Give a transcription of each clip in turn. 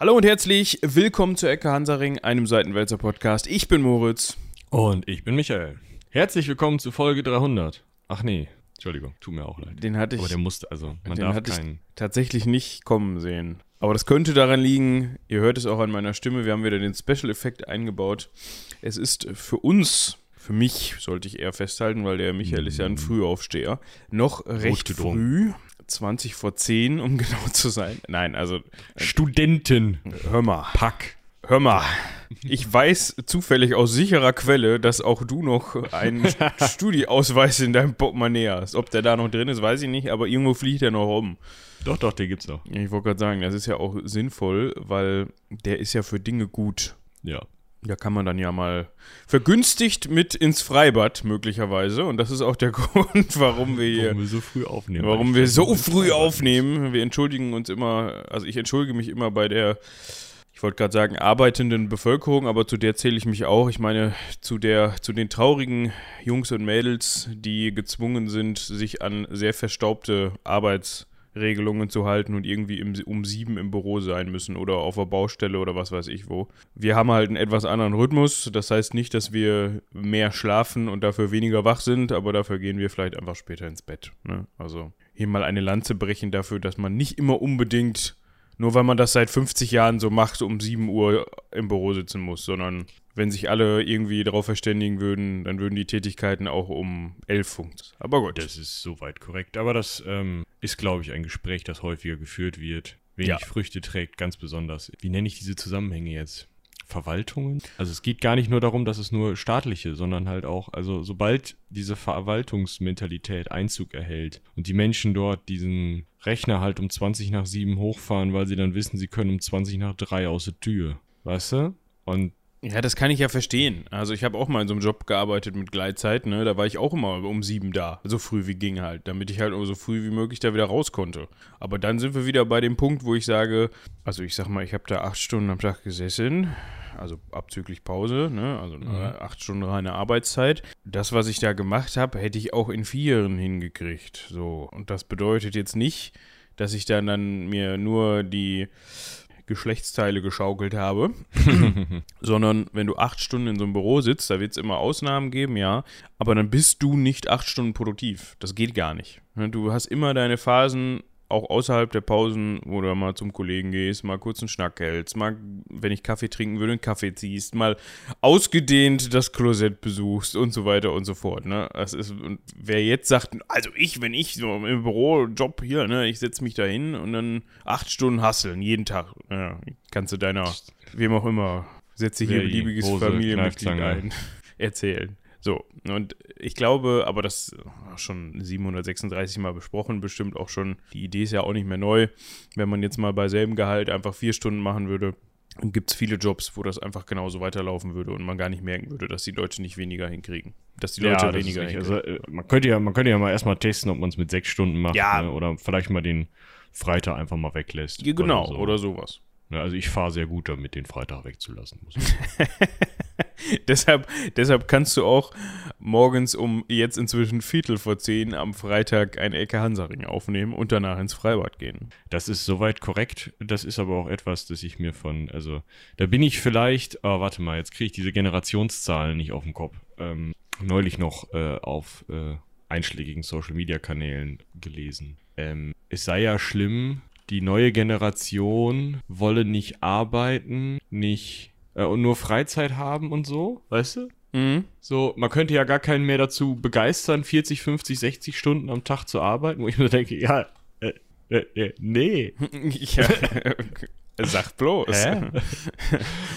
Hallo und herzlich willkommen zu Ecke Hansaring, einem Seitenwälzer Podcast. Ich bin Moritz. Und ich bin Michael. Herzlich willkommen zu Folge 300. Ach nee, Entschuldigung, tut mir auch leid. Den hatte ich, Aber der musste, also man den darf hatte ich keinen. tatsächlich nicht kommen sehen. Aber das könnte daran liegen, ihr hört es auch an meiner Stimme, wir haben wieder den Special-Effekt eingebaut. Es ist für uns, für mich sollte ich eher festhalten, weil der Michael ist ja ein Frühaufsteher, noch recht früh, 20 vor 10, um genau zu sein. Nein, also Studenten. hör mal. Pack. Hör mal, ich weiß zufällig aus sicherer Quelle, dass auch du noch einen Studieausweis in deinem Portemonnaie hast. Ob der da noch drin ist, weiß ich nicht, aber irgendwo fliegt er noch rum. Doch, doch, den gibt's noch. Ich wollte gerade sagen, das ist ja auch sinnvoll, weil der ist ja für Dinge gut. Ja. Da kann man dann ja mal vergünstigt mit ins Freibad möglicherweise. Und das ist auch der Grund, warum wir hier Warum wir so früh aufnehmen. Warum wir so früh aufnehmen. Wir entschuldigen uns immer, also ich entschuldige mich immer bei der, ich wollte gerade sagen, arbeitenden Bevölkerung, aber zu der zähle ich mich auch. Ich meine, zu der, zu den traurigen Jungs und Mädels, die gezwungen sind, sich an sehr verstaubte Arbeitsregelungen zu halten und irgendwie im, um sieben im Büro sein müssen oder auf der Baustelle oder was weiß ich wo. Wir haben halt einen etwas anderen Rhythmus. Das heißt nicht, dass wir mehr schlafen und dafür weniger wach sind, aber dafür gehen wir vielleicht einfach später ins Bett. Ne? Also hier mal eine Lanze brechen dafür, dass man nicht immer unbedingt, nur weil man das seit 50 Jahren so macht, um 7 Uhr im Büro sitzen muss, sondern wenn sich alle irgendwie darauf verständigen würden, dann würden die Tätigkeiten auch um 11 funktionieren. Aber gut. Das ist soweit korrekt. Aber das ähm, ist, glaube ich, ein Gespräch, das häufiger geführt wird. Wenig Ja. Früchte trägt, ganz besonders. Wie nenne ich diese Zusammenhänge jetzt? Verwaltungen? Also es geht gar nicht nur darum, dass es nur staatliche, sondern halt auch, also sobald diese Verwaltungsmentalität Einzug erhält und die Menschen dort diesen Rechner halt um 20 nach 7 hochfahren, weil sie dann wissen, sie können um 20 nach 3 aus der Tür. Weißt du? Und Ja, das kann ich ja verstehen. Also ich habe auch mal in so einem Job gearbeitet mit Gleitzeit, ne? Da war ich auch immer um sieben da, so früh wie ging halt, damit ich halt so früh wie möglich da wieder raus konnte. Aber dann sind wir wieder bei dem Punkt, wo ich sage, also ich sag mal, ich habe da acht Stunden am Tag gesessen, also abzüglich Pause, ne? Also äh, acht Stunden reine Arbeitszeit. Das, was ich da gemacht habe, hätte ich auch in Vieren hingekriegt. So. Und das bedeutet jetzt nicht, dass ich dann, dann mir nur die Geschlechtsteile geschaukelt habe, sondern wenn du acht Stunden in so einem Büro sitzt, da wird es immer Ausnahmen geben, ja, aber dann bist du nicht acht Stunden produktiv. Das geht gar nicht. Ne, Du hast immer deine Phasen, auch außerhalb der Pausen, wo du mal zum Kollegen gehst, mal kurz einen Schnack hältst, mal, wenn ich Kaffee trinken würde, einen Kaffee ziehst, mal ausgedehnt das Klosett besuchst und so weiter und so fort. Ne? Das ist, und wer jetzt sagt, also ich, wenn ich so im Büro, Job hier, ne, ich setze mich da hin und dann acht Stunden hasseln, jeden Tag. Ja, kannst du deiner, wem auch immer, setze hier beliebiges Familienmitglied ein, erzählen. So, und ich glaube, aber das schon 736 Mal besprochen, bestimmt auch schon. Die Idee ist ja auch nicht mehr neu. Wenn man jetzt mal bei selben Gehalt einfach vier Stunden machen würde, gibt es viele Jobs, wo das einfach genauso weiterlaufen würde und man gar nicht merken würde, dass die Leute nicht weniger hinkriegen. Dass die Leute ist weniger hinkriegen. Also, äh, man, könnte ja, man könnte ja mal erstmal testen, ob man es mit sechs Stunden macht. Ja. Ne? Oder vielleicht mal den Freitag einfach mal weglässt. Ja, genau, so. oder sowas. Ne, also ich fahre sehr gut damit, den Freitag wegzulassen. Deshalb, deshalb kannst du auch morgens um jetzt inzwischen Viertel vor zehn am Freitag ein Ecke Hansaring aufnehmen und danach ins Freibad gehen. das ist soweit korrekt. Das ist aber auch etwas, das ich mir von, also da bin ich vielleicht, oh, warte mal, jetzt kriege ich diese Generationszahlen nicht auf den Kopf. Ähm, neulich noch äh, auf äh, einschlägigen Social-Media-Kanälen gelesen. Ähm, es sei ja schlimm, die neue Generation wolle nicht arbeiten, nicht äh, und nur Freizeit haben und so, weißt du? Mhm. So, man könnte ja gar keinen mehr dazu begeistern, 40, 50, 60 Stunden am Tag zu arbeiten, wo ich mir denke, ja, äh, äh, äh, nee. Ja, sag bloß.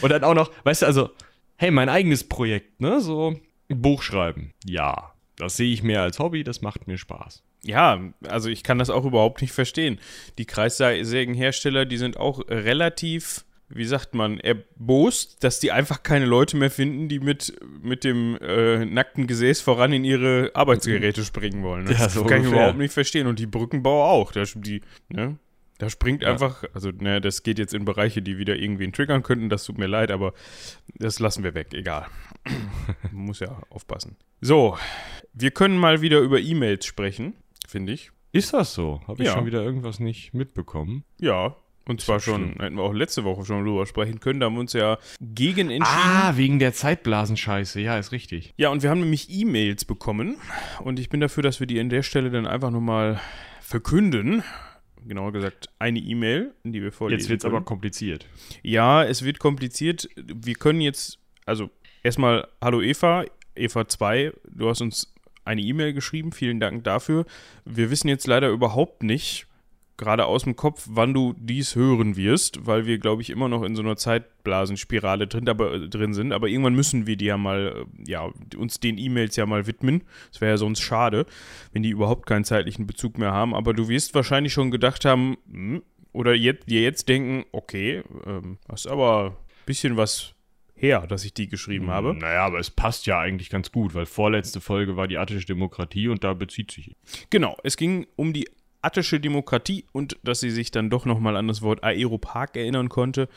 Und dann auch noch, weißt du, also, hey, mein eigenes Projekt, ne, so Buch schreiben. Ja, das sehe ich mehr als Hobby, das macht mir Spaß. Ja, also ich kann das auch überhaupt nicht verstehen. Die Kreissägenhersteller, die sind auch relativ, wie sagt man, erbost, dass die einfach keine Leute mehr finden, die mit, mit dem äh, nackten Gesäß voran in ihre Arbeitsgeräte springen wollen. Das Ja, so kann ich überhaupt nicht verstehen. Und die Brückenbauer auch. Da, die, ne? da springt einfach, also ne, das geht jetzt in Bereiche, die wieder irgendwen triggern könnten, das tut mir leid, aber das lassen wir weg, egal. Muss ja aufpassen. So, wir können mal wieder über E-Mails sprechen, finde ich. Ist das so? Habe ich Ja. schon wieder irgendwas nicht mitbekommen? Ja, Und zwar schon, hätten wir auch letzte Woche schon drüber sprechen können, da haben wir uns ja gegen entschieden. Ah, wegen der Zeitblasenscheiße, ja, ist richtig. Ja, und wir haben nämlich E-Mails bekommen und ich bin dafür, dass wir die an der Stelle dann einfach nochmal verkünden. Genauer gesagt, eine E-Mail, die wir vorlesen Jetzt wird's können. aber kompliziert. Ja, es wird kompliziert. Wir können jetzt, also erstmal, hallo Eva, Eva 2, du hast uns eine E-Mail geschrieben, vielen Dank dafür. Wir wissen jetzt leider überhaupt nicht, gerade aus dem Kopf, wann du dies hören wirst, weil wir, glaube ich, immer noch in so einer Zeitblasenspirale drin, aber, äh, drin sind. Aber irgendwann müssen wir die ja mal, äh, ja, uns den E-Mails ja mal widmen. Das wäre ja sonst schade, wenn die überhaupt keinen zeitlichen Bezug mehr haben. Aber du wirst wahrscheinlich schon gedacht haben, hm, oder jetzt, dir jetzt denken, okay, ähm, hast aber ein bisschen was her, dass ich die geschrieben habe. Naja, aber es passt ja eigentlich ganz gut, weil vorletzte Folge war die attische Demokratie und da bezieht sich. Genau, es ging um die attische Demokratie und dass sie sich dann doch nochmal an das Wort Aeropark erinnern konnte.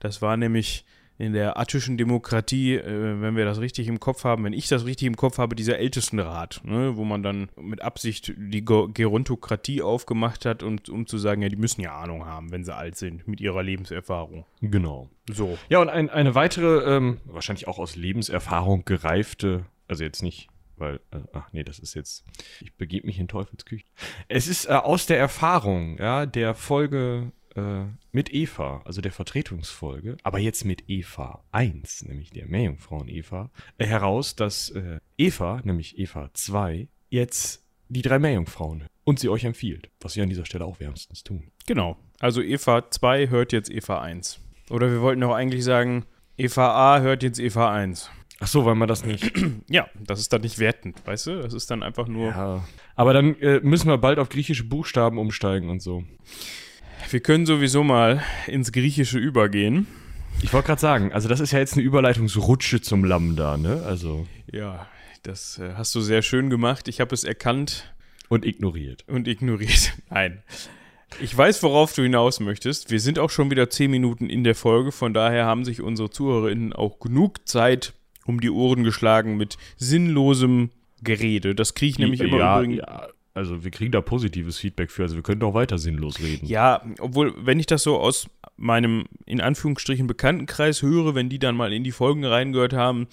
Das war nämlich in der attischen Demokratie, äh, wenn wir das richtig im Kopf haben, wenn ich das richtig im Kopf habe, dieser Ältestenrat, ne, wo man dann mit Absicht die Gerontokratie aufgemacht hat, und, um zu sagen, ja, die müssen ja Ahnung haben, wenn sie alt sind, mit ihrer Lebenserfahrung. Genau. So. Ja, und ein, eine weitere, ähm, wahrscheinlich auch aus Lebenserfahrung gereifte, also jetzt nicht, weil, äh, ach nee, das ist jetzt, ich begebe mich in Teufelsküche. Es ist äh, aus der Erfahrung, ja, der Folge äh, mit Eva, also der Vertretungsfolge, aber jetzt mit Eva 1, nämlich der Meerjungfrauen Eva, äh, heraus, dass äh, Eva, nämlich Eva 2, jetzt die drei Meerjungfrauen und sie euch empfiehlt, was wir an dieser Stelle auch wärmstens tun. Genau. Also Eva 2 hört jetzt Eva 1. Oder wir wollten auch eigentlich sagen, Eva A hört jetzt Eva 1. Ach so, weil man das nicht Ja, das ist dann nicht wertend, weißt du? Das ist dann einfach nur. Ja. Aber dann äh, müssen wir bald auf griechische Buchstaben umsteigen und so. Wir können sowieso mal ins Griechische übergehen. Ich wollte gerade sagen, also das ist ja jetzt eine Überleitungsrutsche zum Lambda, ne? Also. Ja, das äh, hast du sehr schön gemacht. Ich habe es erkannt Und ignoriert. und ignoriert. Nein. Ich weiß, worauf du hinaus möchtest. Wir sind auch schon wieder zehn Minuten in der Folge, von daher haben sich unsere ZuhörerInnen auch genug Zeit um die Ohren geschlagen mit sinnlosem Gerede. Das kriege ich nämlich immer ja, übrigens. ja, also wir kriegen da positives Feedback für, also wir können doch weiter sinnlos reden. Ja, obwohl, wenn ich das so aus meinem, in Anführungsstrichen, Bekanntenkreis höre, wenn die dann mal in die Folgen reingehört haben,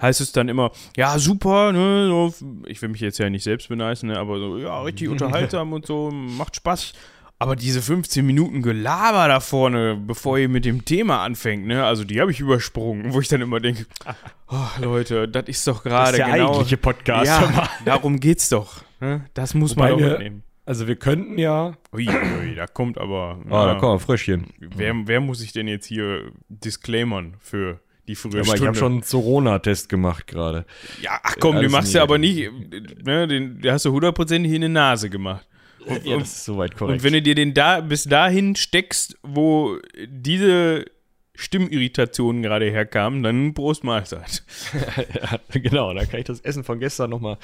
heißt es dann immer, ja, super, ne, so, ich will mich jetzt ja nicht selbst beneisen, ne, aber so, ja, richtig unterhaltsam und so, macht Spaß. Aber diese 15 Minuten Gelaber da vorne, bevor ihr mit dem Thema anfängt, ne, also die habe ich übersprungen, wo ich dann immer denke, oh, Leute, das ist doch gerade der genau. eigentliche Podcast. ja, darum geht's doch. Ne? Das muss man Wobei doch wir- mitnehmen. Also wir könnten ja. Ui, ui, da kommt aber. Oh, da kommt ein Fröschchen. Wer, wer muss ich denn jetzt hier disclaimern für die frühe Aber ich Stunde? habe schon einen Corona-Test gemacht gerade. ja, ach komm, den alles machst du aber nicht, ne, den, den hast du hundertprozentig in die Nase gemacht. Und, Ja, das ist soweit korrekt. und wenn du dir den da bis dahin steckst, wo diese Stimmirritationen gerade herkamen, dann Prost Mahlzeit. ja, genau, da kann ich das Essen von gestern nochmal.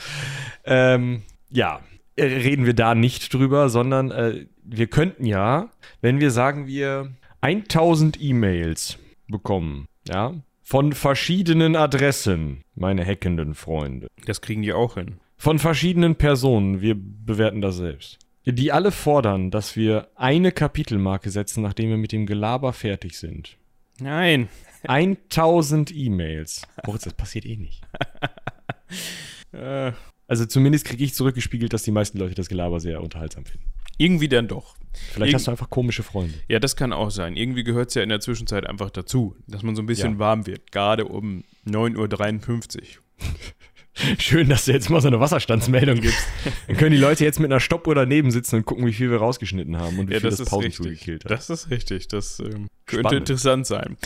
Ähm, ja, äh, reden wir da nicht drüber, sondern äh, wir könnten ja, wenn wir sagen, wir 1000 E-Mails bekommen, ja, von verschiedenen Adressen, meine hackenden Freunde, Das kriegen die auch hin. von verschiedenen Personen, wir bewerten das selbst, die alle fordern, dass wir eine Kapitelmarke setzen, nachdem wir mit dem Gelaber fertig sind. Nein. 1000 E-Mails. Moritz, das passiert eh nicht. Äh, Also zumindest kriege ich zurückgespiegelt, dass die meisten Leute das Gelaber sehr unterhaltsam finden. irgendwie dann doch. Vielleicht Irgend- hast du einfach komische Freunde. Ja, das kann auch sein. Irgendwie gehört es ja in der Zwischenzeit einfach dazu, dass man so ein bisschen Ja. warm wird. Gerade um 9.53 Uhr. Schön, dass du jetzt mal so eine Wasserstandsmeldung gibst. Dann können die Leute jetzt mit einer Stoppuhr daneben sitzen und gucken, wie viel wir rausgeschnitten haben und wie Ja, viel das das, richtig. gekillt hat. Das ist richtig. Das ähm, könnte Spannend. interessant sein.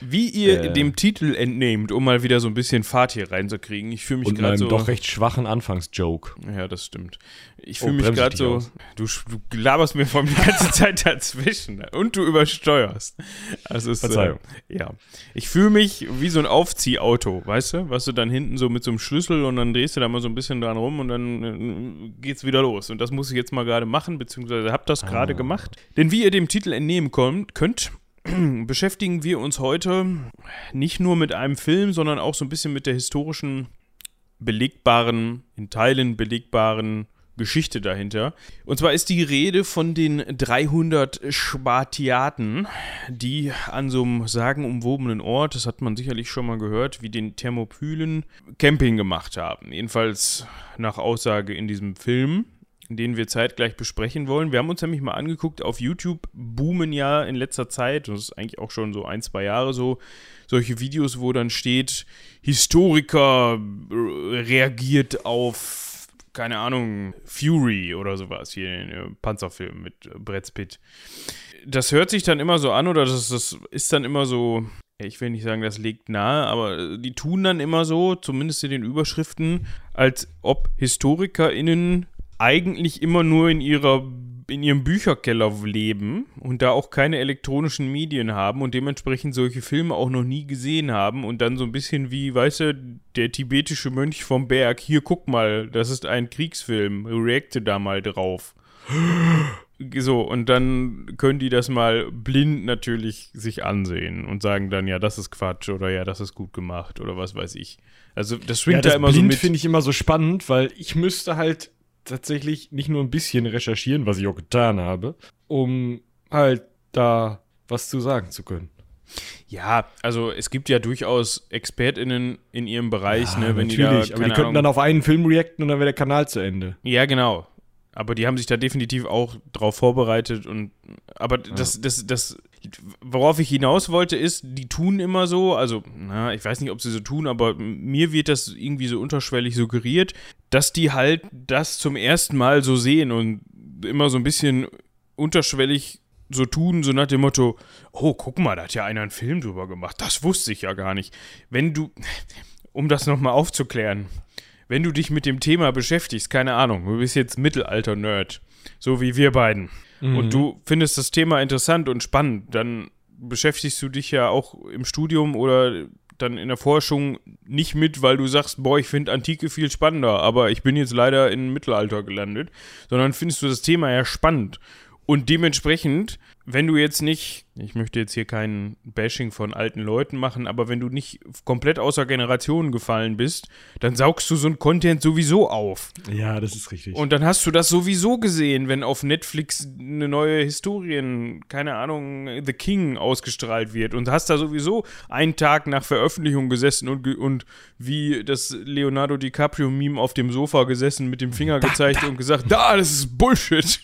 Wie ihr Äh. dem Titel entnehmt, um mal wieder so ein bisschen Fahrt hier reinzukriegen. Ich fühle mich gerade so. doch recht schwachen Anfangsjoke. Ja, das stimmt. Ich Oh, fühle mich bremse gerade so. Du, du laberst mir vor allem die ganze Zeit dazwischen und du übersteuerst. Das ist, Verzeihung. Äh, ja. Ich fühle mich wie so ein Aufziehauto, weißt du? Was du dann hinten so mit so einem Schlüssel und dann drehst du da mal so ein bisschen dran rum und dann äh, geht's wieder los. Und das muss ich jetzt mal gerade machen, beziehungsweise hab das gerade Ah. gemacht. Denn wie ihr dem Titel entnehmen könnt, beschäftigen wir uns heute nicht nur mit einem Film, sondern auch so ein bisschen mit der historischen, belegbaren, in Teilen belegbaren Geschichte dahinter. Und zwar ist die Rede von den 300 Spartiaten, die an so einem sagenumwobenen Ort, das hat man sicherlich schon mal gehört, wie den Thermopylen, Camping gemacht haben. Jedenfalls nach Aussage in diesem Film den wir zeitgleich besprechen wollen. Wir haben uns nämlich mal angeguckt, auf YouTube boomen ja in letzter Zeit, das ist eigentlich auch schon so ein, zwei Jahre so, solche Videos, wo dann steht, Historiker reagiert auf keine Ahnung, Fury oder sowas, hier in den Panzerfilm mit Brad Pitt. Das hört sich dann immer so an oder das, das ist dann immer so, ich will nicht sagen, das legt nahe, aber die tun dann immer so, zumindest in den Überschriften, als ob HistorikerInnen eigentlich immer nur in ihrer in ihrem Bücherkeller leben und da auch keine elektronischen Medien haben und dementsprechend solche Filme auch noch nie gesehen haben und dann so ein bisschen wie, weißt du, der tibetische Mönch vom Berg, hier guck mal, das ist ein Kriegsfilm, reacte da mal drauf. So, und dann können die das mal blind natürlich sich ansehen und sagen dann, ja, das ist Quatsch oder ja, das ist gut gemacht oder was weiß ich. Also das schwingt ja, das da immer blind so mit. finde ich immer so spannend, weil ich müsste halt tatsächlich nicht nur ein bisschen recherchieren, was ich auch getan habe, um halt da was zu sagen zu können. Ja, also es gibt ja durchaus ExpertInnen in ihrem Bereich, ja, ne, wenn natürlich, die da, aber die könnten Ahnung, dann auf einen Film reacten und dann wäre der Kanal zu Ende. Ja, genau. Aber die haben sich da definitiv auch drauf vorbereitet und aber das, das, das, worauf ich hinaus wollte, ist, die tun immer so, also, na, ich weiß nicht, ob sie so tun, aber mir wird das irgendwie so unterschwellig suggeriert, dass die halt das zum ersten Mal so sehen und immer so ein bisschen unterschwellig so tun, so nach dem Motto, oh, guck mal, da hat ja einer einen Film drüber gemacht. Das wusste ich ja gar nicht. Wenn du, um das nochmal aufzuklären, wenn du dich mit dem Thema beschäftigst, keine Ahnung, du bist jetzt Mittelalter-Nerd, so wie wir beiden, mhm. und du findest das Thema interessant und spannend, dann beschäftigst du dich ja auch im Studium oder dann in der Forschung nicht mit, weil du sagst, boah, ich finde Antike viel spannender, aber ich bin jetzt leider im Mittelalter gelandet, sondern findest du das Thema ja spannend. Und dementsprechend, wenn du jetzt nicht, ich möchte jetzt hier kein Bashing von alten Leuten machen, aber wenn du nicht komplett außer Generationen gefallen bist, dann saugst du so ein Content sowieso auf. Ja, das ist richtig. Und dann hast du das sowieso gesehen, wenn auf Netflix eine neue Historien, keine Ahnung, The King ausgestrahlt wird und hast da sowieso einen Tag nach Veröffentlichung gesessen und, und wie das Leonardo DiCaprio-Meme auf dem Sofa gesessen, mit dem Finger gezeigt da, da. und gesagt, da, das ist Bullshit.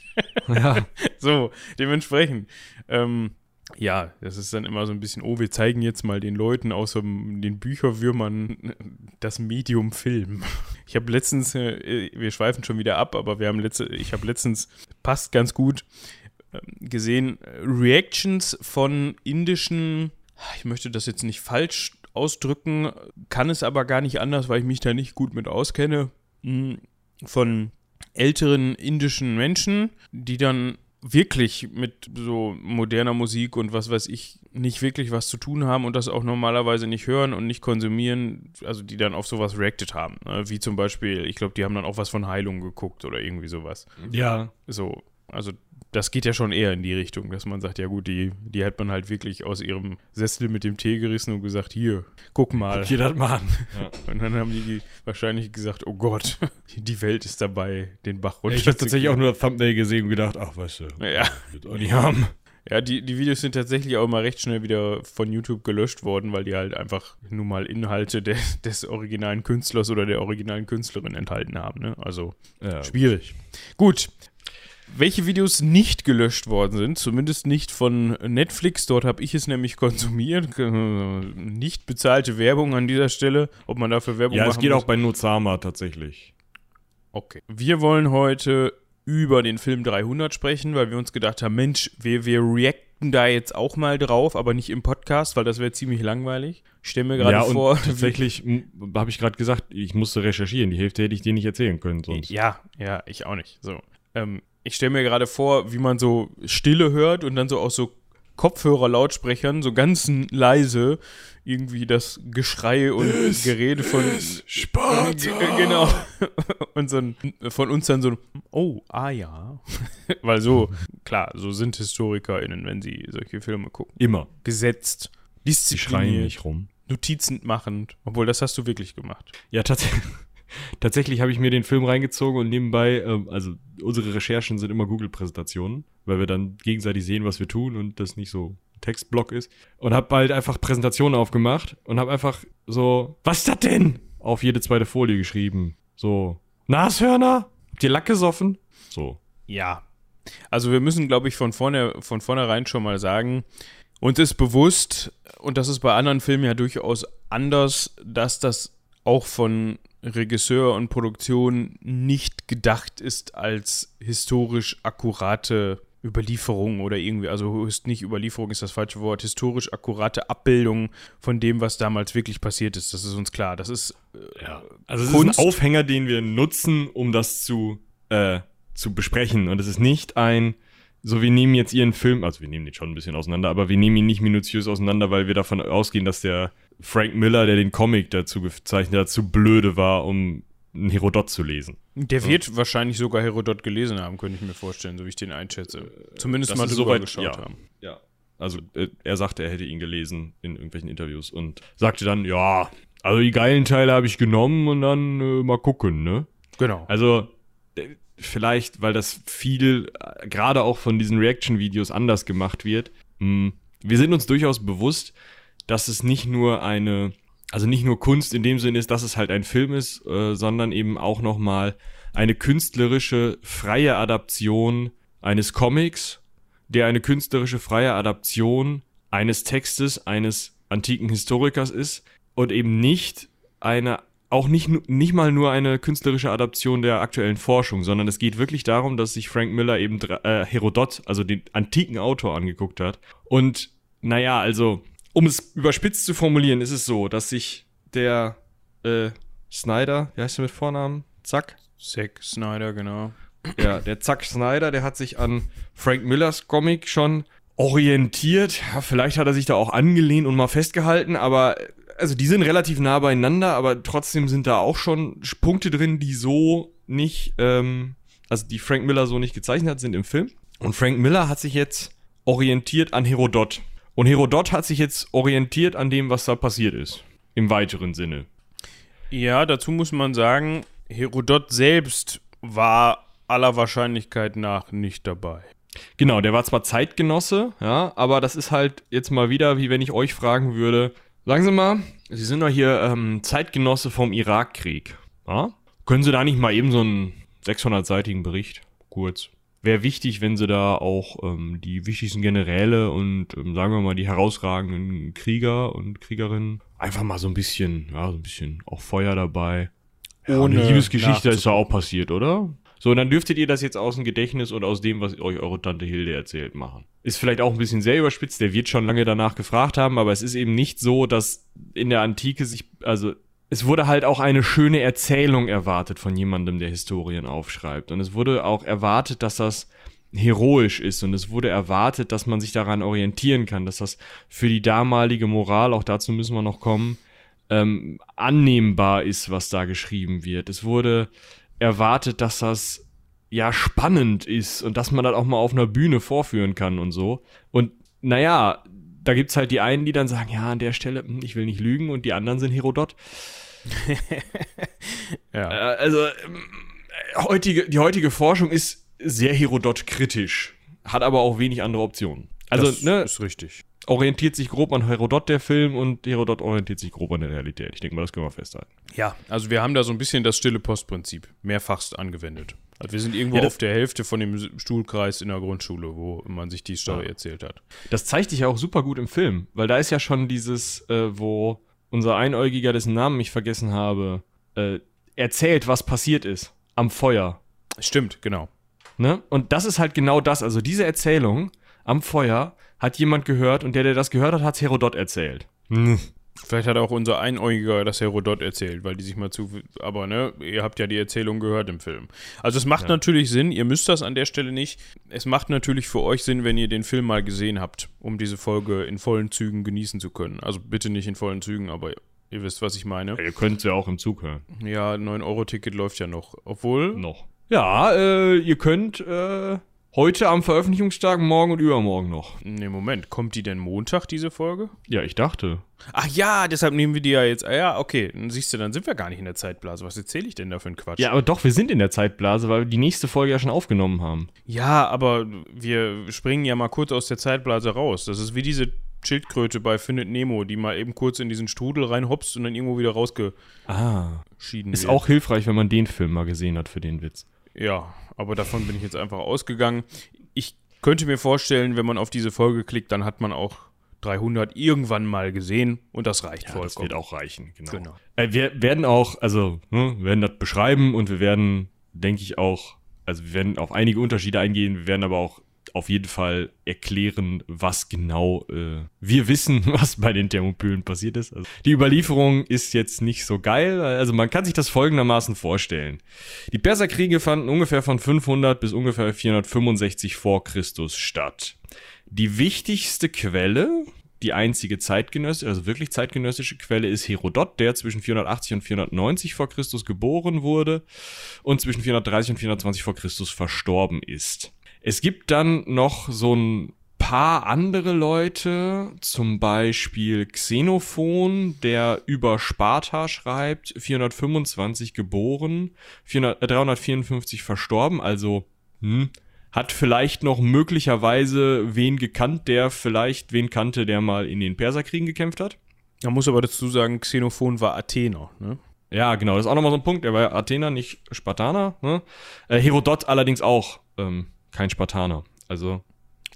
Ja. so, dementsprechend. Ähm, ja, das ist dann immer so ein bisschen, oh, wir zeigen jetzt mal den Leuten außer den Bücherwürmern das Medium Film. Ich habe letztens, äh, wir schweifen schon wieder ab, aber wir haben letzte, ich habe letztens, passt ganz gut, äh, gesehen, Reactions von indischen, ich möchte das jetzt nicht falsch ausdrücken, kann es aber gar nicht anders, weil ich mich da nicht gut mit auskenne, hm, von älteren indischen Menschen, die dann wirklich mit so moderner Musik und was weiß ich nicht wirklich was zu tun haben und das auch normalerweise nicht hören und nicht konsumieren, also die dann auf sowas reacted haben. Ne? Wie zum Beispiel, ich glaube, die haben dann auch was von Heilung geguckt oder irgendwie sowas. Ja. So, also das geht ja schon eher in die Richtung, dass man sagt, ja gut, die, die hat man halt wirklich aus ihrem Sessel mit dem Tee gerissen und gesagt, hier, guck mal. Guck dir das mal an. Ja. Und dann haben die wahrscheinlich gesagt, oh Gott, die Welt ist dabei, den Bach runter. Ja, ich habe tatsächlich auch nur das Thumbnail gesehen und gedacht, ach, weißt du, ja. wird auch nicht haben. Ja, die, die Videos sind tatsächlich auch immer recht schnell wieder von YouTube gelöscht worden, weil die halt einfach nun mal Inhalte de, des originalen Künstlers oder der originalen Künstlerin enthalten haben. Ne? Also ja, schwierig. Gut, welche Videos nicht gelöscht worden sind, zumindest nicht von Netflix. Dort habe ich es nämlich konsumiert. Nicht bezahlte Werbung an dieser Stelle. Ob man dafür Werbung Ja, es geht muss. auch bei Nozama tatsächlich. Okay. Wir wollen heute über den Film 300 sprechen, weil wir uns gedacht haben, Mensch, wir, wir reacten da jetzt auch mal drauf, aber nicht im Podcast, weil das wäre ziemlich langweilig. Ich stelle mir gerade ja, vor. tatsächlich habe ich gerade gesagt, ich musste recherchieren. Die Hälfte hätte ich dir nicht erzählen können sonst. Ja, ja, ich auch nicht. So. Ähm, ich stelle mir gerade vor, wie man so Stille hört und dann so aus so Kopfhörerlautsprechern so ganz leise irgendwie das Geschrei und es Gerede von Sparta. Genau. Und so ein, von uns dann so ein, oh, ah ja. Weil so, klar, so sind HistorikerInnen, wenn sie solche Filme gucken. Immer. Gesetzt. Diszipliniert. Schreien nicht rum. Notizen machend. Obwohl, das hast du wirklich gemacht. Ja, tatsächlich. Tatsächlich habe ich mir den Film reingezogen und nebenbei, ähm, also unsere Recherchen sind immer Google-Präsentationen, weil wir dann gegenseitig sehen, was wir tun und das nicht so Textblock ist. Und habe halt einfach Präsentationen aufgemacht und habe einfach so, was ist das denn? Auf jede zweite Folie geschrieben. So, Nashörner? Habt ihr Lack gesoffen? So. Ja. Also wir müssen, glaube ich, von, vorne, von vornherein schon mal sagen, uns ist bewusst, und das ist bei anderen Filmen ja durchaus anders, dass das auch von Regisseur und Produktion nicht gedacht ist als historisch akkurate Überlieferung oder irgendwie, also ist nicht Überlieferung ist das falsche Wort, historisch akkurate Abbildung von dem, was damals wirklich passiert ist. Das ist uns klar. Das ist äh, ja. also es Kunst. ist ein Aufhänger, den wir nutzen, um das zu äh, zu besprechen. Und es ist nicht ein so, wir nehmen jetzt ihren Film, also wir nehmen den schon ein bisschen auseinander, aber wir nehmen ihn nicht minutiös auseinander, weil wir davon ausgehen, dass der Frank Miller, der den Comic dazu gezeichnet hat, zu blöde war, um einen Herodot zu lesen. Der wird ja. wahrscheinlich sogar Herodot gelesen haben, könnte ich mir vorstellen, so wie ich den einschätze. Zumindest das mal drüber soweit, geschaut ja, haben. Ja. Also äh, er sagte, er hätte ihn gelesen in irgendwelchen Interviews und sagte dann, ja, also die geilen Teile habe ich genommen und dann äh, mal gucken, ne? Genau. Also vielleicht, weil das viel, äh, gerade auch von diesen Reaction-Videos anders gemacht wird. Mh, hm, wir sind uns durchaus bewusst, dass es nicht nur eine, also nicht nur Kunst in dem Sinne ist, dass es halt ein Film ist, äh, sondern eben auch nochmal eine künstlerische, freie Adaption eines Comics, der eine künstlerische, freie Adaption eines Textes eines antiken Historikers ist und eben nicht eine auch nicht, nicht mal nur eine künstlerische Adaption der aktuellen Forschung, sondern es geht wirklich darum, dass sich Frank Miller eben äh, Herodot, also den antiken Autor, angeguckt hat. Und naja, also, um es überspitzt zu formulieren, ist es so, dass sich der äh, Snyder, wie heißt der mit Vornamen? Zack? Zack Snyder, genau. Ja, der Zack Snyder, der hat sich an Frank Millers Comic schon orientiert. Ja, vielleicht hat er sich da auch angelehnt und mal festgehalten, aber also die sind relativ nah beieinander, aber trotzdem sind da auch schon Punkte drin, die so nicht, ähm, also die Frank Miller so nicht gezeichnet hat, sind im Film. Und Frank Miller hat sich jetzt orientiert an Herodot. Und Herodot hat sich jetzt orientiert an dem, was da passiert ist. Im weiteren Sinne. Ja, dazu muss man sagen, Herodot selbst war aller Wahrscheinlichkeit nach nicht dabei. Genau, der war zwar Zeitgenosse, ja, aber das ist halt jetzt mal wieder, wie wenn ich euch fragen würde, Sagen Sie mal, Sie sind doch hier ähm, Zeitgenosse vom Irakkrieg. Ja? Können Sie da nicht mal eben so einen 600-seitigen Bericht kurz? Wäre wichtig, wenn Sie da auch ähm, die wichtigsten Generäle und ähm, sagen wir mal die herausragenden Krieger und Kriegerinnen einfach mal so ein bisschen, ja, so ein bisschen auch Feuer dabei. Ohne ja, Liebesgeschichte ist ja auch passiert, oder? So, und dann dürftet ihr das jetzt aus dem Gedächtnis und aus dem, was euch eure Tante Hilde erzählt, machen. Ist vielleicht auch ein bisschen sehr überspitzt, der wird schon lange danach gefragt haben, aber es ist eben nicht so, dass in der Antike sich, also es wurde halt auch eine schöne Erzählung erwartet von jemandem, der Historien aufschreibt. Und es wurde auch erwartet, dass das heroisch ist und es wurde erwartet, dass man sich daran orientieren kann, dass das für die damalige Moral, auch dazu müssen wir noch kommen, ähm, annehmbar ist, was da geschrieben wird. Es wurde erwartet, dass das ja spannend ist und dass man das auch mal auf einer Bühne vorführen kann und so. Und naja, da gibt es halt die einen, die dann sagen, ja, an der Stelle, hm, ich will nicht lügen, und die anderen sind Herodot. ja. Äh, also, ähm, heutige, die heutige Forschung ist sehr Herodot-kritisch, hat aber auch wenig andere Optionen. Also, das ne, ist richtig orientiert sich grob an Herodot, der Film, und Herodot orientiert sich grob an der Realität. Ich denke mal, das können wir festhalten. Ja, also wir haben da so ein bisschen das stille Postprinzip mehrfachst angewendet. Also wir sind irgendwo ja, auf der Hälfte von dem Stuhlkreis in der Grundschule, wo man sich die Story ja. erzählt hat. Das zeigt sich ja auch super gut im Film, weil da ist ja schon dieses, äh, wo unser Einäugiger, dessen Namen ich vergessen habe, äh, erzählt, was passiert ist am Feuer. Stimmt, genau. Ne? Und das ist halt genau das. Also diese Erzählung am Feuer hat jemand gehört und der, der das gehört hat, hat Herodot erzählt. Vielleicht hat auch unser Einäugiger das Herodot erzählt, weil die sich mal zu. Aber ne, ihr habt ja die Erzählung gehört im Film. Also es macht ja. natürlich Sinn, ihr müsst das an der Stelle nicht. Es macht natürlich für euch Sinn, wenn ihr den Film mal gesehen habt, um diese Folge in vollen Zügen genießen zu können. Also bitte nicht in vollen Zügen, aber ihr wisst, was ich meine. Ja, ihr könnt es ja auch im Zug hören. Ja, 9-Euro-Ticket läuft ja noch. Obwohl. Noch. Ja, äh, ihr könnt. Äh Heute am Veröffentlichungstag, morgen und übermorgen noch. Ne, Moment, kommt die denn Montag, diese Folge? Ja, ich dachte. Ach ja, deshalb nehmen wir die ja jetzt. Ah ja, okay, dann siehst du, dann sind wir gar nicht in der Zeitblase. Was erzähle ich denn da für einen Quatsch? Ja, aber doch, wir sind in der Zeitblase, weil wir die nächste Folge ja schon aufgenommen haben. Ja, aber wir springen ja mal kurz aus der Zeitblase raus. Das ist wie diese Schildkröte bei Findet Nemo, die mal eben kurz in diesen Strudel reinhopst und dann irgendwo wieder rausgeschieden Ah. wird. Ist auch hilfreich, wenn man den Film mal gesehen hat für den Witz. Ja, aber davon bin ich jetzt einfach ausgegangen. Ich könnte mir vorstellen, wenn man auf diese Folge klickt, dann hat man auch 300 irgendwann mal gesehen und das reicht Ja, vollkommen. das wird auch reichen, genau. Genau. Äh, wir werden auch, also, ne, wir werden das beschreiben und wir werden, denke ich auch, also wir werden auf einige Unterschiede eingehen, wir werden aber auch auf jeden Fall erklären, was genau äh, wir wissen, was bei den Thermopylen passiert ist. Also, die Überlieferung ist jetzt nicht so geil, also man kann sich das folgendermaßen vorstellen. Die Perserkriege fanden ungefähr von 500 bis ungefähr 465 vor Christus statt. Die wichtigste Quelle, die einzige zeitgenössische, also wirklich zeitgenössische Quelle ist Herodot, der zwischen 480 und 490 vor Christus geboren wurde und zwischen 430 und 420 vor Christus verstorben ist. Es gibt dann noch so ein paar andere Leute, zum Beispiel Xenophon, der über Sparta schreibt, 425 geboren, 400, äh, 354 verstorben, also hm, hat vielleicht noch möglicherweise wen gekannt, der vielleicht wen kannte, der mal in den Perserkriegen gekämpft hat. Man muss aber dazu sagen, Xenophon war Athener. Ne? Ja, genau, das ist auch nochmal so ein Punkt. Er war Athener, nicht Spartaner. Ne? Äh, Herodot allerdings auch ähm, kein Spartaner. Also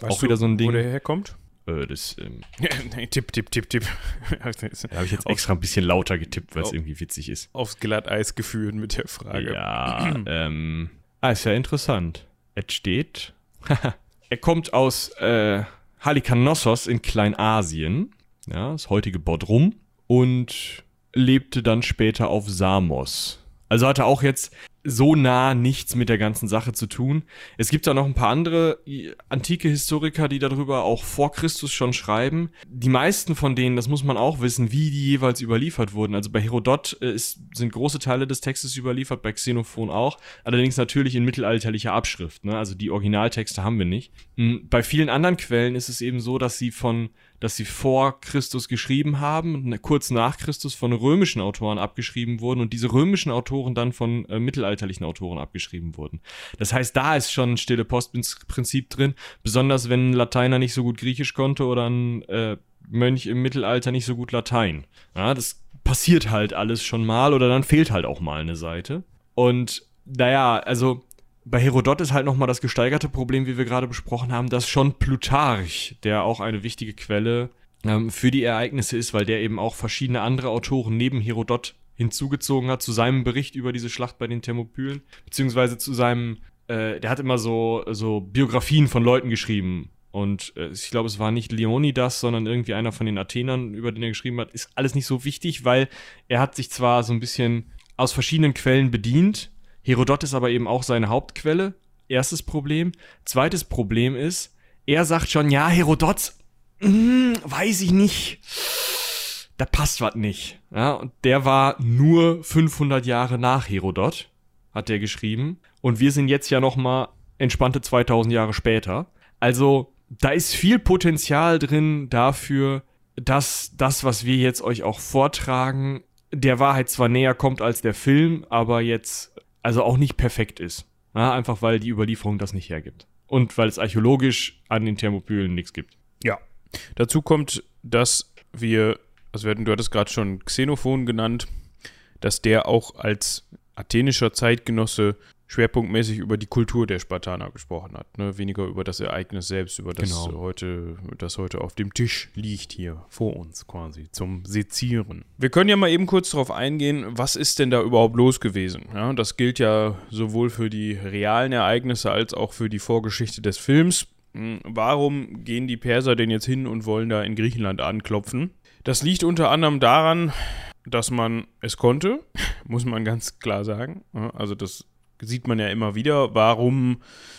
Weißt auch wieder so ein Ding. Wo der herkommt? Äh, das ähm, nee, tipp, tipp, tipp, tipp. da habe ich jetzt extra ein bisschen lauter getippt, weil es irgendwie witzig ist. Aufs Glatteis geführt mit der Frage. Ja, ähm, ah, ist ja interessant. Es steht, er kommt aus äh, Halikanossos in Kleinasien, ja, das heutige Bodrum, und lebte dann später auf Samos. Also hatte auch jetzt so nah nichts mit der ganzen Sache zu tun. Es gibt da noch ein paar andere i- antike Historiker, die darüber auch vor Christus schon schreiben. Die meisten von denen, das muss man auch wissen, wie die jeweils überliefert wurden. Also bei Herodot äh, ist, sind große Teile des Textes überliefert, bei Xenophon auch. Allerdings natürlich in mittelalterlicher Abschrift. Ne? Also die Originaltexte haben wir nicht. Mm, Bei vielen anderen Quellen ist es eben so, dass sie von dass sie vor Christus geschrieben haben und kurz nach Christus von römischen Autoren abgeschrieben wurden und diese römischen Autoren dann von äh, mittelalterlichen Autoren abgeschrieben wurden. Das heißt, da ist schon ein stille Postprinzip drin, besonders wenn ein Lateiner nicht so gut Griechisch konnte oder ein äh, Mönch im Mittelalter nicht so gut Latein. Ja, das passiert halt alles schon mal oder dann fehlt halt auch mal eine Seite. Und naja, also bei Herodot ist halt nochmal das gesteigerte Problem, wie wir gerade besprochen haben, dass schon Plutarch, der auch eine wichtige Quelle ähm, für die Ereignisse ist, weil der eben auch verschiedene andere Autoren neben Herodot hinzugezogen hat zu seinem Bericht über diese Schlacht bei den Thermopylen, beziehungsweise zu seinem, äh, der hat immer so, so Biografien von Leuten geschrieben. Und äh, ich glaube, es war nicht Leonidas, sondern irgendwie einer von den Athenern, über den er geschrieben hat. Ist alles nicht so wichtig, weil er hat sich zwar so ein bisschen aus verschiedenen Quellen bedient, Herodot ist aber eben auch seine Hauptquelle. Erstes Problem. Zweites Problem ist, er sagt schon, ja, Herodot, hm, weiß ich nicht. Da passt was nicht. Ja, und der war nur 500 Jahre nach Herodot, hat der geschrieben. Und wir sind jetzt ja noch mal entspannte 2000 Jahre später. Also, da ist viel Potenzial drin dafür, dass das, was wir jetzt euch auch vortragen, der Wahrheit zwar näher kommt als der Film, aber jetzt also auch nicht perfekt ist. Ja, einfach weil die Überlieferung das nicht hergibt. Und weil es archäologisch an den Thermopylen nichts gibt. Ja. Dazu kommt, dass wir, also du hattest gerade schon Xenophon genannt, dass der auch als athenischer Zeitgenosse schwerpunktmäßig über die Kultur der Spartaner gesprochen hat. Ne? Weniger über das Ereignis selbst, über das Genau. heute, das heute auf dem Tisch liegt hier vor uns quasi zum Sezieren. Wir können ja mal eben kurz darauf eingehen, was ist denn da überhaupt los gewesen? Ja, das gilt ja sowohl für die realen Ereignisse als auch für die Vorgeschichte des Films. Hm, Warum gehen die Perser denn jetzt hin und wollen da in Griechenland anklopfen? Das liegt unter anderem daran, dass man es konnte, muss man ganz klar sagen. Also das sieht man ja immer wieder, warum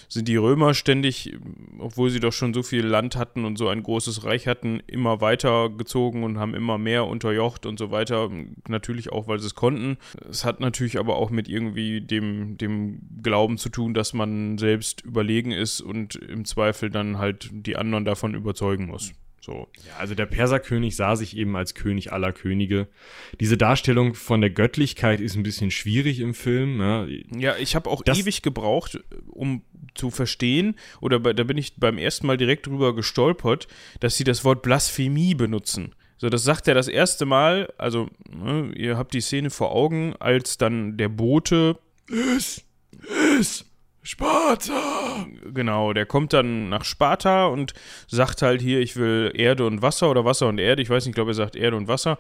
sind die Römer ständig, obwohl sie doch schon so viel Land hatten und so ein großes Reich hatten, immer weiter gezogen und haben immer mehr unterjocht und so weiter. Natürlich auch, weil sie es konnten. Es hat natürlich aber auch mit irgendwie dem, dem Glauben zu tun, dass man selbst überlegen ist und im Zweifel dann halt die anderen davon überzeugen muss. So. Ja, also der Perserkönig sah sich eben als König aller Könige. Diese Darstellung von der Göttlichkeit ist ein bisschen schwierig im Film. Ja, ja ich habe auch das ewig gebraucht, um zu verstehen, oder bei, da bin ich beim ersten Mal direkt drüber gestolpert, dass sie das Wort Blasphemie benutzen. So, das sagt er das erste Mal, also ne, ihr habt die Szene vor Augen, als dann der Bote ist, ist Sparta! Genau, der kommt dann nach Sparta und sagt halt hier, ich will Erde und Wasser oder Wasser und Erde. Ich weiß nicht, ich glaube, er sagt Erde und Wasser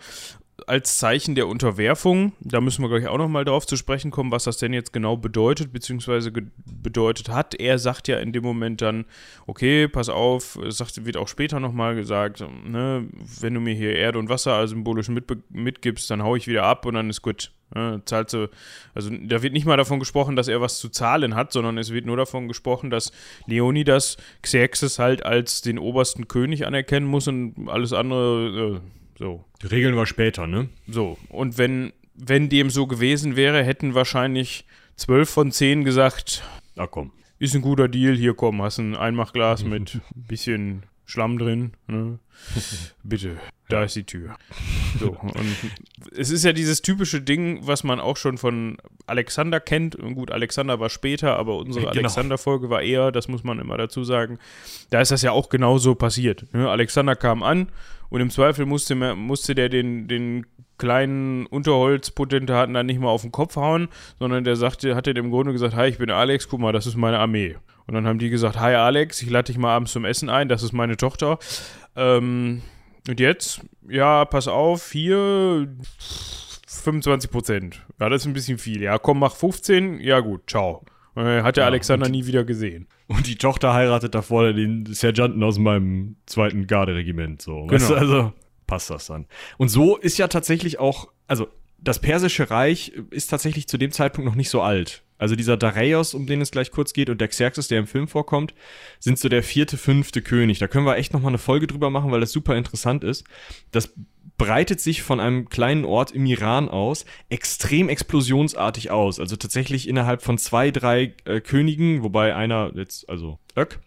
als Zeichen der Unterwerfung. Da müssen wir gleich auch nochmal drauf zu sprechen kommen, was das denn jetzt genau bedeutet, beziehungsweise bedeutet hat. Er sagt ja in dem Moment dann, okay, pass auf, es wird auch später nochmal gesagt, ne, wenn du mir hier Erde und Wasser als symbolisch mit, mitgibst, dann hau ich wieder ab und dann ist gut. Ne, zahlt so, also da wird nicht mal davon gesprochen, dass er was zu zahlen hat, sondern es wird nur davon gesprochen, dass Leonidas Xerxes halt als den obersten König anerkennen muss und alles andere, äh, so. Die Regeln war später, ne? So, und wenn, wenn dem so gewesen wäre, hätten wahrscheinlich zwölf von zehn gesagt, na komm. Ist ein guter Deal, hier komm, hast ein Einmachglas mit ein bisschen Schlamm drin, ne? Bitte, da ist die Tür. So, und es ist ja dieses typische Ding, was man auch schon von Alexander kennt. Und gut, Alexander war später, aber unsere genau. Alexander-Folge war eher, das muss man immer dazu sagen. Da ist das ja auch genauso passiert. Ne? Alexander kam an und im Zweifel musste, musste der den, den kleinen Unterholzpotentaten dann nicht mal auf den Kopf hauen, sondern der sagte, hat im Grunde gesagt, hi, ich bin Alex, guck mal, das ist meine Armee. Und dann haben die gesagt, hi Alex, ich lade dich mal abends zum Essen ein, das ist meine Tochter. Ähm, und jetzt, ja, pass auf, hier 25 Prozent. Ja, das ist ein bisschen viel. Ja, komm, mach 15. Ja, gut, ciao. Äh, hat der ja, Alexander nie wieder gesehen. Und die Tochter heiratet davor den Sergeanten aus meinem zweiten Garderegiment. So. Genau. Weißt du, also passt das dann. Und so ist ja tatsächlich auch, also das persische Reich ist tatsächlich zu dem Zeitpunkt noch nicht so alt. Also dieser Dareios, um den es gleich kurz geht, und der Xerxes, der im Film vorkommt, sind so der vierte, fünfte König. Da können wir echt nochmal eine Folge drüber machen, weil das super interessant ist. Das breitet sich von einem kleinen Ort im Iran aus extrem explosionsartig aus. Also tatsächlich innerhalb von zwei, drei äh, Königen, wobei einer jetzt, also Ök,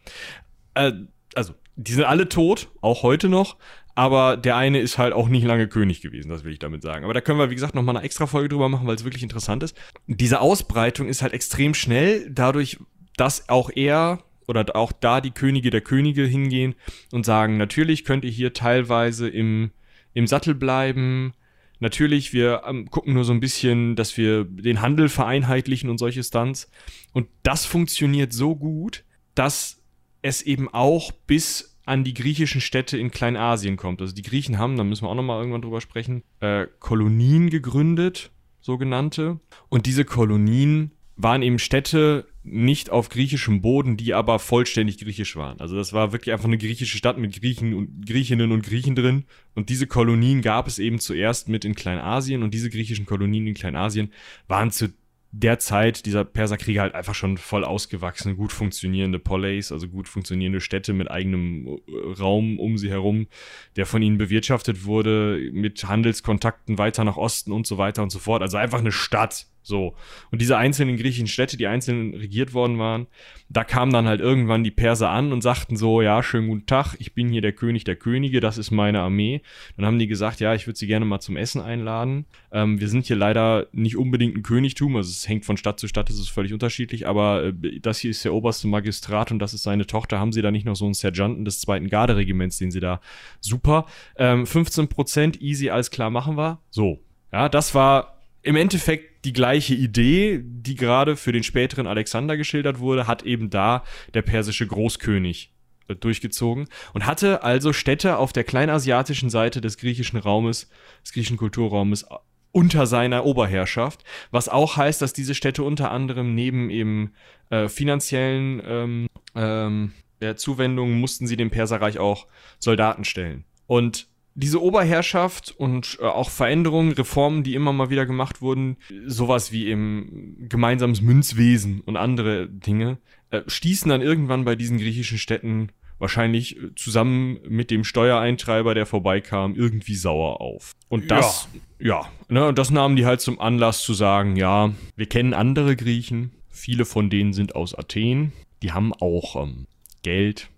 äh, also die sind alle tot, auch heute noch aber der eine ist halt auch nicht lange König gewesen, das will ich damit sagen. Aber da können wir, wie gesagt, nochmal eine extra Folge drüber machen, weil es wirklich interessant ist. Diese Ausbreitung ist halt extrem schnell, dadurch, dass auch er oder auch da die Könige der Könige hingehen und sagen, natürlich könnt ihr hier teilweise im, im Sattel bleiben, Natürlich, wir ähm, gucken nur so ein bisschen, dass wir den Handel vereinheitlichen und solche Stunts. Und das funktioniert so gut, dass es eben auch bis an die griechischen Städte in Kleinasien kommt. Also die Griechen haben, da müssen wir auch nochmal irgendwann drüber sprechen, äh, Kolonien gegründet, sogenannte. Und diese Kolonien waren eben Städte nicht auf griechischem Boden, die aber vollständig griechisch waren. Also das war wirklich einfach eine griechische Stadt mit Griechen und Griechinnen und Griechen drin. Und diese Kolonien gab es eben zuerst mit in Kleinasien und diese griechischen Kolonien in Kleinasien waren zu der Zeit dieser Perserkriege halt einfach schon voll ausgewachsene, gut funktionierende Poleis, also gut funktionierende Städte mit eigenem äh, Raum um sie herum, der von ihnen bewirtschaftet wurde, mit Handelskontakten weiter nach Osten und so weiter und so fort. Also einfach eine Stadt, so. Und diese einzelnen griechischen Städte, die einzeln regiert worden waren, da kamen dann halt irgendwann die Perser an und sagten so, ja, schönen guten Tag, ich bin hier der König der Könige, das ist meine Armee. Dann haben die gesagt, ja, ich würde sie gerne mal zum Essen einladen. Ähm, wir sind hier leider nicht unbedingt ein Königtum, also es hängt von Stadt zu Stadt, das ist völlig unterschiedlich, aber äh, das hier ist der oberste Magistrat und das ist seine Tochter. Haben sie da nicht noch so einen Sergeanten des zweiten Garderegiments, den sie da super. Ähm, 15 Prozent, easy, alles klar, machen wir. So. Ja, das war im Endeffekt die gleiche Idee, die gerade für den späteren Alexander geschildert wurde, hat eben da der persische Großkönig äh, durchgezogen und hatte also Städte auf der kleinasiatischen Seite des griechischen Raumes, des griechischen Kulturraumes äh, unter seiner Oberherrschaft, was auch heißt, dass diese Städte unter anderem neben eben äh, finanziellen ähm, ähm, Zuwendungen mussten sie dem Perserreich auch Soldaten stellen. Und diese Oberherrschaft und äh, auch Veränderungen, Reformen, die immer mal wieder gemacht wurden, sowas wie im gemeinsames Münzwesen und andere Dinge, äh, stießen dann irgendwann bei diesen griechischen Städten wahrscheinlich äh, zusammen mit dem Steuereintreiber, der vorbeikam, irgendwie sauer auf. Und das, ja, ja ne, und das nahmen die halt zum Anlass zu sagen, ja, wir kennen andere Griechen, viele von denen sind aus Athen, die haben auch ähm, Geld,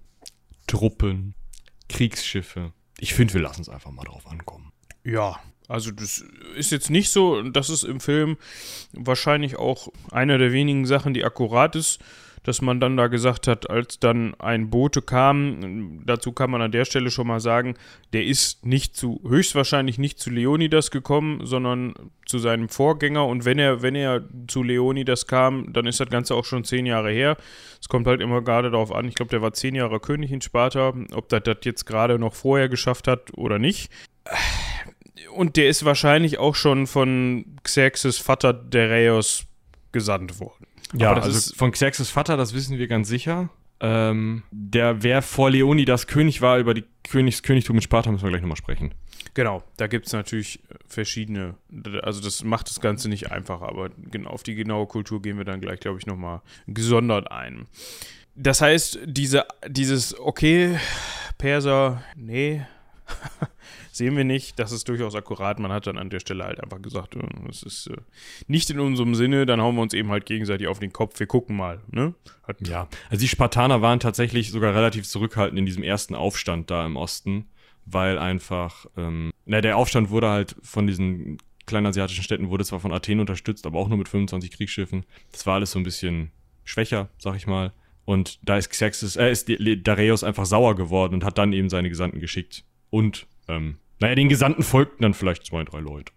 Truppen, Kriegsschiffe. Ich finde, wir lassen es einfach mal drauf ankommen. Ja, also das ist jetzt nicht so, das ist im Film wahrscheinlich auch eine der wenigen Sachen, die akkurat ist dass man dann da gesagt hat, als dann ein Bote kam, dazu kann man an der Stelle schon mal sagen, der ist nicht zu, höchstwahrscheinlich nicht zu Leonidas gekommen, sondern zu seinem Vorgänger und wenn er, wenn er zu Leonidas kam, dann ist das Ganze auch schon zehn Jahre her. Es kommt halt immer gerade darauf an, ich glaube, der war zehn Jahre König in Sparta, ob das das jetzt gerade noch vorher geschafft hat oder nicht. Und der ist wahrscheinlich auch schon von Xerxes Vater Dareios gesandt worden. Ja, also von Xerxes Vater, das wissen wir ganz sicher. Ähm, der, wer vor Leonidas König war, über die Königs Königtum in Sparta müssen wir gleich nochmal sprechen. Genau, da gibt es natürlich verschiedene, also das macht das Ganze nicht einfacher, aber auf die genaue Kultur gehen wir dann gleich, glaube ich, nochmal gesondert ein. Das heißt, diese, dieses, okay, Perser, nee, sehen wir nicht. Das ist durchaus akkurat. Man hat dann an der Stelle halt einfach gesagt, es ist äh, nicht in unserem Sinne, dann hauen wir uns eben halt gegenseitig auf den Kopf. Wir gucken mal. Ne? Hat ja, also die Spartaner waren tatsächlich sogar relativ zurückhaltend in diesem ersten Aufstand da im Osten, weil einfach, ähm, na, der Aufstand wurde halt von diesen kleinen asiatischen Städten, wurde zwar von Athen unterstützt, aber auch nur mit 25 Kriegsschiffen. Das war alles so ein bisschen schwächer, sag ich mal. Und da ist Xerxes, äh, ist Dareios einfach sauer geworden und hat dann eben seine Gesandten geschickt. Und ähm, naja, den Gesandten folgten dann vielleicht zwei, drei Leute.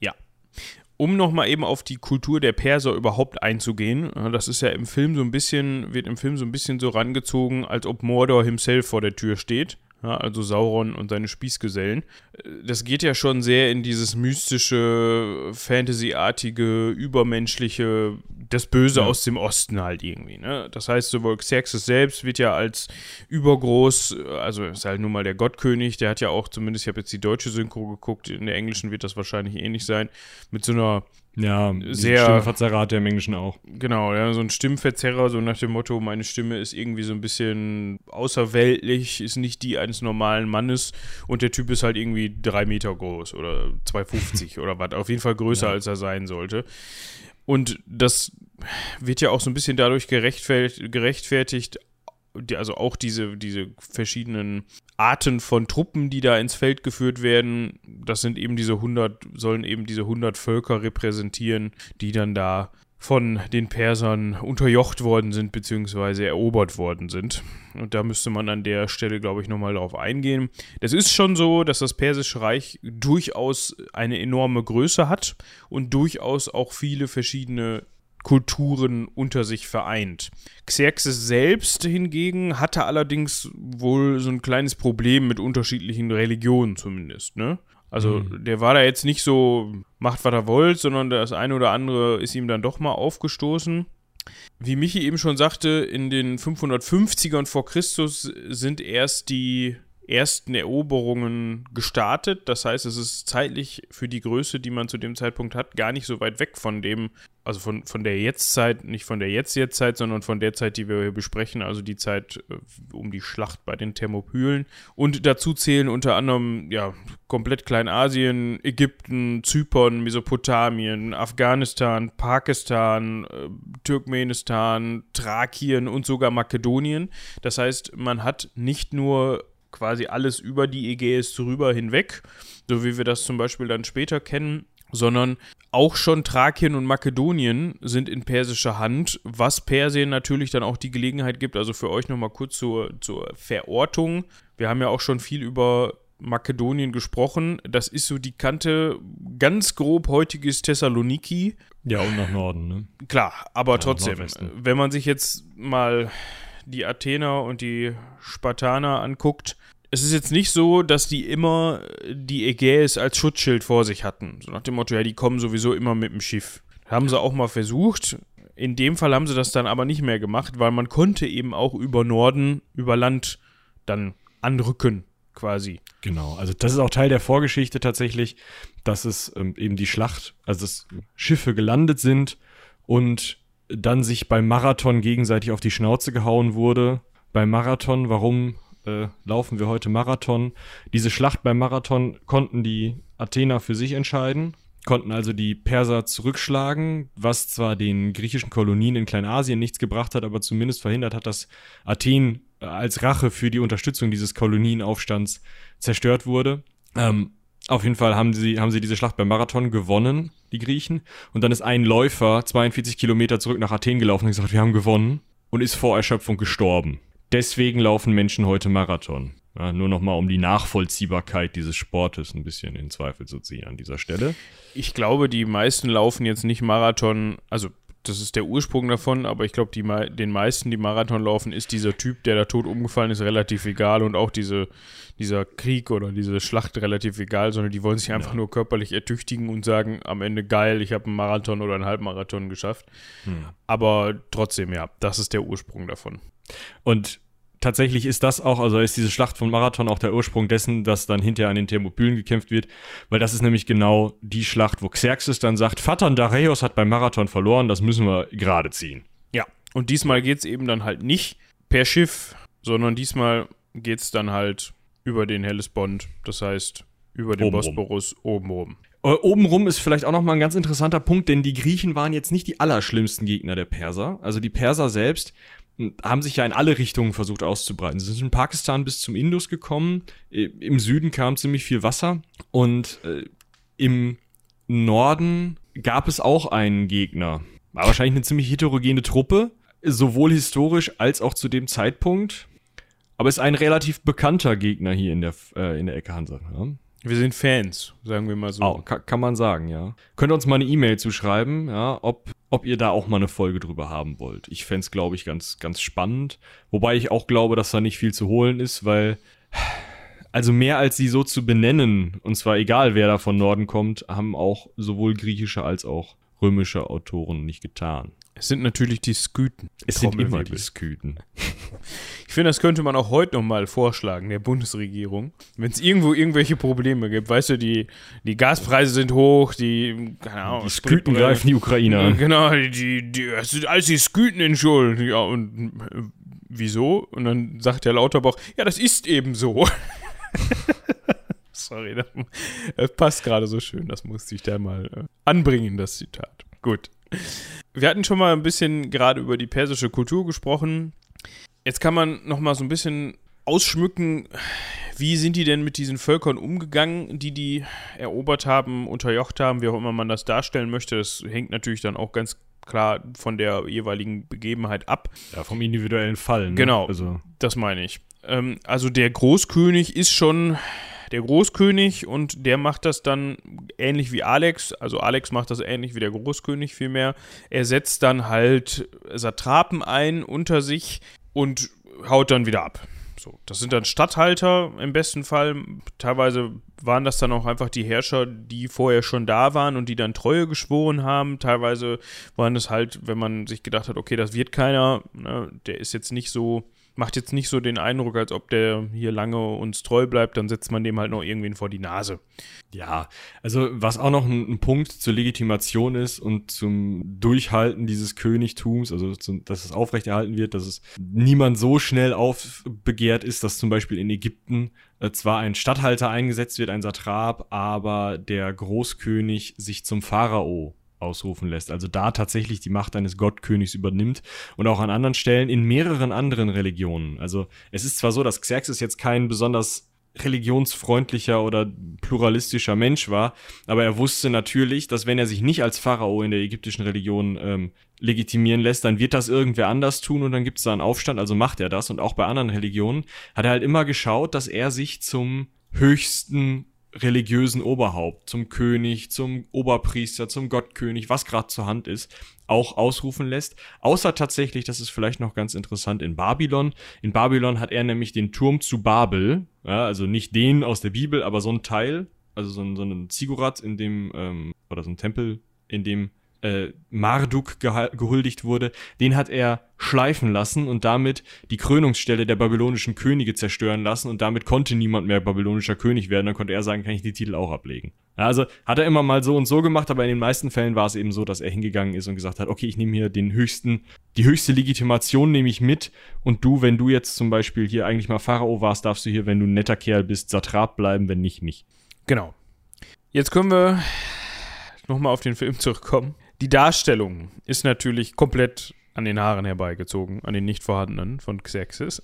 Ja. Um nochmal eben auf die Kultur der Perser überhaupt einzugehen, das ist ja im Film so ein bisschen, wird im Film so ein bisschen so rangezogen, als ob Mordor himself vor der Tür steht. Ja, also Sauron und seine Spießgesellen. Das geht ja schon sehr in dieses mystische, Fantasy-artige, übermenschliche, das Böse ja. aus dem Osten halt irgendwie. Ne? Das heißt, sowohl Xerxes selbst wird ja als übergroß, also ist halt nun mal der Gottkönig, der hat ja auch, zumindest ich habe jetzt die deutsche Synchro geguckt, in der englischen wird das wahrscheinlich ähnlich sein, mit so einer ja, sehr. Der im Englischen auch. Genau, ja, so ein Stimmverzerrer, so nach dem Motto, meine Stimme ist irgendwie so ein bisschen außerweltlich, ist nicht die eines normalen Mannes und der Typ ist halt irgendwie drei Meter groß oder 2,50 oder was. Auf jeden Fall größer, ja. als er sein sollte. Und das wird ja auch so ein bisschen dadurch gerechtfertigt, also auch diese, diese verschiedenen Arten von Truppen, die da ins Feld geführt werden, das sind eben diese 100, sollen eben diese 100 Völker repräsentieren, die dann da von den Persern unterjocht worden sind, beziehungsweise erobert worden sind. Und da müsste man an der Stelle, glaube ich, nochmal drauf eingehen. Es ist schon so, dass das Persische Reich durchaus eine enorme Größe hat und durchaus auch viele verschiedene Kulturen unter sich vereint. Xerxes selbst hingegen hatte allerdings wohl so ein kleines Problem mit unterschiedlichen Religionen zumindest, ne? Also mhm. der war da jetzt nicht so, macht was er wollt, sondern das eine oder andere ist ihm dann doch mal aufgestoßen. Wie Michi eben schon sagte, in den 550ern vor Christus sind erst die ersten Eroberungen gestartet. Das heißt, es ist zeitlich für die Größe, die man zu dem Zeitpunkt hat, gar nicht so weit weg von dem, also von, von der Jetztzeit, nicht von der Jetzt-Jetztzeit, sondern von der Zeit, die wir hier besprechen, also die Zeit äh, um die Schlacht bei den Thermopylen. Und dazu zählen unter anderem, ja, komplett Kleinasien, Ägypten, Zypern, Mesopotamien, Afghanistan, Pakistan, äh, Turkmenistan, Thrakien und sogar Makedonien. Das heißt, man hat nicht nur quasi alles über die Ägäis drüber hinweg, so wie wir das zum Beispiel dann später kennen, sondern auch schon Thrakien und Makedonien sind in persischer Hand, was Persien natürlich dann auch die Gelegenheit gibt, also für euch nochmal kurz zur, zur Verortung. Wir haben ja auch schon viel über Makedonien gesprochen. Das ist so die Kante, ganz grob heutiges Thessaloniki. Ja, und nach Norden, ne? Klar, aber ja, trotzdem, wenn man sich jetzt mal die Athener und die Spartaner anguckt, es ist jetzt nicht so, dass die immer die Ägäis als Schutzschild vor sich hatten. So nach dem Motto, ja, die kommen sowieso immer mit dem Schiff. Haben sie auch mal versucht. In dem Fall haben sie das dann aber nicht mehr gemacht, weil man konnte eben auch über Norden, über Land dann anrücken quasi. Genau, also das ist auch Teil der Vorgeschichte tatsächlich, dass es ähm, eben die Schlacht, also dass Schiffe gelandet sind und dann sich beim Marathon gegenseitig auf die Schnauze gehauen wurde. Beim Marathon, warum äh, laufen wir heute Marathon? Diese Schlacht beim Marathon konnten die Athener für sich entscheiden, konnten also die Perser zurückschlagen, was zwar den griechischen Kolonien in Kleinasien nichts gebracht hat, aber zumindest verhindert hat, dass Athen äh, als Rache für die Unterstützung dieses Kolonienaufstands zerstört wurde. Ähm, auf jeden Fall haben sie, haben sie diese Schlacht beim Marathon gewonnen, die Griechen. Und dann ist ein Läufer 42 Kilometer zurück nach Athen gelaufen und gesagt, wir haben gewonnen und ist vor Erschöpfung gestorben. Deswegen laufen Menschen heute Marathon. Ja, nur nochmal, um die Nachvollziehbarkeit dieses Sportes ein bisschen in Zweifel zu ziehen an dieser Stelle. Ich glaube, die meisten laufen jetzt nicht Marathon, also das ist der Ursprung davon, aber ich glaube, den meisten, die Marathon laufen, ist dieser Typ, der da tot umgefallen ist, relativ egal und auch diese, dieser Krieg oder diese Schlacht relativ egal, sondern die wollen sich einfach ja. nur körperlich ertüchtigen und sagen am Ende geil, ich habe einen Marathon oder einen Halbmarathon geschafft. Hm. Aber trotzdem, ja, das ist der Ursprung davon. Und tatsächlich ist das auch, also ist diese Schlacht von Marathon auch der Ursprung dessen, dass dann hinterher an den Thermopylen gekämpft wird, weil das ist nämlich genau die Schlacht, wo Xerxes dann sagt, Vater Dareios hat beim Marathon verloren, das müssen wir gerade ziehen. Ja, und diesmal geht es eben dann halt nicht per Schiff, sondern diesmal geht es dann halt über den Hellespont, das heißt über den obenrum. Bosporus obenrum. Äh, obenrum ist vielleicht auch nochmal ein ganz interessanter Punkt, denn die Griechen waren jetzt nicht die allerschlimmsten Gegner der Perser. Also die Perser selbst haben sich ja in alle Richtungen versucht auszubreiten. Sie sind in Pakistan bis zum Indus gekommen. Im Süden kam ziemlich viel Wasser und äh, im Norden gab es auch einen Gegner. War wahrscheinlich eine ziemlich heterogene Truppe, sowohl historisch als auch zu dem Zeitpunkt. Aber ist ein relativ bekannter Gegner hier in der, äh, in der Ecke Hansa. Ja? Wir sind Fans, sagen wir mal so. Oh, kann, kann, man sagen, ja. Könnt ihr uns mal eine E-Mail zuschreiben, ja, ob, ob ihr da auch mal eine Folge drüber haben wollt. Ich fände es, glaube ich, ganz, ganz spannend. Wobei ich auch glaube, dass da nicht viel zu holen ist, weil, also mehr als sie so zu benennen, und zwar egal wer da von Norden kommt, haben auch sowohl griechische als auch römische Autoren nicht getan. Es sind natürlich die Sküten. Es sind immer die Sküten. Ich finde, das könnte man auch heute nochmal vorschlagen, der Bundesregierung. Wenn es irgendwo irgendwelche Probleme gibt, weißt du, die, die Gaspreise sind hoch, die, keine Ahnung, die Sküten greifen die Ukrainer an. Genau, die, die, das sind alles die Sküten in Schuld. Ja, und äh, wieso? Und dann sagt der Lauterbach, ja, das ist eben so. Sorry, das, das passt gerade so schön, das musste ich da mal äh, anbringen, das Zitat. Gut. Wir hatten schon mal ein bisschen gerade über die persische Kultur gesprochen. Jetzt kann man noch mal so ein bisschen ausschmücken, wie sind die denn mit diesen Völkern umgegangen, die die erobert haben, unterjocht haben, wie auch immer man das darstellen möchte. Das hängt natürlich dann auch ganz klar von der jeweiligen Begebenheit ab. Ja, vom individuellen Fall. Ne? Genau, also. das meine ich. Ähm, also der Großkönig ist schon der Großkönig und der macht das dann ähnlich wie Alex. Also Alex macht das ähnlich wie der Großkönig vielmehr. Er setzt dann halt Satrapen ein unter sich und haut dann wieder ab. So, das sind dann Statthalter im besten Fall. Teilweise waren das dann auch einfach die Herrscher, die vorher schon da waren und die dann Treue geschworen haben. Teilweise waren es halt, wenn man sich gedacht hat, okay, das wird keiner, ne, der ist jetzt nicht so macht jetzt nicht so den Eindruck, als ob der hier lange uns treu bleibt, dann setzt man dem halt noch irgendwen vor die Nase. Ja, also was auch noch ein, ein Punkt zur Legitimation ist und zum Durchhalten dieses Königtums, also zum, dass es aufrechterhalten wird, dass es niemand so schnell aufbegehrt ist, dass zum Beispiel in Ägypten äh, zwar ein Statthalter eingesetzt wird, ein Satrap, aber der Großkönig sich zum Pharao ausrufen lässt. Also da tatsächlich die Macht eines Gottkönigs übernimmt und auch an anderen Stellen in mehreren anderen Religionen. Also es ist zwar so, dass Xerxes jetzt kein besonders religionsfreundlicher oder pluralistischer Mensch war, aber er wusste natürlich, dass wenn er sich nicht als Pharao in der ägyptischen Religion ähm, legitimieren lässt, dann wird das irgendwer anders tun und dann gibt es da einen Aufstand, also macht er das. Und auch bei anderen Religionen hat er halt immer geschaut, dass er sich zum höchsten religiösen Oberhaupt, zum König, zum Oberpriester, zum Gottkönig, was gerade zur Hand ist, auch ausrufen lässt. Außer tatsächlich, das ist vielleicht noch ganz interessant, in Babylon. In Babylon hat er nämlich den Turm zu Babel, ja, also nicht den aus der Bibel, aber so ein Teil, also so ein, so ein Ziggurat, in dem, ähm, oder so ein Tempel, in dem äh, Marduk gehuldigt wurde, den hat er schleifen lassen und damit die Krönungsstelle der babylonischen Könige zerstören lassen und damit konnte niemand mehr babylonischer König werden. Dann konnte er sagen, kann ich die Titel auch ablegen. Also hat er immer mal so und so gemacht, aber in den meisten Fällen war es eben so, dass er hingegangen ist und gesagt hat, okay, ich nehme hier den höchsten, die höchste Legitimation nehme ich mit und du, wenn du jetzt zum Beispiel hier eigentlich mal Pharao warst, darfst du hier, wenn du ein netter Kerl bist, Satrap bleiben, wenn nicht, nicht. Genau. Jetzt können wir nochmal auf den Film zurückkommen. Die Darstellung ist natürlich komplett an den Haaren herbeigezogen, an den nicht vorhandenen von Xerxes.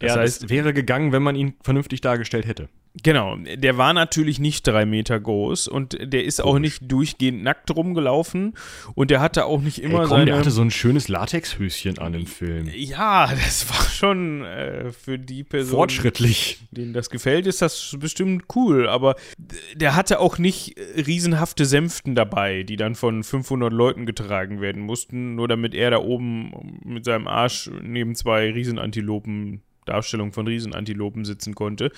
Das ja, heißt, das wäre gegangen, wenn man ihn vernünftig dargestellt hätte. Genau, der war natürlich nicht drei Meter groß und der ist Komisch. auch nicht durchgehend nackt rumgelaufen und der hatte auch nicht immer komm, seine... Der hatte so ein schönes Latexhöschen an im Film. Ja, das war schon äh, für die Person... Fortschrittlich. Denen das gefällt, ist das bestimmt cool, aber der hatte auch nicht riesenhafte Sänften dabei, die dann von 500 Leuten getragen werden mussten, nur damit er da oben mit seinem Arsch neben zwei Riesenantilopen Darstellung von Riesenantilopen sitzen konnte.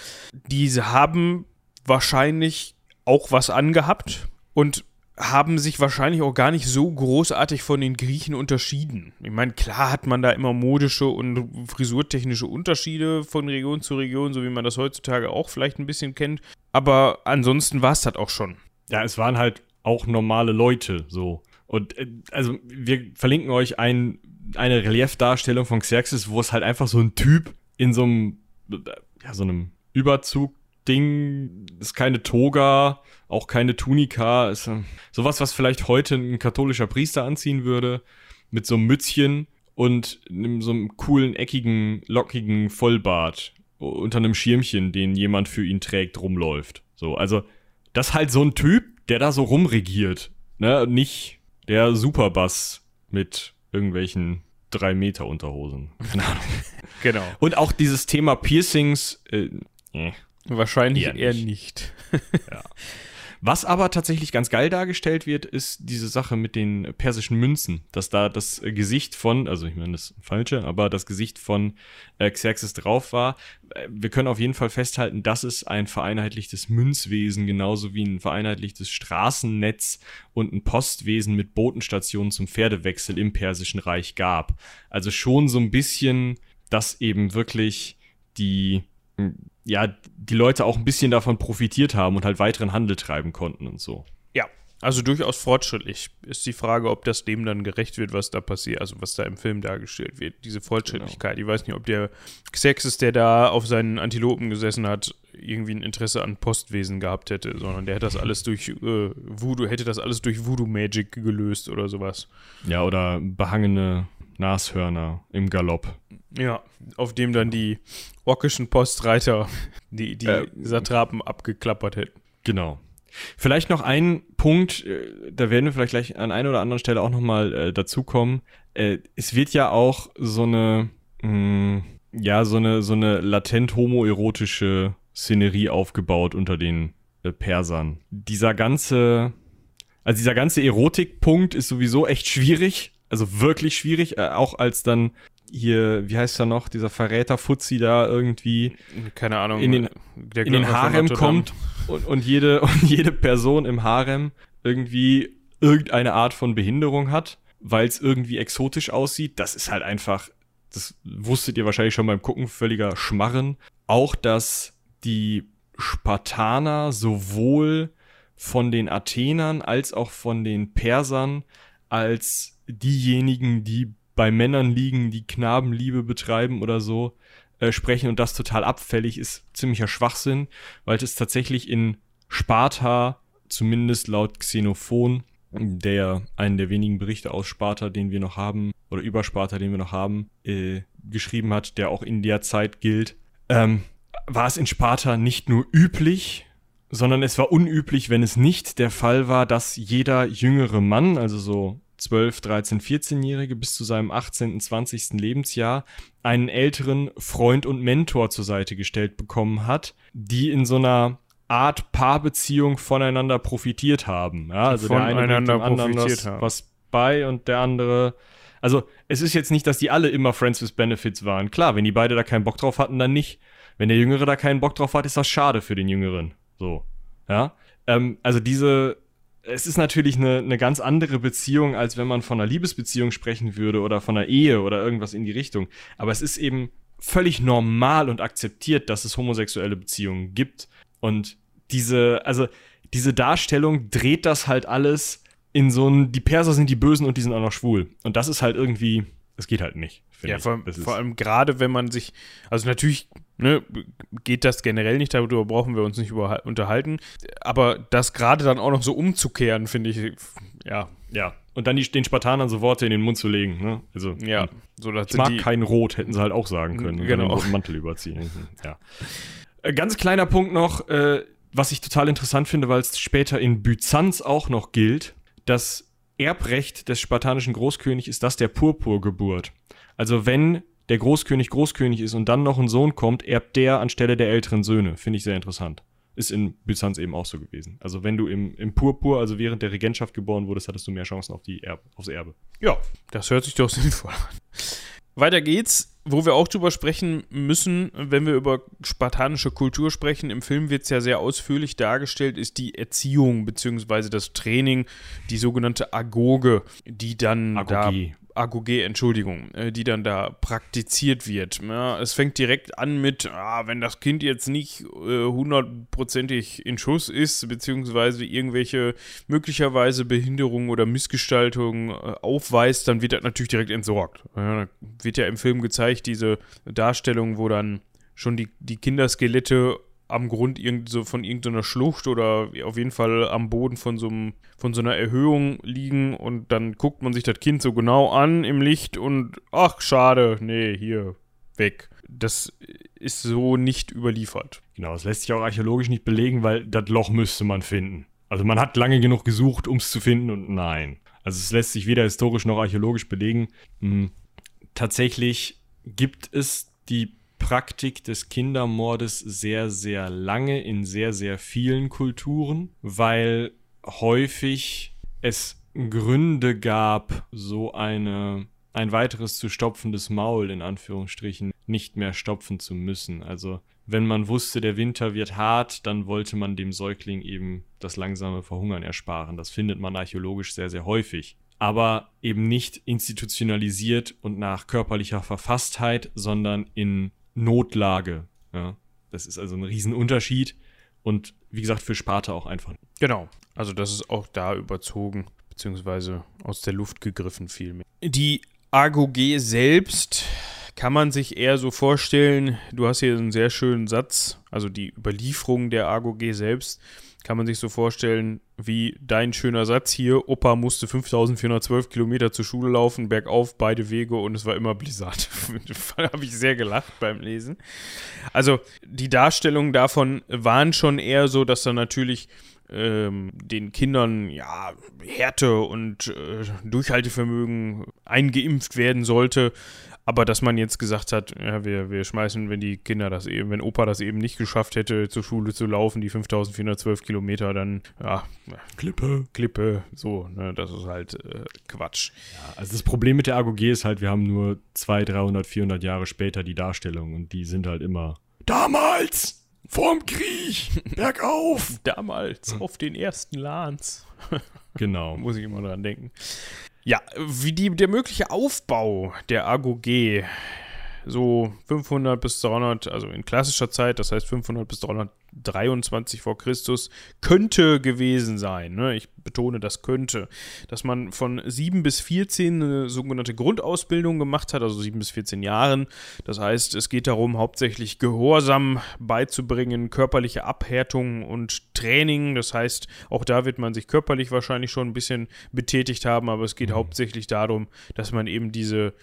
Diese haben wahrscheinlich auch was angehabt und haben sich wahrscheinlich auch gar nicht so großartig von den Griechen unterschieden. Ich meine, klar hat man da immer modische und frisurtechnische Unterschiede von Region zu Region, so wie man das heutzutage auch vielleicht ein bisschen kennt. Aber ansonsten war es das auch schon. Ja, es waren halt auch normale Leute so. Und äh, also wir verlinken euch ein, eine Reliefdarstellung von Xerxes, wo es halt einfach so ein Typ in so einem, ja, so einem Überzug-Ding, ist keine Toga, auch keine Tunika, ist äh, sowas, was vielleicht heute ein katholischer Priester anziehen würde, mit so einem Mützchen und so einem coolen, eckigen, lockigen Vollbart unter einem Schirmchen, den jemand für ihn trägt, rumläuft. So, also, das ist halt so ein Typ, der da so rumregiert, ne, nicht der Superbass mit irgendwelchen drei Meter Unterhosen. genau. Und auch dieses Thema Piercings, äh, wahrscheinlich eher, eher nicht. ja. Was aber tatsächlich ganz geil dargestellt wird, ist diese Sache mit den persischen Münzen, dass da das Gesicht von, also ich meine das falsche, aber das Gesicht von äh, Xerxes drauf war. Äh, wir können auf jeden Fall festhalten, dass es ein vereinheitlichtes Münzwesen genauso wie ein vereinheitlichtes Straßennetz und ein Postwesen mit Botenstationen zum Pferdewechsel im Persischen Reich gab. Also schon so ein bisschen, dass eben wirklich die ja, die Leute auch ein bisschen davon profitiert haben und halt weiteren Handel treiben konnten und so. Ja, also durchaus fortschrittlich. Ist die Frage, ob das dem dann gerecht wird, was da passiert, also was da im Film dargestellt wird. Diese Fortschrittlichkeit. Genau. Ich weiß nicht, ob der Xerxes, der da auf seinen Antilopen gesessen hat, irgendwie ein Interesse an Postwesen gehabt hätte, sondern der hätte das alles durch äh, Voodoo, hätte das alles durch Voodoo Magic gelöst oder sowas. Ja, oder behangene Nashörner im Galopp. Ja, auf dem dann die orkischen Postreiter die, die äh, Satrapen abgeklappert hätten. Genau. Vielleicht noch ein Punkt, äh, da werden wir vielleicht gleich an einer oder anderen Stelle auch nochmal äh, dazukommen. Äh, es wird ja auch so eine, mh, mm, ja, so eine, so eine latent homoerotische Szenerie aufgebaut unter den äh, Persern. Dieser ganze, also dieser ganze Erotikpunkt ist sowieso echt schwierig, also wirklich schwierig, äh, auch als dann hier, wie heißt er noch, dieser Verräter Fuzzi da irgendwie keine Ahnung in den, in den Harem kommt und, und jede und jede Person im Harem irgendwie irgendeine Art von Behinderung hat, weil es irgendwie exotisch aussieht. Das ist halt einfach, das wusstet ihr wahrscheinlich schon beim Gucken, völliger Schmarren. Auch, dass die Spartaner sowohl von den Athenern als auch von den Persern als diejenigen, die bei Männern liegen, die Knabenliebe betreiben oder so, äh, sprechen und das total abfällig ist ziemlicher Schwachsinn, weil es tatsächlich in Sparta, zumindest laut Xenophon, der einen der wenigen Berichte aus Sparta, den wir noch haben, oder über Sparta, den wir noch haben, äh, geschrieben hat, der auch in der Zeit gilt, ähm, war es in Sparta nicht nur üblich, sondern es war unüblich, wenn es nicht der Fall war, dass jeder jüngere Mann, also so 12, 13, 14-Jährige bis zu seinem 18., 20. Lebensjahr einen älteren Freund und Mentor zur Seite gestellt bekommen hat, die in so einer Art Paarbeziehung voneinander profitiert haben. Ja, also der eine dem anderen was, was bei und der andere. Also es ist jetzt nicht, dass die alle immer Friends with Benefits waren. Klar, wenn die beide da keinen Bock drauf hatten, dann nicht. Wenn der Jüngere da keinen Bock drauf hat, ist das schade für den Jüngeren. So. Ja. Ähm, also diese es ist natürlich eine, eine ganz andere Beziehung, als wenn man von einer Liebesbeziehung sprechen würde oder von einer Ehe oder irgendwas in die Richtung. Aber es ist eben völlig normal und akzeptiert, dass es homosexuelle Beziehungen gibt. Und diese, also diese Darstellung dreht das halt alles in so ein, die Perser sind die Bösen und die sind auch noch schwul. Und das ist halt irgendwie, es geht halt nicht. Ja, vor, vor allem gerade, wenn man sich, also natürlich ne, geht das generell nicht, darüber brauchen wir uns nicht unterhalten, aber das gerade dann auch noch so umzukehren, finde ich, ja. Ja, und dann die, den Spartanern so Worte in den Mund zu legen, ne? Also, ja, hm. so das ich mag die, kein Rot, hätten sie halt auch sagen können. Genau. Und den Mantel überziehen. ja. Äh, ganz kleiner Punkt noch, äh, was ich total interessant finde, weil es später in Byzanz auch noch gilt, das Erbrecht des spartanischen Großkönigs ist das der Purpurgeburt. Also wenn der Großkönig Großkönig ist und dann noch ein Sohn kommt, erbt der anstelle der älteren Söhne. Finde ich sehr interessant. Ist in Byzanz eben auch so gewesen. Also wenn du im, im Purpur, also während der Regentschaft geboren wurdest, hattest du mehr Chancen auf die Erb, aufs Erbe. Ja, das hört sich doch sinnvoll an. Weiter geht's, wo wir auch drüber sprechen müssen, wenn wir über spartanische Kultur sprechen. Im Film wird es ja sehr ausführlich dargestellt, ist die Erziehung bzw. das Training, die sogenannte Agoge, die dann Agogie. da Agoge, Entschuldigung, äh, die dann da praktiziert wird. Ja, es fängt direkt an mit, ah, wenn das Kind jetzt nicht äh, hundertprozentig in Schuss ist, beziehungsweise irgendwelche möglicherweise Behinderungen oder Missgestaltungen äh, aufweist, dann wird das natürlich direkt entsorgt. Ja, wird ja im Film gezeigt, diese Darstellung, wo dann schon die, die Kinderskelette am Grund irgend so von irgendeiner Schlucht oder auf jeden Fall am Boden von so, einem, von so einer Erhöhung liegen und dann guckt man sich das Kind so genau an im Licht und ach, schade, nee, hier, weg. Das ist so nicht überliefert. Genau, das lässt sich auch archäologisch nicht belegen, weil das Loch müsste man finden. Also man hat lange genug gesucht, um es zu finden und nein. Also es lässt sich weder historisch noch archäologisch belegen. Hm. Tatsächlich gibt es die Praktik des Kindermordes sehr, sehr lange in sehr, sehr vielen Kulturen, weil häufig es Gründe gab, so eine ein weiteres zu stopfendes Maul in Anführungsstrichen nicht mehr stopfen zu müssen. Also wenn man wusste, der Winter wird hart, dann wollte man dem Säugling eben das langsame Verhungern ersparen. Das findet man archäologisch sehr, sehr häufig. Aber eben nicht institutionalisiert und nach körperlicher Verfasstheit, sondern in Notlage. Ja, das ist also ein Riesenunterschied und wie gesagt für Sparta auch einfach. Genau, also das ist auch da überzogen, beziehungsweise aus der Luft gegriffen vielmehr. Die AGOG selbst kann man sich eher so vorstellen, du hast hier einen sehr schönen Satz, also die Überlieferung der AGOG selbst kann man sich so vorstellen, wie dein schöner Satz hier. Opa musste 5412 Kilometer zur Schule laufen, bergauf, beide Wege und es war immer Blizzard. da habe ich sehr gelacht beim Lesen. Also die Darstellungen davon waren schon eher so, dass da natürlich ähm, den Kindern ja Härte und äh, Durchhaltevermögen eingeimpft werden sollte. Aber dass man jetzt gesagt hat, ja, wir, wir schmeißen, wenn die Kinder das eben, wenn Opa das eben nicht geschafft hätte, zur Schule zu laufen, die 5412 Kilometer, dann, ja, Klippe. Klippe, so, ne, das ist halt äh, Quatsch. Ja, also das Problem mit der AGOG ist halt, wir haben nur 200, 300, 400 Jahre später die Darstellung und die sind halt immer damals! Vorm Krieg! Bergauf! Damals, auf den ersten Lans. genau. Muss ich immer dran denken. Ja, wie die, der mögliche Aufbau der AGOG so 500 bis 300, also in klassischer Zeit, das heißt 500 bis 323 vor Christus, könnte gewesen sein. Ne? Ich betone das könnte. Dass man von 7 bis 14 eine sogenannte Grundausbildung gemacht hat, also 7 bis 14 Jahren. Das heißt, es geht darum, hauptsächlich Gehorsam beizubringen, körperliche Abhärtung und Training. Das heißt, auch da wird man sich körperlich wahrscheinlich schon ein bisschen betätigt haben, aber es geht mhm. hauptsächlich darum, dass man eben diese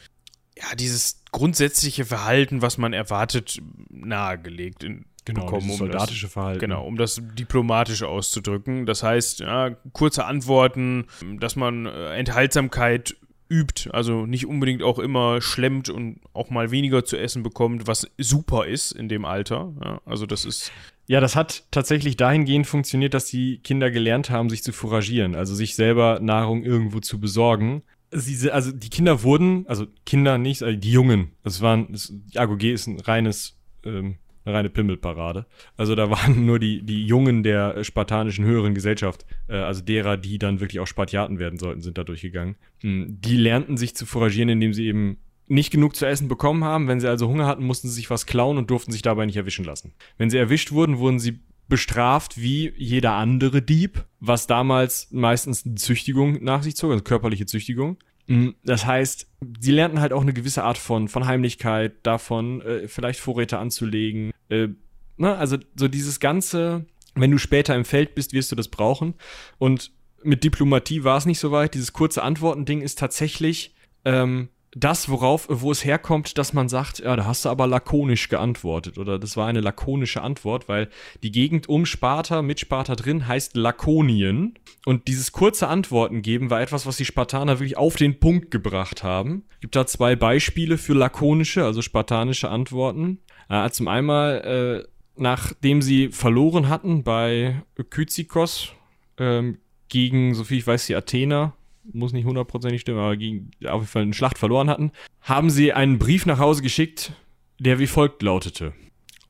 ja, dieses grundsätzliche Verhalten, was man erwartet, nahegelegt in, genau, bekommen. Um soldatische das, Verhalten. Genau, um das diplomatisch auszudrücken. Das heißt, ja, kurze Antworten, dass man äh, Enthaltsamkeit übt, also nicht unbedingt auch immer schlemmt und auch mal weniger zu essen bekommt, was super ist in dem Alter. Ja, also das ist ja, das hat tatsächlich dahingehend funktioniert, dass die Kinder gelernt haben, sich zu fouragieren, also sich selber Nahrung irgendwo zu besorgen sie, also die Kinder wurden, also Kinder nicht, also die Jungen, das waren, das, die AGOG ist ein reines ähm, eine reine Pimmelparade. Also da waren nur die, die Jungen der spartanischen höheren Gesellschaft, äh, also derer, die dann wirklich auch Spartiaten werden sollten, sind da durchgegangen. Hm, die lernten sich zu foragieren, indem sie eben nicht genug zu essen bekommen haben. Wenn sie also Hunger hatten, mussten sie sich was klauen und durften sich dabei nicht erwischen lassen. Wenn sie erwischt wurden, wurden sie bestraft wie jeder andere Dieb, was damals meistens eine Züchtigung nach sich zog, also körperliche Züchtigung. Mhm. Das heißt, sie lernten halt auch eine gewisse Art von, von Heimlichkeit, davon äh, vielleicht Vorräte anzulegen. Äh, ne? Also so dieses ganze, wenn du später im Feld bist, wirst du das brauchen. Und mit Diplomatie war es nicht so weit. Dieses kurze Antworten-Ding ist tatsächlich ähm, das, worauf, wo es herkommt, dass man sagt, ja, da hast du aber lakonisch geantwortet oder das war eine lakonische Antwort, weil die Gegend um Sparta mit Sparta drin heißt Lakonien und dieses kurze Antworten geben war etwas, was die Spartaner wirklich auf den Punkt gebracht haben. Gibt da zwei Beispiele für lakonische, also spartanische Antworten. Äh, zum einmal, äh, nachdem sie verloren hatten bei Kyzikos ähm, gegen, so viel ich weiß, die Athener, muss nicht hundertprozentig stimmen, aber gegen, auf jeden Fall eine Schlacht verloren hatten, haben sie einen Brief nach Hause geschickt, der wie folgt lautete.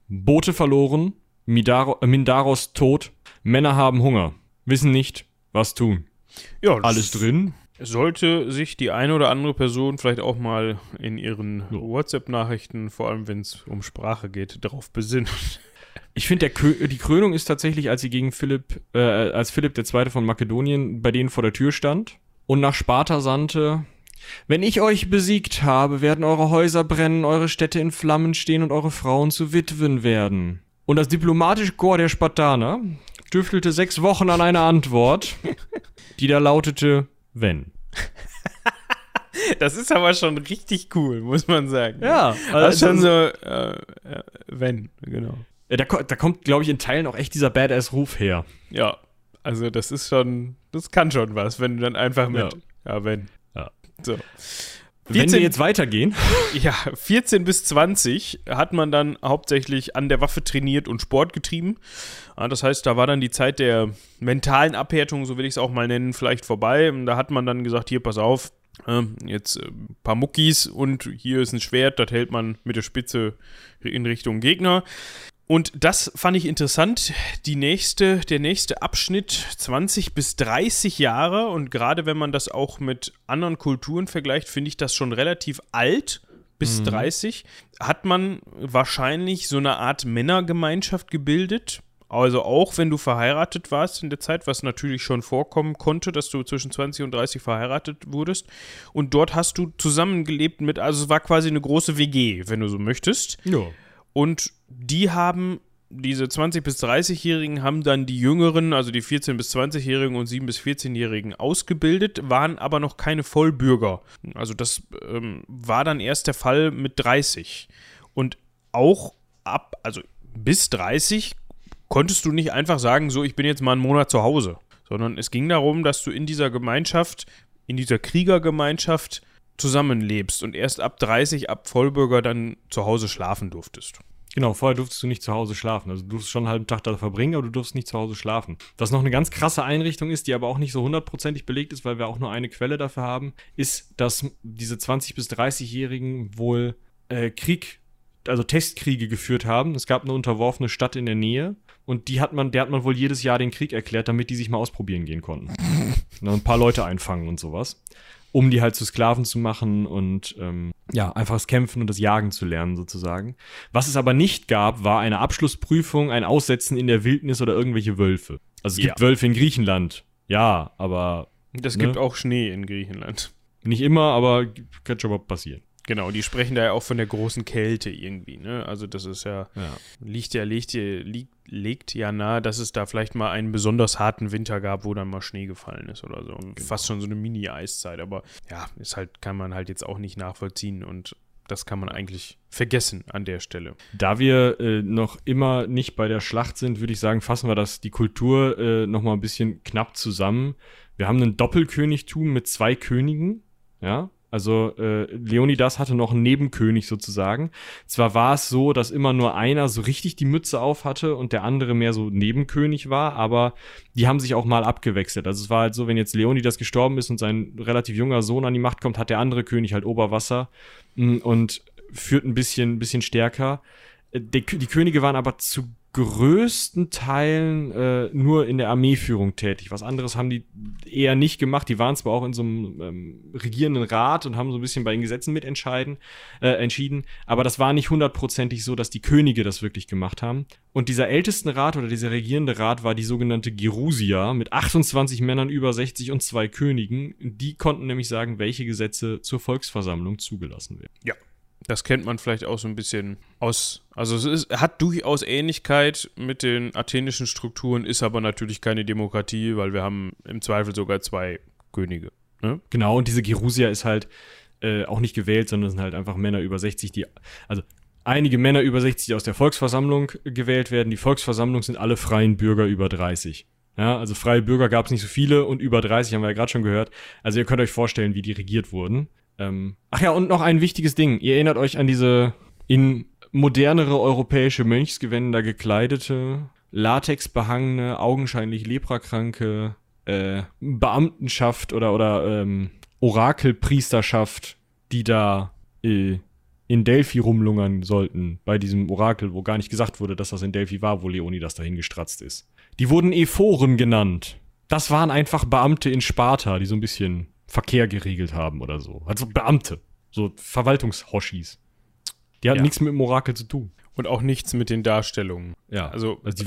Boote verloren, Midaro, äh, Mindaros tot, Männer haben Hunger, wissen nicht, was tun. Ja, Alles drin. Sollte sich die eine oder andere Person vielleicht auch mal in ihren Ja. WhatsApp-Nachrichten, vor allem wenn es um Sprache geht, darauf besinnen. Ich finde, die Krönung ist tatsächlich, als sie gegen Philipp, äh, als Philipp II. von Makedonien bei denen vor der Tür stand und nach Sparta sandte, wenn ich euch besiegt habe, werden eure Häuser brennen, eure Städte in Flammen stehen und eure Frauen zu Witwen werden. Und das diplomatische Korps der Spartaner tüftelte sechs Wochen an einer Antwort, die da lautete, wenn. Das ist aber schon richtig cool, muss man sagen. Ja, das ist also schon so, äh, äh, wenn, genau. Da, da kommt, glaube ich, in Teilen auch echt dieser Badass-Ruf her. Ja, also das ist schon, das kann schon was, wenn du dann einfach mit, ja, wenn. Ja. So. Wenn 14 wir jetzt weitergehen, Ja, 14 bis 20 hat man dann hauptsächlich an der Waffe trainiert und Sport getrieben. Ah, Das heißt, da war dann die Zeit der mentalen Abhärtung, so will ich es auch mal nennen, vielleicht vorbei. Da hat man dann gesagt, hier, pass auf, ähm, jetzt äh, ein paar Muckis und hier ist ein Schwert, das hält man mit der Spitze in Richtung Gegner. Und das fand ich interessant. Die nächste, der nächste Abschnitt 20 bis 30 Jahre und gerade wenn man das auch mit anderen Kulturen vergleicht, finde ich das schon relativ alt bis 30. Hat man wahrscheinlich so eine Art Männergemeinschaft gebildet. Also auch wenn du verheiratet warst in der Zeit, was natürlich schon vorkommen konnte, dass du zwischen 20 und 30 verheiratet wurdest. Und dort hast du zusammengelebt mit, also es war quasi eine große WG, wenn du so möchtest. ja. Und die haben, diese 20- bis 30-Jährigen haben dann die Jüngeren, also die 14- bis 20-Jährigen und 7- bis 14-Jährigen ausgebildet, waren aber noch keine Vollbürger. Also das ähm, war dann erst der Fall mit 30. Und auch ab, also bis 30 konntest du nicht einfach sagen, so, ich bin jetzt mal einen Monat zu Hause. Sondern es ging darum, dass du in dieser Gemeinschaft, in dieser Kriegergemeinschaft zusammenlebst und erst ab 30, ab Vollbürger dann zu Hause schlafen durftest. Genau, vorher durftest du nicht zu Hause schlafen. Also du durftest schon einen halben Tag da verbringen, aber du durftest nicht zu Hause schlafen. Was noch eine ganz krasse Einrichtung ist, die aber auch nicht so hundertprozentig belegt ist, weil wir auch nur eine Quelle dafür haben, ist, dass diese 20- bis 30-Jährigen wohl äh, Krieg, also Testkriege geführt haben. Es gab eine unterworfene Stadt in der Nähe und die hat man, der hat man wohl jedes Jahr den Krieg erklärt, damit die sich mal ausprobieren gehen konnten. Und dann ein paar Leute einfangen und sowas. Um die halt zu Sklaven zu machen und ähm, ja, einfach das Kämpfen und das Jagen zu lernen, sozusagen. Was es aber nicht gab, war eine Abschlussprüfung, ein Aussetzen in der Wildnis oder irgendwelche Wölfe. Also es gibt Ja. Wölfe in Griechenland. Ja, aber Das Ne? gibt auch Schnee in Griechenland. nicht immer, aber kann schon mal passieren. Genau, die sprechen da ja auch von der großen Kälte irgendwie, ne? Also das ist ja, Ja. liegt ja, legt, ja- liegt, legt ja nahe, dass es da vielleicht mal einen besonders harten Winter gab, wo dann mal Schnee gefallen ist oder so. Und fast schon so eine Mini-Eiszeit. Aber ja, ist halt, kann man halt jetzt auch nicht nachvollziehen und das kann man eigentlich vergessen an der Stelle. Da wir äh, noch immer nicht bei der Schlacht sind, würde ich sagen, fassen wir das die Kultur äh, noch mal ein bisschen knapp zusammen. Wir haben ein Doppelkönigtum mit zwei Königen, ja. Also äh, Leonidas hatte noch einen Nebenkönig sozusagen. Zwar war es so, dass immer nur einer so richtig die Mütze auf hatte und der andere mehr so Nebenkönig war, aber die haben sich auch mal abgewechselt. Also es war halt so, wenn jetzt Leonidas gestorben ist und sein relativ junger Sohn an die Macht kommt, hat der andere König halt Oberwasser mm, und führt ein bisschen, bisschen stärker. Äh, die, die Könige waren aber zu größten Teilen äh, nur in der Armeeführung tätig. Was anderes haben die eher nicht gemacht. Die waren zwar auch in so einem ähm, regierenden Rat und haben so ein bisschen bei den Gesetzen mitentscheiden, äh, entschieden, aber das war nicht hundertprozentig so, dass die Könige das wirklich gemacht haben. Und dieser Ältestenrat oder dieser regierende Rat war die sogenannte Gerusia mit 28 Männern über 60 und zwei Königen. Die konnten nämlich sagen, welche Gesetze zur Volksversammlung zugelassen werden. Ja, das kennt man vielleicht auch so ein bisschen aus. Also es ist, hat durchaus Ähnlichkeit mit den athenischen Strukturen, ist aber natürlich keine Demokratie, weil wir haben im Zweifel sogar zwei Könige. Ne? Genau, und diese Gerusia ist halt äh, auch nicht gewählt, sondern sind halt einfach Männer über 60, die. Also einige Männer über 60, die aus der Volksversammlung gewählt werden. Die Volksversammlung sind alle freien Bürger über 30. Ja, also freie Bürger gab es nicht so viele und über 30 haben wir ja gerade schon gehört. Also ihr könnt euch vorstellen, wie die regiert wurden. Ähm, ach ja, und noch ein wichtiges Ding. Ihr erinnert euch an diese in modernere europäische Mönchsgewänder gekleidete, latexbehangene, augenscheinlich leprakranke äh, Beamtenschaft oder, oder ähm, Orakelpriesterschaft, die da äh, in Delphi rumlungern sollten, bei diesem Orakel, wo gar nicht gesagt wurde, dass das in Delphi war, wo Leonidas dahin gestratzt ist. Die wurden Ephoren genannt. Das waren einfach Beamte in Sparta, die so ein bisschen Verkehr geregelt haben oder so. Also Beamte, so Verwaltungshoshis. Die hatten ja. nichts mit dem Orakel zu tun. Und auch nichts mit den Darstellungen. Ja. Also, also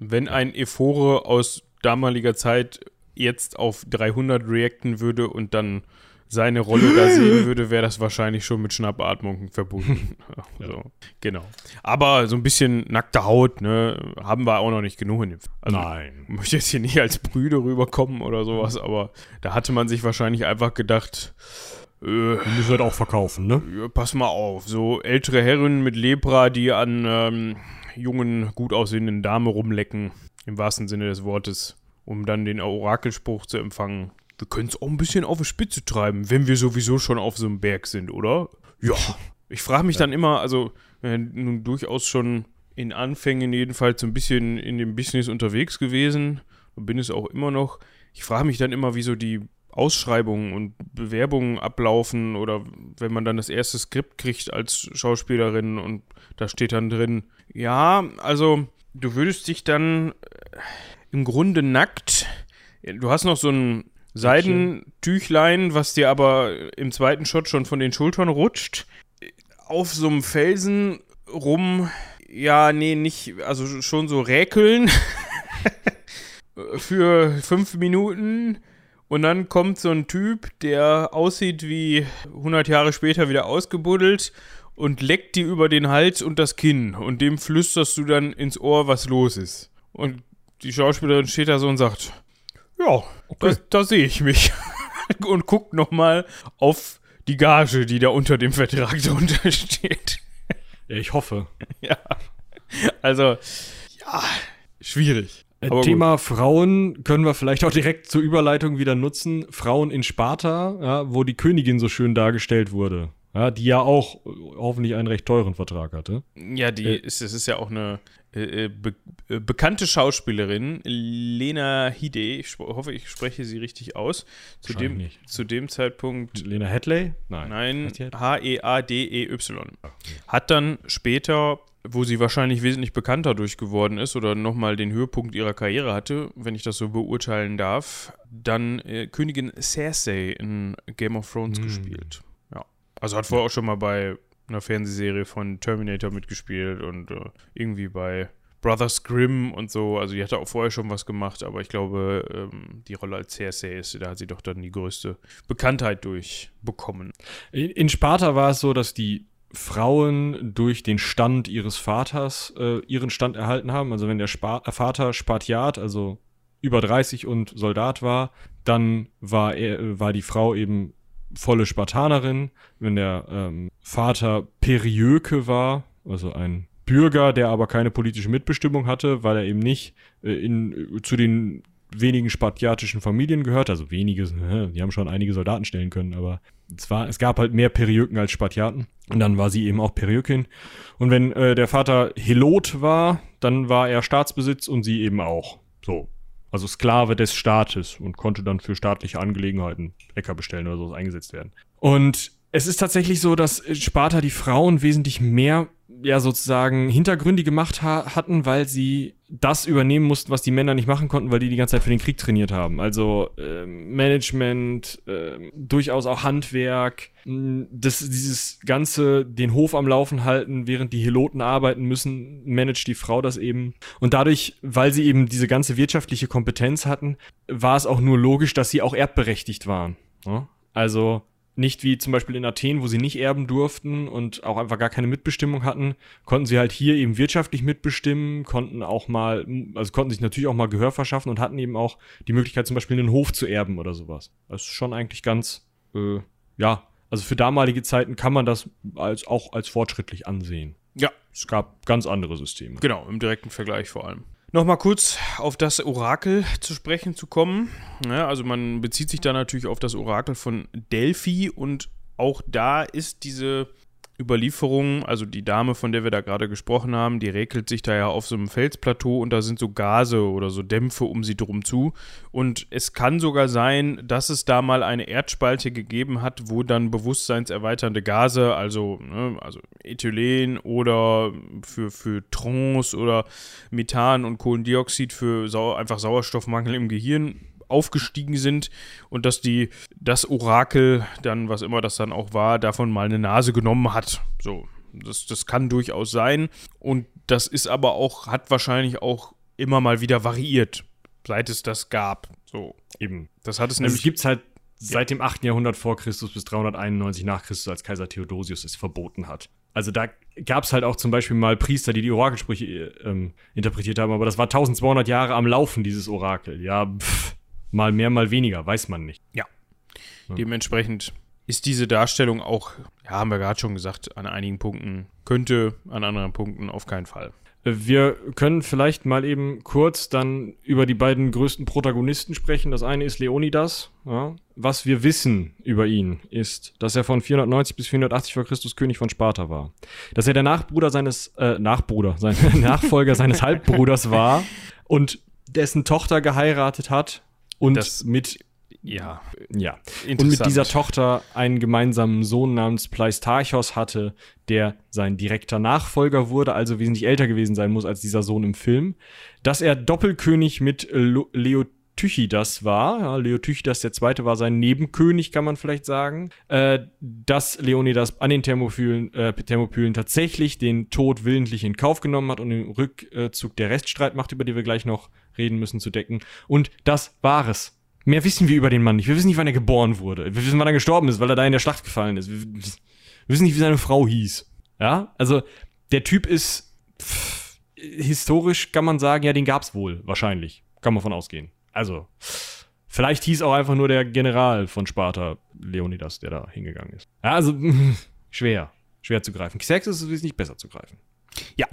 wenn ein Ephore aus damaliger Zeit jetzt auf 300 reacten würde und dann seine Rolle da sehen würde, wäre das wahrscheinlich schon mit Schnappatmung verbunden. so, genau. Aber so ein bisschen nackte Haut, ne, haben wir auch noch nicht genug in dem also, Nein. Ich möchte jetzt hier nicht als Brüde rüberkommen oder sowas, aber da hatte man sich wahrscheinlich einfach gedacht, äh, müssen wir auch verkaufen, ne? Ja, pass mal auf, so ältere Herren mit Lepra, die an ähm, jungen, gut aussehenden Damen rumlecken, im wahrsten Sinne des Wortes, um dann den Orakelspruch zu empfangen wir können es auch ein bisschen auf die Spitze treiben, wenn wir sowieso schon auf so einem Berg sind, oder? Ja. Ich frage mich ja. dann immer, also nun durchaus schon in Anfängen jedenfalls so ein bisschen in dem Business unterwegs gewesen und bin es auch immer noch. Ich frage mich dann immer, wieso die Ausschreibungen und Bewerbungen ablaufen oder wenn man dann das erste Skript kriegt als Schauspielerin und da steht dann drin, ja, also du würdest dich dann äh, im Grunde nackt, du hast noch so ein Seidentüchlein, was dir aber im zweiten Shot schon von den Schultern rutscht, auf so einem Felsen rum, ja, nee, nicht, also schon so räkeln für fünf Minuten. Und dann kommt so ein Typ, der aussieht wie 100 Jahre später wieder ausgebuddelt und leckt dir über den Hals und das Kinn. Und dem flüsterst du dann ins Ohr, was los ist. Und die Schauspielerin steht da so und sagt, ja, okay. da, sehe ich mich. Und guckt nochmal auf die Gage, die da unter dem Vertrag drunter steht. Ja, ich hoffe. Ja. Also, ja, schwierig. Äh, Aber Thema gut. Frauen können wir vielleicht auch direkt zur Überleitung wieder nutzen. Frauen in Sparta, ja, wo die Königin so schön dargestellt wurde. Ja, die ja auch hoffentlich einen recht teuren Vertrag hatte. Ja, die äh, ist, es ist ja auch eine be äh, bekannte Schauspielerin, Lena Hide, ich hoffe, ich spreche sie richtig aus. Zu dem, nicht. zu dem Zeitpunkt. Lena Hedley? Nein. Nein, H-E-A-D-E-Y. Hat dann später, wo sie wahrscheinlich wesentlich bekannter durchgeworden ist oder nochmal den Höhepunkt ihrer Karriere hatte, wenn ich das so beurteilen darf, dann äh, Königin Cersei in Game of Thrones hm. gespielt. Ja. Also hat vorher auch schon mal bei einer Fernsehserie von Terminator mitgespielt und äh, irgendwie bei Brothers Grimm und so. Also die hatte auch vorher schon was gemacht, aber ich glaube, ähm, die Rolle als Cersei ist, da hat sie doch dann die größte Bekanntheit durchbekommen. In, in Sparta war es so, dass die Frauen durch den Stand ihres Vaters äh, ihren Stand erhalten haben. Also wenn der Spa Vater Spartiat, also über 30 und Soldat war, dann war er, war die Frau eben volle Spartanerin, wenn der ähm, Vater Perioke war, also ein Bürger, der aber keine politische Mitbestimmung hatte, weil er eben nicht äh, in, äh, zu den wenigen spartiatischen Familien gehört, also wenige, die haben schon einige Soldaten stellen können, aber es, war, es gab halt mehr Perioken als Spartiaten und dann war sie eben auch Periokin. Und wenn äh, der Vater Helot war, dann war er Staatsbesitz und sie eben auch. So, also Sklave des Staates und konnte dann für staatliche Angelegenheiten Äcker bestellen oder so eingesetzt werden. Und es ist tatsächlich so, dass Sparta die Frauen wesentlich mehr ja sozusagen Hintergründe gemacht ha hatten, weil sie das übernehmen mussten, was die Männer nicht machen konnten, weil die die ganze Zeit für den Krieg trainiert haben. Also äh, Management, äh, durchaus auch Handwerk, das, dieses ganze den Hof am Laufen halten, während die Heloten arbeiten müssen, managt die Frau das eben. Und dadurch, weil sie eben diese ganze wirtschaftliche Kompetenz hatten, war es auch nur logisch, dass sie auch erbberechtigt waren. Ja? Also nicht wie zum Beispiel in Athen, wo sie nicht erben durften und auch einfach gar keine Mitbestimmung hatten, konnten sie halt hier eben wirtschaftlich mitbestimmen, konnten auch mal, also konnten sich natürlich auch mal Gehör verschaffen und hatten eben auch die Möglichkeit, zum Beispiel einen Hof zu erben oder sowas. Das ist schon eigentlich ganz, äh, ja, also für damalige Zeiten kann man das als, auch als fortschrittlich ansehen. Ja. Es gab ganz andere Systeme. Genau, im direkten Vergleich vor allem. Nochmal kurz auf das Orakel zu sprechen zu kommen. Ja, also man bezieht sich da natürlich auf das Orakel von Delphi und auch da ist diese Überlieferung, also die Dame, von der wir da gerade gesprochen haben, die räkelt sich da ja auf so einem Felsplateau und da sind so Gase oder so Dämpfe um sie drum zu. Und es kann sogar sein, dass es da mal eine Erdspalte gegeben hat, wo dann bewusstseinserweiternde Gase, also, ne, also Ethylen oder für, für Trance oder Methan und Kohlendioxid für Sau einfach Sauerstoffmangel im Gehirn aufgestiegen sind und dass die das Orakel dann, was immer das dann auch war, davon mal eine Nase genommen hat. So, das, das kann durchaus sein. Und das ist aber auch, hat wahrscheinlich auch immer mal wieder variiert, seit es das gab. So, eben. Das hat es also nämlich. Es gibt halt seit dem 8. Jahrhundert vor Christus bis 391 nach Christus, als Kaiser Theodosius es verboten hat. Also da gab es halt auch zum Beispiel mal Priester, die die Orakelsprüche ähm, interpretiert haben, aber das war 1200 Jahre am Laufen, dieses Orakel. Ja, pff, Mal mehr, mal weniger, weiß man nicht. Ja. ja. Dementsprechend ist diese Darstellung auch, ja, haben wir gerade schon gesagt, an einigen Punkten könnte, an anderen Punkten auf keinen Fall. Wir können vielleicht mal eben kurz dann über die beiden größten Protagonisten sprechen. Das eine ist Leonidas. Ja. Was wir wissen über ihn ist, dass er von 490 bis 480 vor Christus König von Sparta war. Dass er der Nachbruder seines, äh, Nachbruder, sein Nachfolger seines Halbbruders war und dessen Tochter geheiratet hat und das, mit ja, ja. Und mit dieser Tochter einen gemeinsamen Sohn namens Pleistarchos hatte, der sein direkter Nachfolger wurde, also wesentlich älter gewesen sein muss als dieser Sohn im Film. Dass er Doppelkönig mit Leotychidas war, ja, Leotychidas der Zweite war sein Nebenkönig, kann man vielleicht sagen, äh, dass Leonidas an den Thermopylen, äh, Thermopylen tatsächlich den Tod willentlich in Kauf genommen hat und den Rückzug der Reststreitmacht, über die wir gleich noch reden müssen, zu decken. Und das war es. Mehr wissen wir über den Mann nicht. Wir wissen nicht, wann er geboren wurde. Wir wissen, wann er gestorben ist, weil er da in der Schlacht gefallen ist. Wir, wissen nicht, wie seine Frau hieß. Ja, also der Typ ist pff, historisch kann man sagen, ja, den gab's wohl wahrscheinlich. Kann man von ausgehen. Also vielleicht hieß auch einfach nur der General von Sparta Leonidas, der da hingegangen ist. Ja, also schwer, schwer zu greifen. Xerxes ist nicht besser zu greifen. Ja,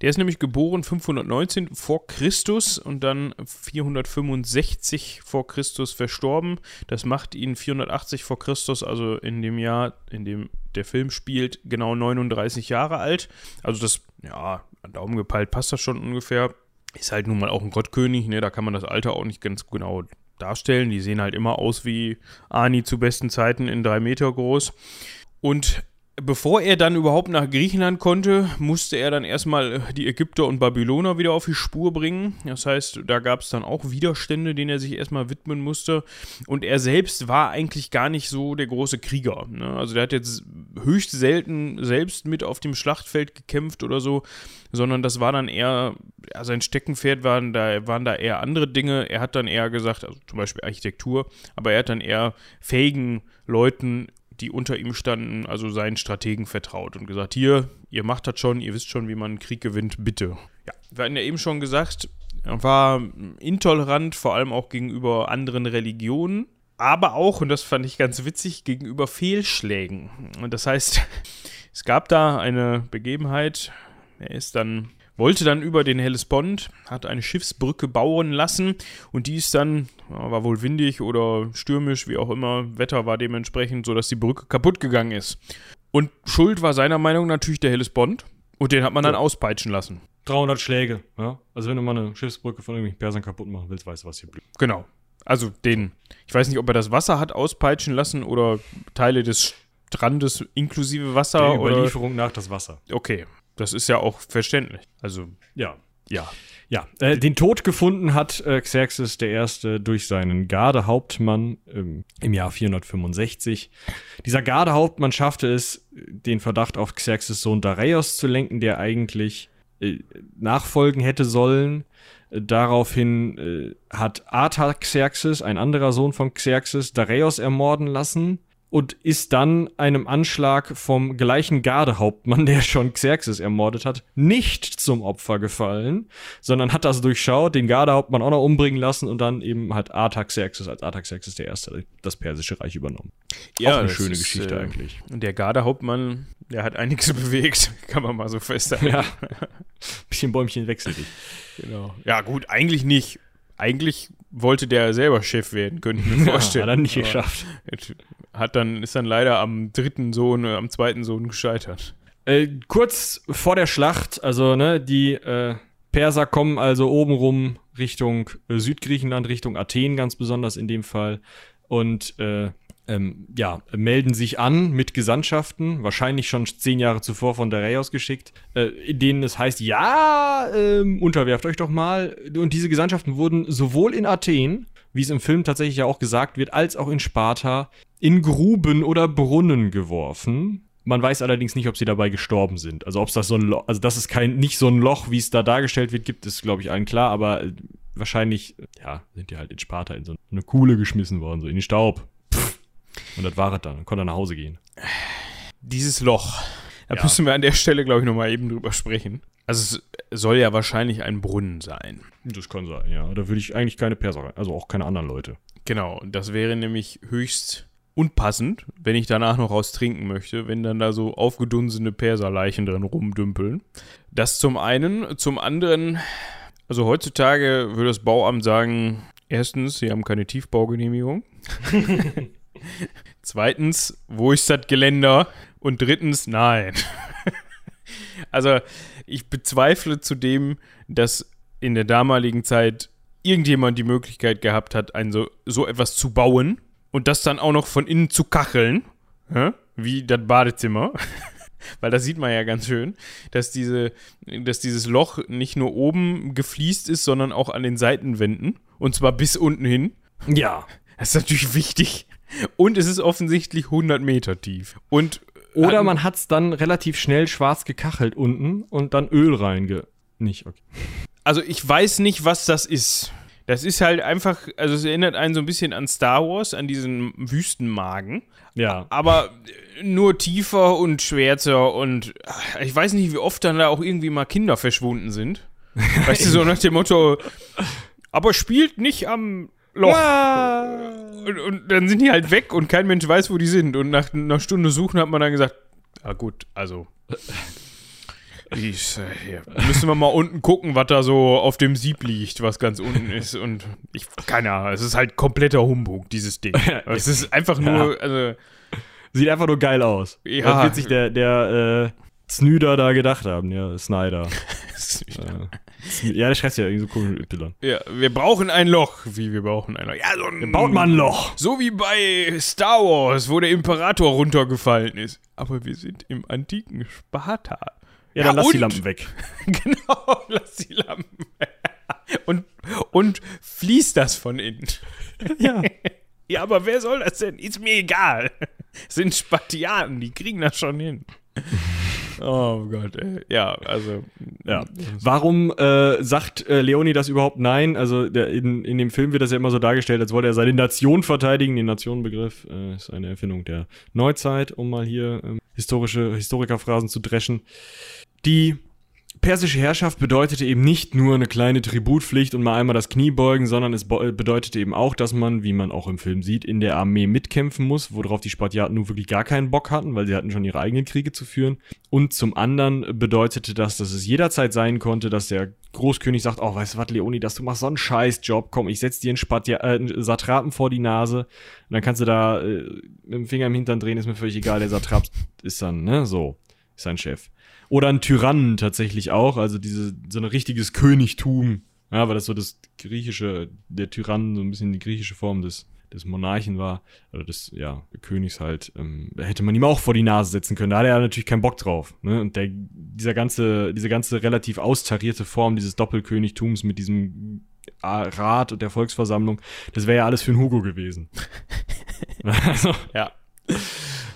der ist nämlich geboren 519 vor Christus und dann 465 vor Christus verstorben. Das macht ihn 480 vor Christus, also in dem Jahr, in dem der Film spielt, genau 39 Jahre alt. Also das, ja, an Daumen gepeilt passt das schon ungefähr. Ist halt nun mal auch ein Gottkönig, ne? Da kann man das Alter auch nicht ganz genau darstellen. Die sehen halt immer aus wie Ani zu besten Zeiten in drei Meter groß. Und Bevor er dann überhaupt nach Griechenland konnte, musste er dann erstmal die Ägypter und Babyloner wieder auf die Spur bringen. Das heißt, da gab es dann auch Widerstände, denen er sich erstmal widmen musste. Und er selbst war eigentlich gar nicht so der große Krieger. Ne? Also der hat jetzt höchst selten selbst mit auf dem Schlachtfeld gekämpft oder so, sondern das war dann eher, ja, sein Steckenpferd waren da, waren da eher andere Dinge. Er hat dann eher gesagt, also zum Beispiel Architektur, aber er hat dann eher fähigen Leuten die unter ihm standen, also seinen Strategen vertraut und gesagt, hier, ihr macht das schon, ihr wisst schon, wie man einen Krieg gewinnt, bitte. Ja, wir hatten ja eben schon gesagt, er war intolerant, vor allem auch gegenüber anderen Religionen, aber auch, und das fand ich ganz witzig, gegenüber Fehlschlägen. Und das heißt, es gab da eine Begebenheit, er ist dann wollte dann über den Hellespont, hat eine Schiffsbrücke bauen lassen und die ist dann, war wohl windig oder stürmisch, wie auch immer, Wetter war dementsprechend, sodass die Brücke kaputt gegangen ist. Und Schuld war seiner Meinung nach natürlich der Hellespont und den hat man dann auspeitschen lassen. 300 Schläge, ja. Also wenn du mal eine Schiffsbrücke von irgendwelchen Persern kaputt machen willst, weißt du, was hier blüht. Genau. Also den, ich weiß nicht, ob er das Wasser hat auspeitschen lassen oder Teile des Strandes inklusive Wasser. Der Überlieferung oder? nach das Wasser. Okay, Das ist ja auch verständlich. Also, ja. Ja. Ja, äh, den Tod gefunden hat äh, Xerxes I. durch seinen Gardehauptmann ähm, im Jahr 465. Dieser Gardehauptmann schaffte es, den Verdacht auf Xerxes Sohn Dareios zu lenken, der eigentlich äh, nachfolgen hätte sollen. Äh, daraufhin äh, hat Artaxerxes, ein anderer Sohn von Xerxes, Dareios ermorden lassen und ist dann einem Anschlag vom gleichen Gardehauptmann, der schon Xerxes ermordet hat, nicht zum Opfer gefallen, sondern hat das durchschaut, den Gardehauptmann auch noch umbringen lassen und dann eben hat Artaxerxes als Artaxerxes der Erste das persische Reich übernommen. Ja, auch eine schöne ist, Geschichte äh, eigentlich. Der Gardehauptmann, der hat einiges bewegt, kann man mal so festhalten. Ja. Bisschen Bäumchen wechselt dich. Genau. Ja, gut, eigentlich nicht. Eigentlich wollte der selber Chef werden, könnte ich mir vorstellen. Ja, hat er nicht geschafft hat dann, ist dann leider am dritten Sohn, äh, am zweiten Sohn gescheitert. Äh, kurz vor der Schlacht, also ne, die äh, Perser kommen also obenrum Richtung äh, Südgriechenland, Richtung Athen ganz besonders in dem Fall und äh, ähm, ja, melden sich an mit Gesandtschaften, wahrscheinlich schon zehn Jahre zuvor von Dareios geschickt, äh, in denen es heißt, ja, ähm, unterwerft euch doch mal. Und diese Gesandtschaften wurden sowohl in Athen, wie es im Film tatsächlich ja auch gesagt wird, als auch in Sparta in Gruben oder Brunnen geworfen. Man weiß allerdings nicht, ob sie dabei gestorben sind. Also ob es das so ein Loch, also dass es kein nicht so ein Loch, wie es da dargestellt wird, gibt, ist glaube ich allen klar. Aber äh, wahrscheinlich, ja, sind die halt in Sparta in so eine Kuhle geschmissen worden, so in den Staub. Und das war es dann. Dann konnte er nach Hause gehen. Dieses Loch. Da ja. müssen wir an der Stelle, glaube ich, nochmal eben drüber sprechen. Also es soll ja wahrscheinlich ein Brunnen sein. Das kann sein, ja. Da würde ich eigentlich keine Perser rein, also auch keine anderen Leute. Genau, das wäre nämlich höchst unpassend, wenn ich danach noch raus trinken möchte, wenn dann da so aufgedunsene Perserleichen drin rumdümpeln. Das zum einen. Zum anderen, also heutzutage würde das Bauamt sagen, erstens, sie haben keine Tiefbaugenehmigung. Zweitens, wo ist das Geländer? Und drittens, nein. also, ich bezweifle zudem, dass in der damaligen Zeit irgendjemand die Möglichkeit gehabt hat, ein so, so etwas zu bauen und das dann auch noch von innen zu kacheln, ja, wie das Badezimmer. Weil da sieht man ja ganz schön, dass, diese, dass dieses Loch nicht nur oben gefliest ist, sondern auch an den Seitenwänden. Und zwar bis unten hin. Ja. Das ist natürlich wichtig. Und es ist offensichtlich 100 Meter tief. Und oder man hat es dann relativ schnell schwarz gekachelt unten und dann Öl reinge. Nicht, okay. Also ich weiß nicht, was das ist. Das ist halt einfach, also es erinnert einen so ein bisschen an Star Wars, an diesen Wüstenmagen. Ja. Aber nur tiefer und schwärzer und ich weiß nicht, wie oft dann da auch irgendwie mal Kinder verschwunden sind. weißt du, so nach dem Motto, aber spielt nicht am Loch. Ja. Und, und, dann sind die halt weg und kein Mensch weiß, wo die sind. Und nach einer Stunde Suchen hat man dann gesagt, ah gut, also ich, hier, müssen wir mal unten gucken, was da so auf dem Sieb liegt, was ganz unten ist. Und ich, keine Ahnung, es ist halt kompletter Humbug, dieses Ding. es ist einfach nur, ja. also. Sieht einfach nur geil aus. Ja. Was wird sich der, der äh, Snyder da gedacht haben, ja, Snyder. Snyder. Ja, der schreibt ja irgendwie so cool mit Y. Ja, wir brauchen ein Loch. Wie, wir brauchen ein Loch? Ja, so ein. Wir baut mal ein Loch. So wie bei Star Wars, wo der Imperator runtergefallen ist. Aber wir sind im antiken Sparta. Ja, dann ja, lass und, die Lampen weg. genau, lass die Lampen weg. Und, und fließt das von innen. ja. Ja, aber wer soll das denn? Ist mir egal. Das sind Spartiaten, die kriegen das schon hin. Oh Gott, ey. ja, also. Ja. Warum äh, sagt äh, Leoni das überhaupt nein? Also der, in, in dem Film wird das ja immer so dargestellt, als wollte er seine Nation verteidigen. Den Nationenbegriff äh, ist eine Erfindung der Neuzeit, um mal hier ähm, historische Historikerphrasen zu dreschen. Die persische Herrschaft bedeutete eben nicht nur eine kleine Tributpflicht und mal einmal das Knie beugen, sondern es bedeutete eben auch, dass man, wie man auch im Film sieht, in der Armee mitkämpfen muss, worauf die Spartiaten nun wirklich gar keinen Bock hatten, weil sie hatten schon ihre eigenen Kriege zu führen. Und zum anderen bedeutete das, dass es jederzeit sein konnte, dass der Großkönig sagt, oh, weißt du was, Leonidas, du machst so einen Scheißjob, komm, ich setz dir einen, Spartia äh, einen Satrapen vor die Nase und dann kannst du da äh, mit dem Finger im Hintern drehen, ist mir völlig egal, der Satrap ist dann, ne, so, ist sein Chef. Oder ein Tyrannen tatsächlich auch, also diese, so ein richtiges Königtum. Ja, weil das so das griechische, der Tyrann, so ein bisschen die griechische Form des, des Monarchen war, oder des ja, Königs halt, ähm, hätte man ihm auch vor die Nase setzen können. Da hatte er natürlich keinen Bock drauf. Ne? Und der, dieser ganze, diese ganze relativ austarierte Form dieses Doppelkönigtums mit diesem Rat und der Volksversammlung, das wäre ja alles für einen Hugo gewesen. also, ja.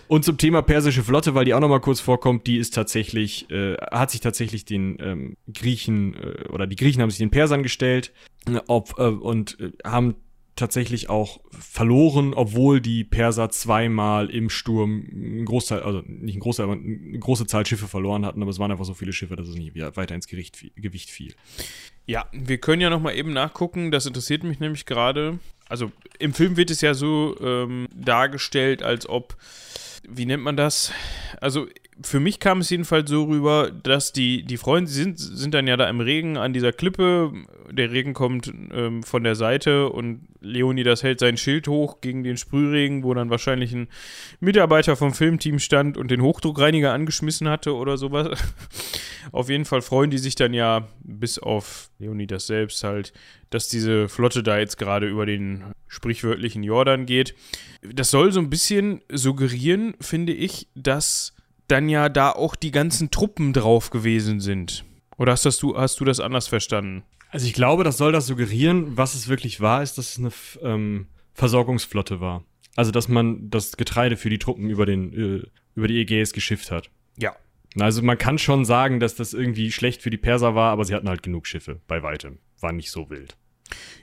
Und zum Thema persische Flotte, weil die auch nochmal kurz vorkommt, die ist tatsächlich, äh, hat sich tatsächlich den ähm, Griechen, äh, oder die Griechen haben sich den Persern gestellt äh, ob, äh, und äh, haben tatsächlich auch verloren, obwohl die Perser zweimal im Sturm ein Großteil, also nicht ein Großteil, aber eine große Zahl Schiffe verloren hatten, aber es waren einfach so viele Schiffe, dass es nicht weiter ins Gericht, Gewicht fiel. Ja, wir können ja nochmal eben nachgucken, das interessiert mich nämlich gerade. Also im Film wird es ja so ähm, dargestellt, als ob wie nennt man das? Also für mich kam es jedenfalls so rüber, dass die, die Freunde sind, sind dann ja da im Regen an dieser Klippe. Der Regen kommt ähm, von der Seite und Leonidas hält sein Schild hoch gegen den Sprühregen, wo dann wahrscheinlich ein Mitarbeiter vom Filmteam stand und den Hochdruckreiniger angeschmissen hatte oder sowas. auf jeden Fall freuen die sich dann ja, bis auf Leonidas selbst halt, dass diese Flotte da jetzt gerade über den sprichwörtlichen Jordan geht. Das soll so ein bisschen suggerieren, finde ich, dass dann ja da auch die ganzen Truppen drauf gewesen sind. Oder hast, das du, hast du das anders verstanden? Also ich glaube, das soll das suggerieren. Was es wirklich war, ist, dass es eine ähm, Versorgungsflotte war. Also dass man das Getreide für die Truppen über, den, äh, über die Ägäis geschifft hat. Ja. Also man kann schon sagen, dass das irgendwie schlecht für die Perser war, aber sie hatten halt genug Schiffe, bei weitem. War nicht so wild.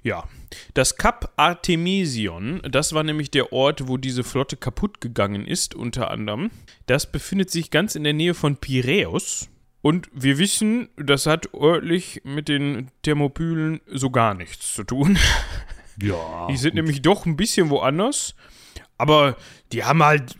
Ja, das Kap Artemision, das war nämlich der Ort, wo diese Flotte kaputt gegangen ist, unter anderem. Das befindet sich ganz in der Nähe von Piräus. Und wir wissen, das hat örtlich mit den Thermopylen so gar nichts zu tun. Ja. Die sind gut. nämlich doch ein bisschen woanders. Aber die haben halt,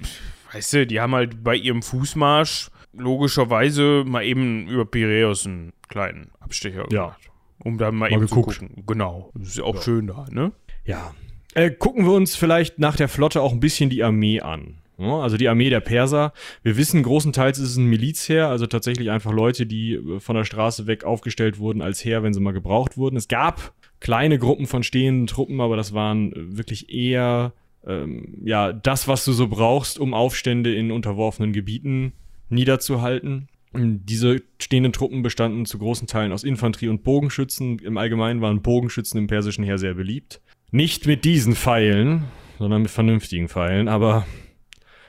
weißt du, die haben halt bei ihrem Fußmarsch logischerweise mal eben über Piräus einen kleinen Abstecher gemacht. Ja. Um dann mal, mal eben geguckt. zu gucken. Genau. Das ist ja auch ja. schön da, ne? Ja. Äh, gucken wir uns vielleicht nach der Flotte auch ein bisschen die Armee an. Also die Armee der Perser. Wir wissen, großenteils ist es ein Milizheer, also tatsächlich einfach Leute, die äh, von der Straße weg aufgestellt wurden als Heer, wenn sie mal gebraucht wurden. Es gab kleine Gruppen von stehenden Truppen, aber das waren äh, wirklich eher ähm, ja das, was du so brauchst, um Aufstände in unterworfenen Gebieten niederzuhalten. Diese stehenden Truppen bestanden zu großen Teilen aus Infanterie und Bogenschützen. Im Allgemeinen waren Bogenschützen im persischen Heer sehr beliebt. Nicht mit diesen Pfeilen, sondern mit vernünftigen Pfeilen, aber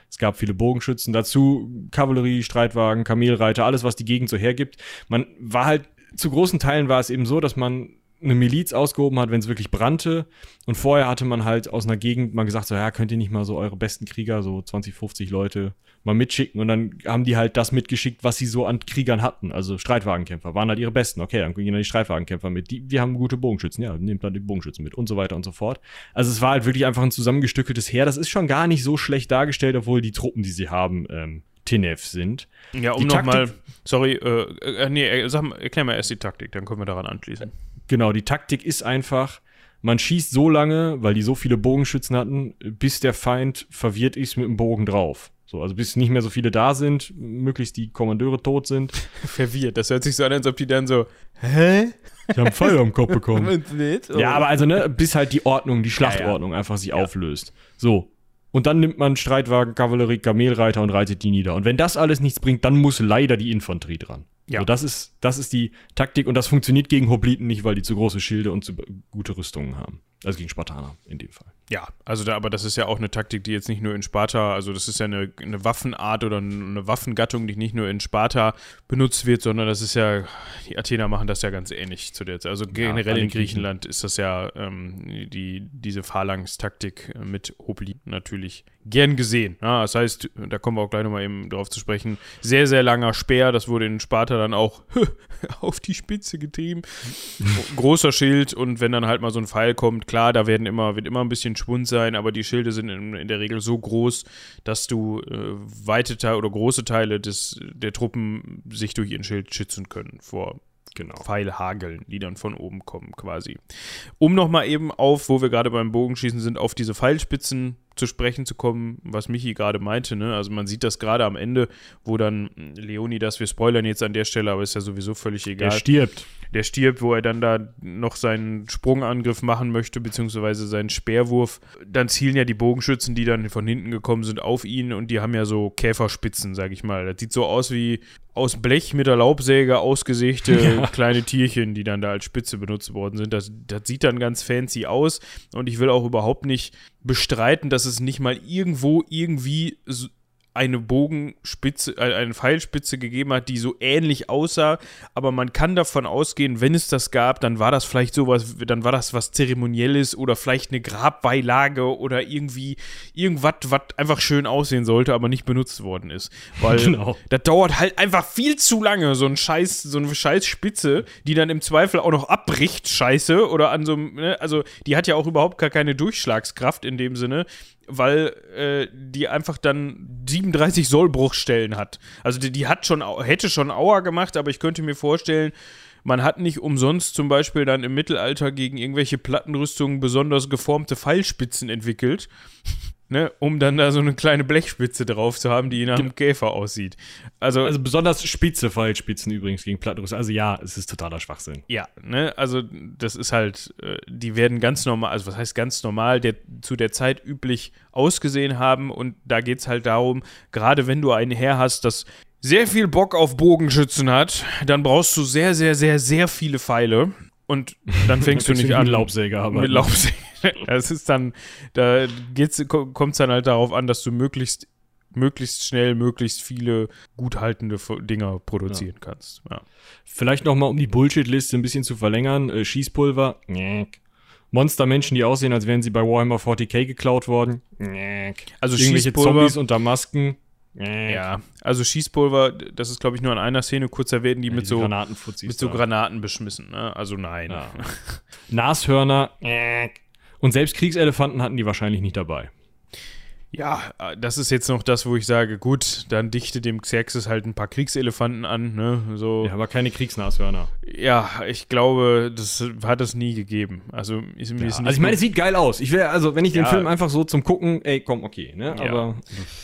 es gab viele Bogenschützen. Dazu Kavallerie, Streitwagen, Kamelreiter, alles, was die Gegend so hergibt. Man war halt, zu großen Teilen war es eben so, dass man eine Miliz ausgehoben hat, wenn es wirklich brannte. Und vorher hatte man halt aus einer Gegend mal gesagt, so ja, könnt ihr nicht mal so eure besten Krieger, so 20, 50 Leute, mal mitschicken. Und dann haben die halt das mitgeschickt, was sie so an Kriegern hatten. Also Streitwagenkämpfer waren halt ihre besten. Okay, dann gehen dann die Streitwagenkämpfer mit. Die, wir haben gute Bogenschützen, ja, nehmt dann die Bogenschützen mit und so weiter und so fort. Also es war halt wirklich einfach ein zusammengestückeltes Heer. Das ist schon gar nicht so schlecht dargestellt, obwohl die Truppen, die sie haben, ähm, Tinef sind. Ja, um nochmal, sorry, äh, äh, nee, äh, sag, erklär mal erst die Taktik, dann können wir daran anschließen. Genau, die Taktik ist einfach, man schießt so lange, weil die so viele Bogenschützen hatten, bis der Feind verwirrt ist mit dem Bogen drauf. So, also bis nicht mehr so viele da sind, möglichst die Kommandeure tot sind. Verwirrt, das hört sich so an, als ob die dann so, hä? Die haben Pfeil am Kopf bekommen. ja, aber also, ne, bis halt die Ordnung, die Schlachtordnung ja, ja. einfach sich ja. auflöst. So. Und dann nimmt man Streitwagen, Kavallerie, Kamelreiter und reitet die nieder. Und wenn das alles nichts bringt, dann muss leider die Infanterie dran. Ja. So, das ist, das ist die Taktik und das funktioniert gegen Hopliten nicht, weil die zu große Schilde und zu gute Rüstungen haben. Also gegen Spartaner in dem Fall. Ja, also da, aber das ist ja auch eine Taktik, die jetzt nicht nur in Sparta, also das ist ja eine, eine Waffenart oder eine Waffengattung, die nicht nur in Sparta benutzt wird, sondern das ist ja, die Athener machen das ja ganz ähnlich zu der Zeit. Also generell ja, in Griechenland ist das ja ähm, die, diese Phalanx-Taktik mit Hopliten natürlich gern gesehen. Ja, das heißt, da kommen wir auch gleich nochmal eben drauf zu sprechen, sehr, sehr langer Speer, das wurde in Sparta dann auch auf die Spitze getrieben. Großer Schild und wenn dann halt mal so ein Pfeil kommt, klar, da werden immer, wird immer ein bisschen Schwund sein, aber die Schilde sind in, in der Regel so groß, dass du äh, weite Teile oder große Teile des, der Truppen sich durch ihren Schild schützen können vor genau. Pfeilhageln, die dann von oben kommen quasi. Um nochmal eben auf, wo wir gerade beim Bogenschießen sind, auf diese Pfeilspitzen zu sprechen zu kommen, was Michi gerade meinte. Ne? Also man sieht das gerade am Ende, wo dann Leonidas, wir spoilern jetzt an der Stelle, aber ist ja sowieso völlig egal. Der stirbt. Der stirbt, wo er dann da noch seinen Sprungangriff machen möchte, beziehungsweise seinen Speerwurf. Dann zielen ja die Bogenschützen, die dann von hinten gekommen sind, auf ihn und die haben ja so Käferspitzen, sag ich mal. Das sieht so aus wie aus Blech mit der Laubsäge ausgesägte ja. kleine Tierchen, die dann da als Spitze benutzt worden sind. Das, das sieht dann ganz fancy aus und ich will auch überhaupt nicht bestreiten, dass es nicht mal irgendwo irgendwie eine Bogenspitze, äh, eine Pfeilspitze gegeben hat, die so ähnlich aussah, aber man kann davon ausgehen, wenn es das gab, dann war das vielleicht sowas, dann war das was Zeremonielles oder vielleicht eine Grabbeilage oder irgendwie irgendwas, was einfach schön aussehen sollte, aber nicht benutzt worden ist. Weil genau. das dauert halt einfach viel zu lange, so ein Scheiß, so eine Scheißspitze, die dann im Zweifel auch noch abbricht, scheiße, oder an so einem, ne? also die hat ja auch überhaupt gar keine Durchschlagskraft in dem Sinne weil äh, die einfach dann 37 Sollbruchstellen hat. Also die, die hat schon, hätte schon Aua gemacht, aber ich könnte mir vorstellen, man hat nicht umsonst zum Beispiel dann im Mittelalter gegen irgendwelche Plattenrüstungen besonders geformte Pfeilspitzen entwickelt ne, um dann da so eine kleine Blechspitze drauf zu haben, die nach einem Käfer aussieht. Also, also besonders spitze Pfeilspitzen übrigens gegen Plattenrüstung. Also ja, es ist totaler Schwachsinn. Ja, ne, also das ist halt, äh, die werden ganz normal, also was heißt ganz normal, der zu der Zeit üblich ausgesehen haben und da geht es halt darum, gerade wenn du einen Herr hast, das sehr viel Bock auf Bogenschützen hat, dann brauchst du sehr, sehr, sehr, sehr viele Pfeile. Und dann fängst du nicht an. Mit Laubsäge aber. Mit Laubsäge. Es ist dann, da kommt es dann halt darauf an, dass du möglichst, möglichst schnell, möglichst viele gut haltende Dinger produzieren ja. kannst. Ja. Vielleicht nochmal, um die Bullshit-Liste ein bisschen zu verlängern. Äh, Schießpulver. Monstermenschen, die aussehen, als wären sie bei Warhammer 40k geklaut worden. Also Irgendwelche Zombies unter Masken. Ja, also Schießpulver, das ist, glaube ich, nur in einer Szene kurz erwähnt, die ja, mit, so, mit so Granaten beschmissen. Ne? Also nein. Ja. Nashörner und selbst Kriegselefanten hatten die wahrscheinlich nicht dabei. Ja, das ist jetzt noch das, wo ich sage, gut, dann dichte dem Xerxes halt ein paar Kriegselefanten an, ne? So. Ja, aber keine Kriegsnashörner. Ja, ich glaube, das hat es nie gegeben. Also, ist, ja, ist also ich meine, es sieht geil aus. Ich wäre, also, wenn ich den Film einfach so zum Gucken, ey, komm, okay, ne? Aber, ja.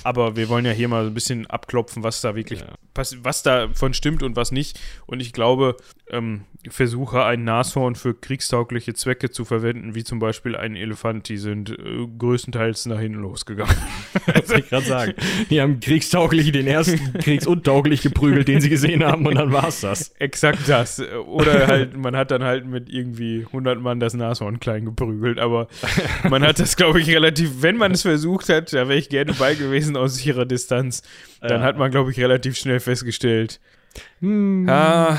aber wir wollen ja hier mal ein bisschen abklopfen, was da wirklich, was, davon stimmt und was nicht. Und ich glaube, ähm, Versuche, ein Nashorn für kriegstaugliche Zwecke zu verwenden, wie zum Beispiel ein Elefant, die sind äh, größtenteils nach hinten losgegangen. das soll ich gerade sagen. Die haben kriegstauglich den ersten kriegsuntauglich geprügelt, den sie gesehen haben, und dann war's das. Exakt das. Oder halt, man hat dann halt mit irgendwie 100 Mann das Nashorn klein geprügelt, aber man hat das, glaube ich, relativ, wenn man es versucht hat, da wäre ich gerne bei gewesen aus sicherer Distanz, dann ja. hat man, glaube ich, relativ schnell festgestellt, hm. ah,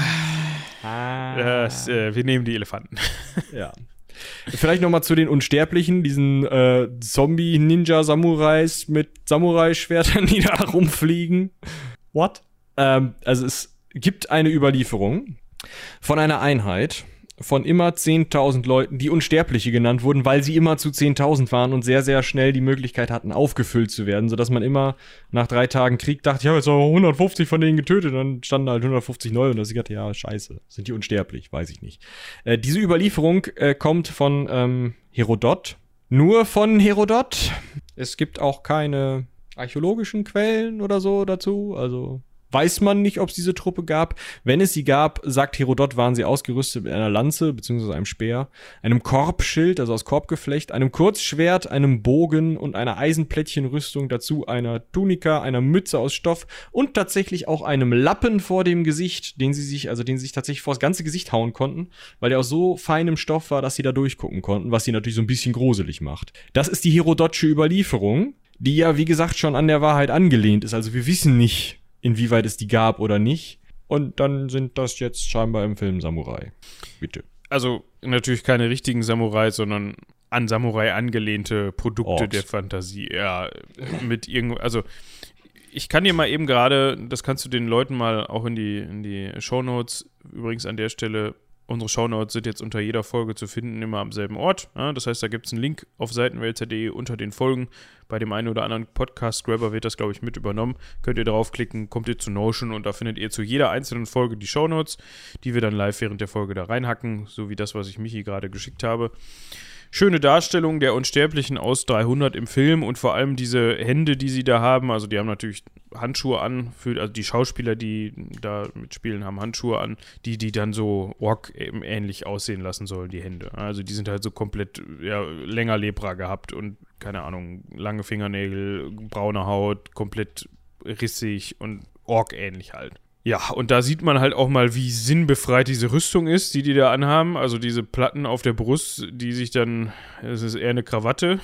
Ah. Das, äh, wir nehmen die Elefanten. Ja. Vielleicht noch mal zu den Unsterblichen, diesen äh, Zombie-Ninja-Samurais mit Samurai-Schwertern, die da rumfliegen. What? Ähm, also es gibt eine Überlieferung von einer Einheit, von immer 10.000 Leuten, die Unsterbliche genannt wurden, weil sie immer zu 10.000 waren und sehr, sehr schnell die Möglichkeit hatten, aufgefüllt zu werden, sodass man immer nach drei Tagen Krieg dachte, ich habe jetzt aber 150 von denen getötet, dann standen halt 150 neu und da dachte ja, scheiße, sind die unsterblich, weiß ich nicht. Äh, diese Überlieferung äh, kommt von ähm, Herodot, nur von Herodot. Es gibt auch keine archäologischen Quellen oder so dazu, also weiß man nicht, ob es diese Truppe gab. Wenn es sie gab, sagt Herodot, waren sie ausgerüstet mit einer Lanze bzw. einem Speer, einem Korbschild, also aus Korbgeflecht, einem Kurzschwert, einem Bogen und einer Eisenplättchenrüstung, dazu einer Tunika, einer Mütze aus Stoff und tatsächlich auch einem Lappen vor dem Gesicht, den sie sich, also den sie sich tatsächlich vor das ganze Gesicht hauen konnten, weil der aus so feinem Stoff war, dass sie da durchgucken konnten, was sie natürlich so ein bisschen gruselig macht. Das ist die Herodotsche Überlieferung, die ja, wie gesagt, schon an der Wahrheit angelehnt ist. Also wir wissen nicht, inwieweit es die gab oder nicht. Und dann sind das jetzt scheinbar im Film Samurai. Bitte. Also natürlich keine richtigen Samurai, sondern an Samurai angelehnte Produkte Orks. der Fantasie. Ja, mit irgendwo, also ich kann dir mal eben gerade, das kannst du den Leuten mal auch in die, in die Shownotes, übrigens an der Stelle Unsere Shownotes sind jetzt unter jeder Folge zu finden, immer am selben Ort. Ja, das heißt, da gibt es einen Link auf seitenwälzer.de unter den Folgen. Bei dem einen oder anderen Podcast-Grabber wird das, glaube ich, mit übernommen. Könnt ihr draufklicken, kommt ihr zu Notion und da findet ihr zu jeder einzelnen Folge die Shownotes, die wir dann live während der Folge da reinhacken, so wie das, was ich Michi gerade geschickt habe. Schöne Darstellung der Unsterblichen aus 300 im Film und vor allem diese Hände, die sie da haben. Also die haben natürlich Handschuhe an, für, also die Schauspieler, die da mitspielen, haben Handschuhe an, die die dann so Ork ähnlich aussehen lassen sollen, die Hände. Also die sind halt so komplett ja, länger Lepra gehabt und keine Ahnung, lange Fingernägel, braune Haut, komplett rissig und Ork ähnlich halt. Ja, und da sieht man halt auch mal, wie sinnbefreit diese Rüstung ist, die die da anhaben. Also diese Platten auf der Brust, die sich dann, es ist eher eine Krawatte,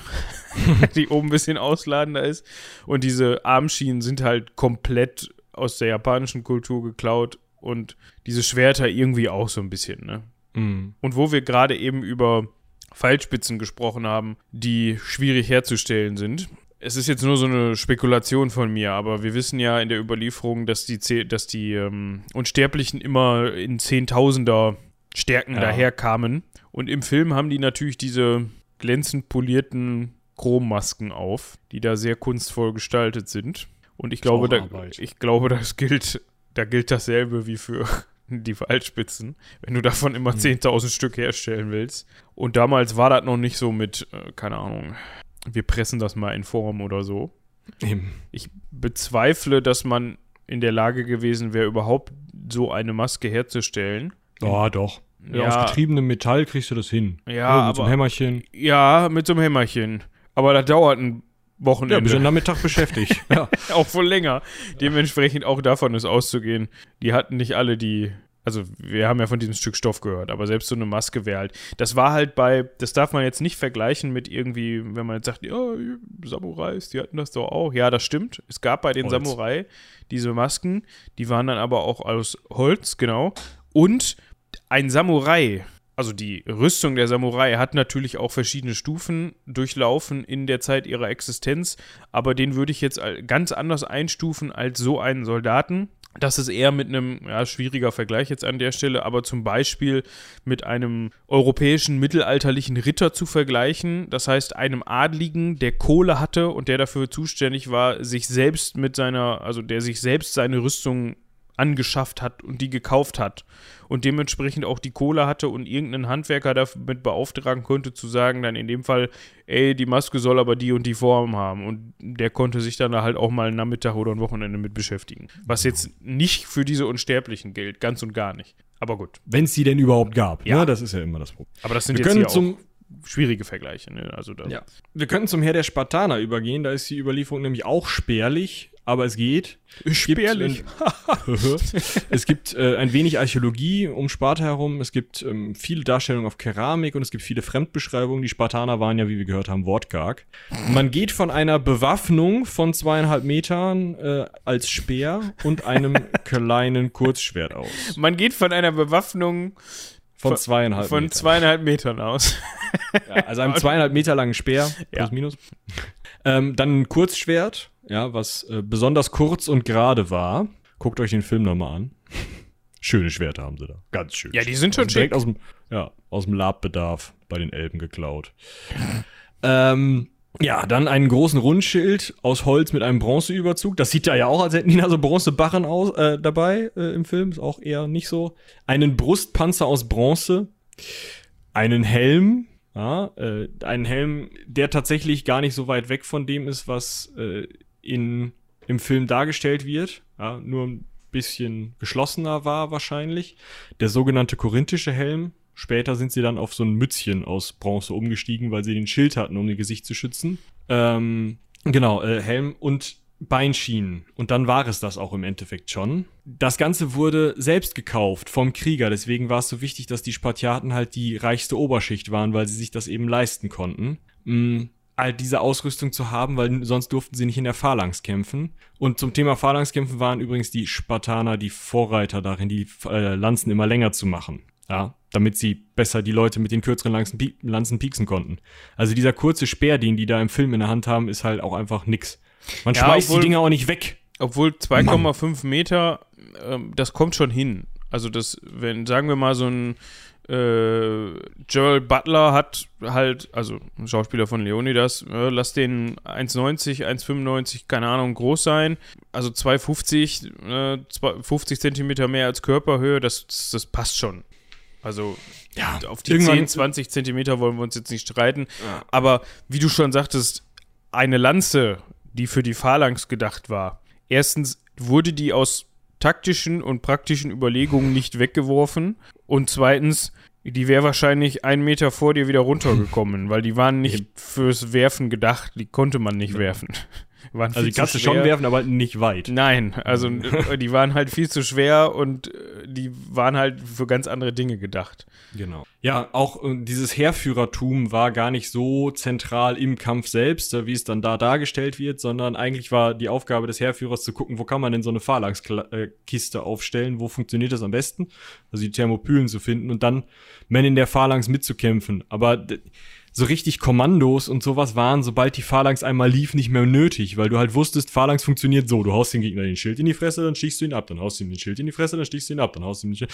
die oben ein bisschen ausladender ist. Und diese Armschienen sind halt komplett aus der japanischen Kultur geklaut und diese Schwerter irgendwie auch so ein bisschen, ne? Mhm. Und wo wir gerade eben über Pfeilspitzen gesprochen haben, die schwierig herzustellen sind, es ist jetzt nur so eine Spekulation von mir, aber wir wissen ja in der Überlieferung, dass die, dass die ähm, Unsterblichen immer in Zehntausender Stärken Ja. daherkamen. Und im Film haben die natürlich diese glänzend polierten Chrommasken auf, die da sehr kunstvoll gestaltet sind. Und ich glaube, da, ich glaube, das gilt, da gilt dasselbe wie für die Pfeilspitzen, wenn du davon immer 10.000 Stück herstellen willst. Und damals war das noch nicht so mit, äh, keine Ahnung, wir pressen das mal in Form oder so. Eben. Ich bezweifle, dass man in der Lage gewesen wäre, überhaupt so eine Maske herzustellen. Oh, doch. Ja. Ja. Aus getriebenem Metall kriegst du das hin. Ja, mit so einem aber- Hämmerchen. Ja, mit so einem Hämmerchen. Aber das dauert ein Ja, Wochenende. bist du den Nachmittag beschäftigt. ja. auch voll länger. Dementsprechend auch davon ist auszugehen. Die hatten nicht alle die. Also, wir haben ja von diesem Stück Stoff gehört, aber selbst so eine Maske wäre halt. Das war halt bei. Das darf man jetzt nicht vergleichen mit irgendwie, wenn man jetzt sagt, ja, Samurais, die hatten das doch auch. Ja, das stimmt. Es gab bei den Holz. Samurai diese Masken, die waren dann aber auch aus Holz, genau. Und ein Samurai, also die Rüstung der Samurai, hat natürlich auch verschiedene Stufen durchlaufen in der Zeit ihrer Existenz, aber den würde ich jetzt ganz anders einstufen als so einen Soldaten. Das ist eher mit einem, ja, schwieriger Vergleich jetzt an der Stelle, aber zum Beispiel mit einem europäischen mittelalterlichen Ritter zu vergleichen. Das heißt, einem Adligen, der Kohle hatte und der dafür zuständig war, sich selbst mit seiner, also der sich selbst seine Rüstung angeschafft hat und die gekauft hat und dementsprechend auch die Kohle hatte und irgendeinen Handwerker damit beauftragen konnte zu sagen, dann in dem Fall, ey, die Maske soll aber die und die Form haben und der konnte sich dann da halt auch mal einen Nachmittag oder ein Wochenende mit beschäftigen. Was jetzt nicht für diese Unsterblichen gilt, ganz und gar nicht. Aber gut. Wenn es die denn überhaupt gab. Ja. Ne? Das ist ja immer das Problem. Aber das sind Wir jetzt können hier zum auch schwierige Vergleiche. Ne? Also da, Ja. Wir könnten zum Heer der Spartaner übergehen. Da ist die Überlieferung nämlich auch spärlich, aber es geht. Spärlich. es gibt äh, ein wenig Archäologie um Sparta herum. Es gibt ähm, viele Darstellungen auf Keramik und es gibt viele Fremdbeschreibungen. Die Spartaner waren ja, wie wir gehört haben, wortkarg. Man geht von einer Bewaffnung von zweieinhalb Metern äh, als Speer und einem kleinen Kurzschwert aus. Man geht von einer Bewaffnung Von zweieinhalb von Metern. zweieinhalb Metern aus. Ja, also einem zweieinhalb Meter langen Speer, plus Ja. minus. Ähm, dann ein Kurzschwert, ja, was äh, besonders kurz und gerade war. Guckt euch den Film nochmal an. Schöne Schwerter haben sie da. Ganz schön. Ja, die sind schon direkt schick. aus dem, ja, aus dem Labbedarf bei den Elben geklaut. ähm, ja, dann einen großen Rundschild aus Holz mit einem Bronzeüberzug. Das sieht da ja auch, als hätten die da so Bronzebarren aus, äh, dabei äh, im Film. Ist auch eher nicht so. Einen Brustpanzer aus Bronze. Einen Helm. Ja, äh, einen Helm, der tatsächlich gar nicht so weit weg von dem ist, was äh, in, im Film dargestellt wird. Ja, nur ein bisschen geschlossener war wahrscheinlich. Der sogenannte korinthische Helm. Später sind sie dann auf so ein Mützchen aus Bronze umgestiegen, weil sie den Schild hatten, um ihr Gesicht zu schützen. Ähm, genau, äh, Helm und Beinschienen. Und dann war es das auch im Endeffekt schon. Das Ganze wurde selbst gekauft vom Krieger. Deswegen war es so wichtig, dass die Spartiaten halt die reichste Oberschicht waren, weil sie sich das eben leisten konnten. Mm, halt diese Ausrüstung zu haben, weil sonst durften sie nicht in der Phalanx kämpfen. Und zum Thema Phalanxkämpfen waren übrigens die Spartaner die Vorreiter darin, die äh, Lanzen immer länger zu machen. Ja, damit sie besser die Leute mit den kürzeren Lanzen, Lanzen pieksen konnten. Also dieser kurze Speer, den die da im Film in der Hand haben, ist halt auch einfach nix. Man Ja, schmeißt obwohl- die Dinger auch nicht weg. Obwohl 2,5 Meter, ähm, das kommt schon hin. Also das, wenn, sagen wir mal, so ein äh, Joel Butler hat halt, also ein Schauspieler von Leonidas, äh, lass den 1,90, 1,95, keine Ahnung, groß sein. Also 2,50, äh, zwei- 50 Zentimeter mehr als Körperhöhe, das, das passt schon. Also Ja, auf die irgendwann- 10, 20 Zentimeter wollen wir uns jetzt nicht streiten. Ja. Aber wie du schon sagtest, eine Lanze, die für die Phalanx gedacht war. Erstens wurde die aus taktischen und praktischen Überlegungen nicht weggeworfen. Und zweitens, die wäre wahrscheinlich einen Meter vor dir wieder runtergekommen, weil die waren nicht fürs Werfen gedacht. Die konnte man nicht werfen. Waren Also die kannst du schon werfen, aber halt nicht weit. Nein, also äh, die waren halt viel zu schwer und äh, die waren halt für ganz andere Dinge gedacht. Genau. Ja, auch äh, dieses Heerführertum war gar nicht so zentral im Kampf selbst, wie es dann da dargestellt wird, sondern eigentlich war die Aufgabe des Heerführers zu gucken, wo kann man denn so eine Phalanx-Kiste aufstellen, wo funktioniert das am besten, also die Thermopylen zu finden und dann Men in der Phalanx mitzukämpfen. Aber so richtig Kommandos und sowas waren, sobald die Phalanx einmal lief, nicht mehr nötig, weil du halt wusstest, Phalanx funktioniert so. Du haust den Gegner den Schild in die Fresse, dann stichst du ihn ab, dann haust du ihm den Schild in die Fresse, dann stichst du ihn ab, dann haust du ihm den Schild.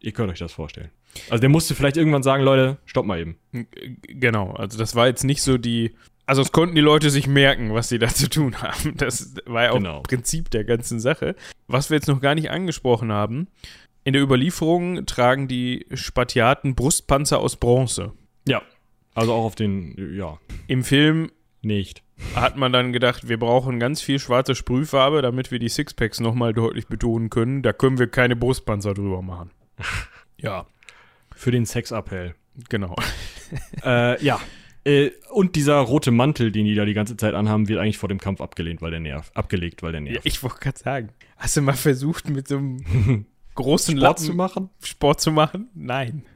Ihr könnt euch das vorstellen. Also der musste vielleicht irgendwann sagen, Leute, stopp mal eben. Genau, also das war jetzt nicht so die. Also es konnten die Leute sich merken, was sie da zu tun haben. Das war ja auch Genau. Prinzip der ganzen Sache. Was wir jetzt noch gar nicht angesprochen haben, in der Überlieferung tragen die Spatiaten Brustpanzer aus Bronze. Ja. Also auch auf den, ja, Im Film nicht. hat man dann gedacht, wir brauchen ganz viel schwarze Sprühfarbe, damit wir die Sixpacks nochmal deutlich betonen können. Da können wir keine Brustpanzer drüber machen. Ja, Für den Sexappell. genau. äh, ja. Äh, und dieser rote Mantel, den die da die ganze Zeit anhaben, wird eigentlich vor dem Kampf abgelehnt, weil der nervt. Abgelegt, weil der Ja, nervt. ich wollte gerade sagen, hast du mal versucht, mit so einem großen Sport Lappen zu machen? Sport zu machen? Nein.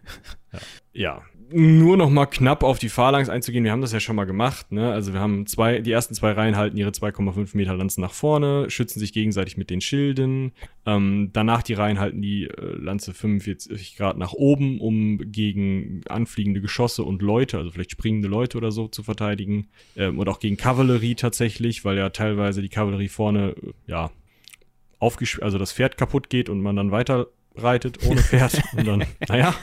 Ja. Nur noch mal knapp auf die Phalanx einzugehen. Wir haben das ja schon mal gemacht. Ne? Also wir haben zwei, die ersten zwei Reihen halten ihre 2,5 Meter Lanzen nach vorne, schützen sich gegenseitig mit den Schilden. Ähm, danach die Reihen halten die äh, Lanze 45 Grad nach oben, um gegen anfliegende Geschosse und Leute, also vielleicht springende Leute oder so, zu verteidigen. Ähm, und auch gegen Kavallerie tatsächlich, weil ja teilweise die Kavallerie vorne, äh, ja, aufgesch also das Pferd kaputt geht und man dann weiter reitet ohne Pferd. und dann, naja.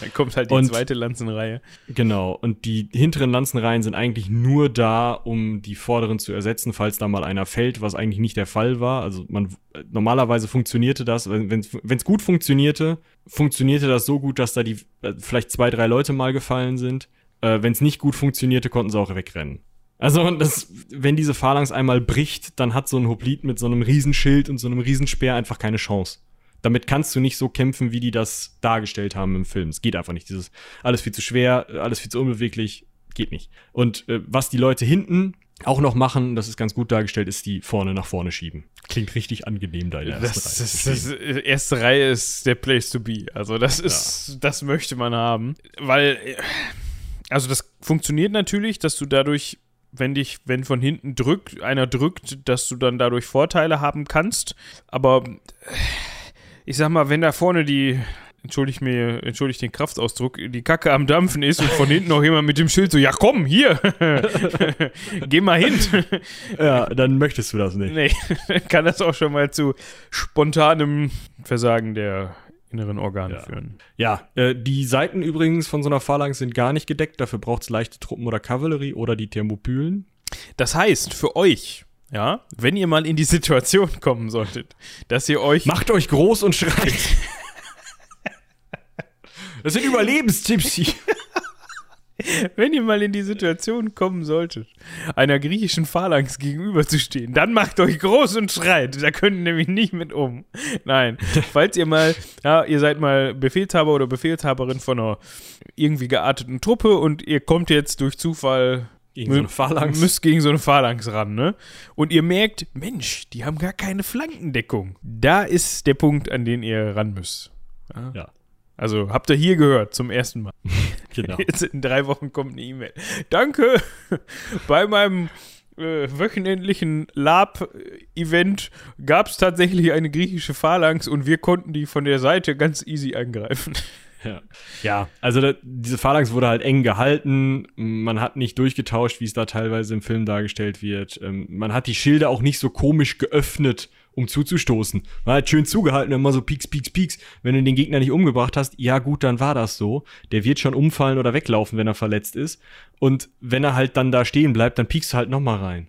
Dann kommt halt die Und- zweite Lanzenreihe. Genau, und die hinteren Lanzenreihen sind eigentlich nur da, um die vorderen zu ersetzen, falls da mal einer fällt, was eigentlich nicht der Fall war. Also man normalerweise funktionierte das, wenn es gut funktionierte, funktionierte das so gut, dass da die äh, vielleicht zwei, drei Leute mal gefallen sind. Äh, wenn es nicht gut funktionierte, konnten sie auch wegrennen. Also das, wenn diese Phalanx einmal bricht, dann hat so ein Hoplit mit so einem Riesenschild und so einem Riesenspeer einfach keine Chance. Damit kannst du nicht so kämpfen, wie die das dargestellt haben im Film. Es geht einfach nicht. Dieses alles viel zu schwer, alles viel zu unbeweglich, geht nicht. Und äh, was die Leute hinten auch noch machen, das ist ganz gut dargestellt, ist die vorne nach vorne schieben. Klingt richtig angenehm da in der Das, ersten Reihe das, das, äh, erste Reihe ist der Place to be. Also das ist, das möchte man haben. Weil, äh, also das funktioniert natürlich, dass du dadurch, wenn dich, wenn von hinten drückt, einer drückt, dass du dann dadurch Vorteile haben kannst. Aber äh, ich sag mal, wenn da vorne die, entschuldigt mir, entschuldigt den Kraftausdruck, die Kacke am Dampfen ist und von hinten noch jemand mit dem Schild so, ja komm, hier, geh mal hin. Ja, dann möchtest du das nicht. Nee, kann das auch schon mal zu spontanem Versagen der inneren Organe Ja. führen. Ja, äh, die Seiten übrigens von so einer Phalanx sind gar nicht gedeckt. Dafür braucht es leichte Truppen oder Kavallerie oder die Thermopylen. Das heißt, für euch, ja, wenn ihr mal in die Situation kommen solltet, dass ihr euch Macht euch groß und schreit. Das sind Überlebenstipps hier. wenn ihr mal in die Situation kommen solltet, einer griechischen Phalanx gegenüberzustehen, dann macht euch groß und schreit. Da könnt ihr nämlich nicht mit um. Nein, falls ihr mal, ja, ihr seid mal Befehlshaber oder Befehlshaberin von einer irgendwie gearteten Truppe und ihr kommt jetzt durch Zufall Gegen so eine Phalanx. Müsst gegen so eine Phalanx ran, ne? Und ihr merkt, Mensch, die haben gar keine Flankendeckung. Da ist der Punkt, an den ihr ran müsst. Ja, Also habt ihr hier gehört zum ersten Mal. genau. Jetzt in drei Wochen kommt eine E-Mail. Danke! Bei meinem äh, wöchentlichen Lab-Event gab es tatsächlich eine griechische Phalanx und wir konnten die von der Seite ganz easy angreifen. Ja, ja also da, diese Phalanx wurde halt eng gehalten. Man hat nicht durchgetauscht, wie es da teilweise im Film dargestellt wird. Ähm, man hat die Schilde auch nicht so komisch geöffnet, um zuzustoßen. Man hat schön zugehalten, immer so Pieks, Pieks, Pieks. Wenn du den Gegner nicht umgebracht hast, ja gut, dann war das so. Der wird schon umfallen oder weglaufen, wenn er verletzt ist. Und wenn er halt dann da stehen bleibt, dann piekst du halt nochmal rein.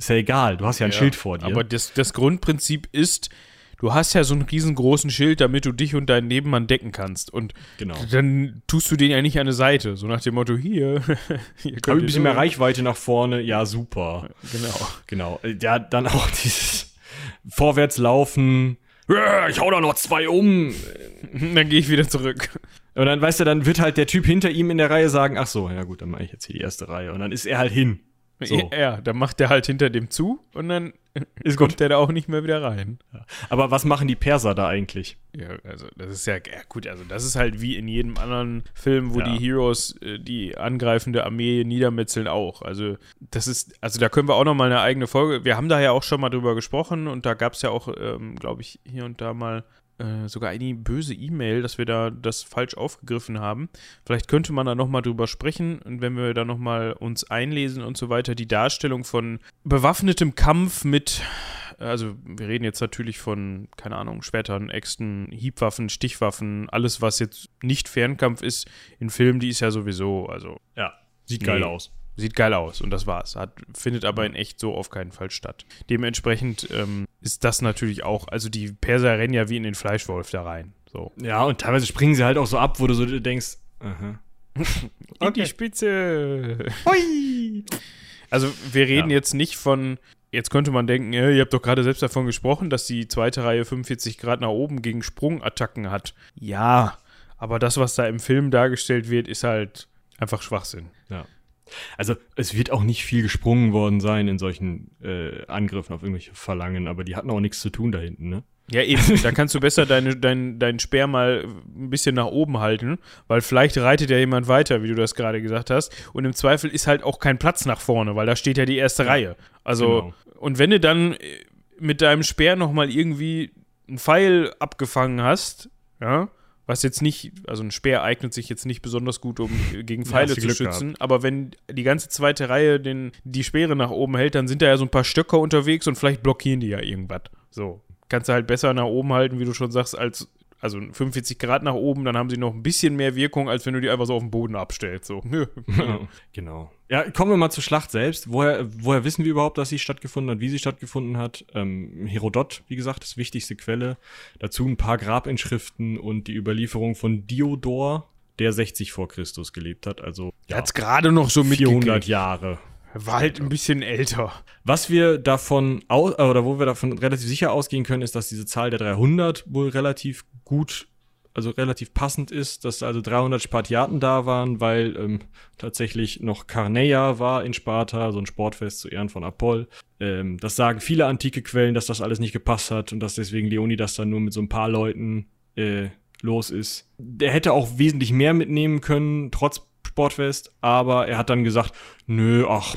Ist ja egal, du hast ja ein Schild vor dir. Aber das, das Grundprinzip ist, du hast ja so einen riesengroßen Schild, damit du dich und deinen Nebenmann decken kannst. Und Genau. dann tust du den ja nicht an eine Seite. So nach dem Motto, hier, hier Habe ein bisschen mehr. Reichweite nach vorne, ja, super. Genau. Genau. Ja, dann auch dieses Vorwärtslaufen. "Äh, Ich hau da noch zwei um. Dann gehe ich wieder zurück. Und dann, weißt du, dann wird halt der Typ hinter ihm in der Reihe sagen, ach so, ja gut, dann mache ich jetzt hier die erste Reihe. Und dann ist er halt hin. So. Ja, dann macht der halt hinter dem zu und dann Ist kommt gut. der da auch nicht mehr wieder rein. Aber was machen die Perser da eigentlich? Ja, also das ist ja, ja gut, also das ist halt wie in jedem anderen Film, wo Ja. die Heroes äh, die angreifende Armee niedermetzeln auch. Also das ist, also da können wir auch noch mal eine eigene Folge, wir haben da ja auch schon mal drüber gesprochen und da gab es ja auch, ähm, glaube ich, hier und da mal äh, sogar eine böse E-Mail, dass wir da das falsch aufgegriffen haben. Vielleicht könnte man da noch mal drüber sprechen und wenn wir da noch mal uns einlesen und so weiter, die Darstellung von bewaffnetem Kampf mit also wir reden jetzt natürlich von, keine Ahnung, Schwertern, Äxten, Hiebwaffen, Stichwaffen, alles, was jetzt nicht Fernkampf ist, in Filmen, die ist ja sowieso, also Ja, sieht Nee. geil aus. Sieht geil aus und das war's. Hat, findet aber in echt so auf keinen Fall statt. Dementsprechend ähm, ist das natürlich auch, also die Perser rennen ja wie in den Fleischwolf da rein. So. Ja, und teilweise springen sie halt auch so ab, wo du so denkst, aha. In die Spitze. Hui! Also wir reden Ja. jetzt nicht von, jetzt könnte man denken, ihr habt doch gerade selbst davon gesprochen, dass die zweite Reihe 45 Grad nach oben gegen Sprungattacken hat. Ja, aber das, was da im Film dargestellt wird, ist halt einfach Schwachsinn. Ja. Also es wird auch nicht viel gesprungen worden sein in solchen äh, Angriffen auf irgendwelche Verlangen, aber die hatten auch nichts zu tun da hinten, ne? Ja, eben. da kannst du besser deine, dein, deinen Speer mal ein bisschen nach oben halten, weil vielleicht reitet ja jemand weiter, wie du das gerade gesagt hast. Und im Zweifel ist halt auch kein Platz nach vorne, weil da steht ja die erste Reihe. Also, Genau. und wenn du dann äh, mit deinem Speer nochmal irgendwie einen Pfeil abgefangen hast, ja, was jetzt nicht, also ein Speer eignet sich jetzt nicht besonders gut, um gegen Pfeile du zu schützen, aber wenn die ganze zweite Reihe den, die Speere nach oben hält, dann sind da ja so ein paar Stöcker unterwegs und vielleicht blockieren die ja irgendwas. So. Kannst du halt besser nach oben halten, wie du schon sagst, als also 45 Grad nach oben, dann haben sie noch ein bisschen mehr Wirkung, als wenn du die einfach so auf den Boden abstellst. So. genau. Ja, kommen wir mal zur Schlacht selbst. Woher, woher wissen wir überhaupt, dass sie stattgefunden hat, wie sie stattgefunden hat? Ähm, Herodot, wie gesagt, ist wichtigste Quelle. Dazu ein paar Grabinschriften und die Überlieferung von Diodor, der 60 vor Christus gelebt hat, also Er hat's gerade noch so 400 mitgekriegt. Jahre. War halt ein bisschen älter. Was wir davon aus, äh, oder wo wir davon relativ sicher ausgehen können, ist, dass diese Zahl der 300 wohl relativ gut, also relativ passend ist, dass also 300 Spartiaten da waren, weil ähm, tatsächlich noch Carneia war in Sparta, so ein Sportfest zu Ehren von Apoll. Ähm, das sagen viele antike Quellen, dass das alles nicht gepasst hat und dass deswegen Leonidas dann nur mit so ein paar Leuten äh, los ist. Der hätte auch wesentlich mehr mitnehmen können, trotz Sportfest, aber er hat dann gesagt, nö, ach,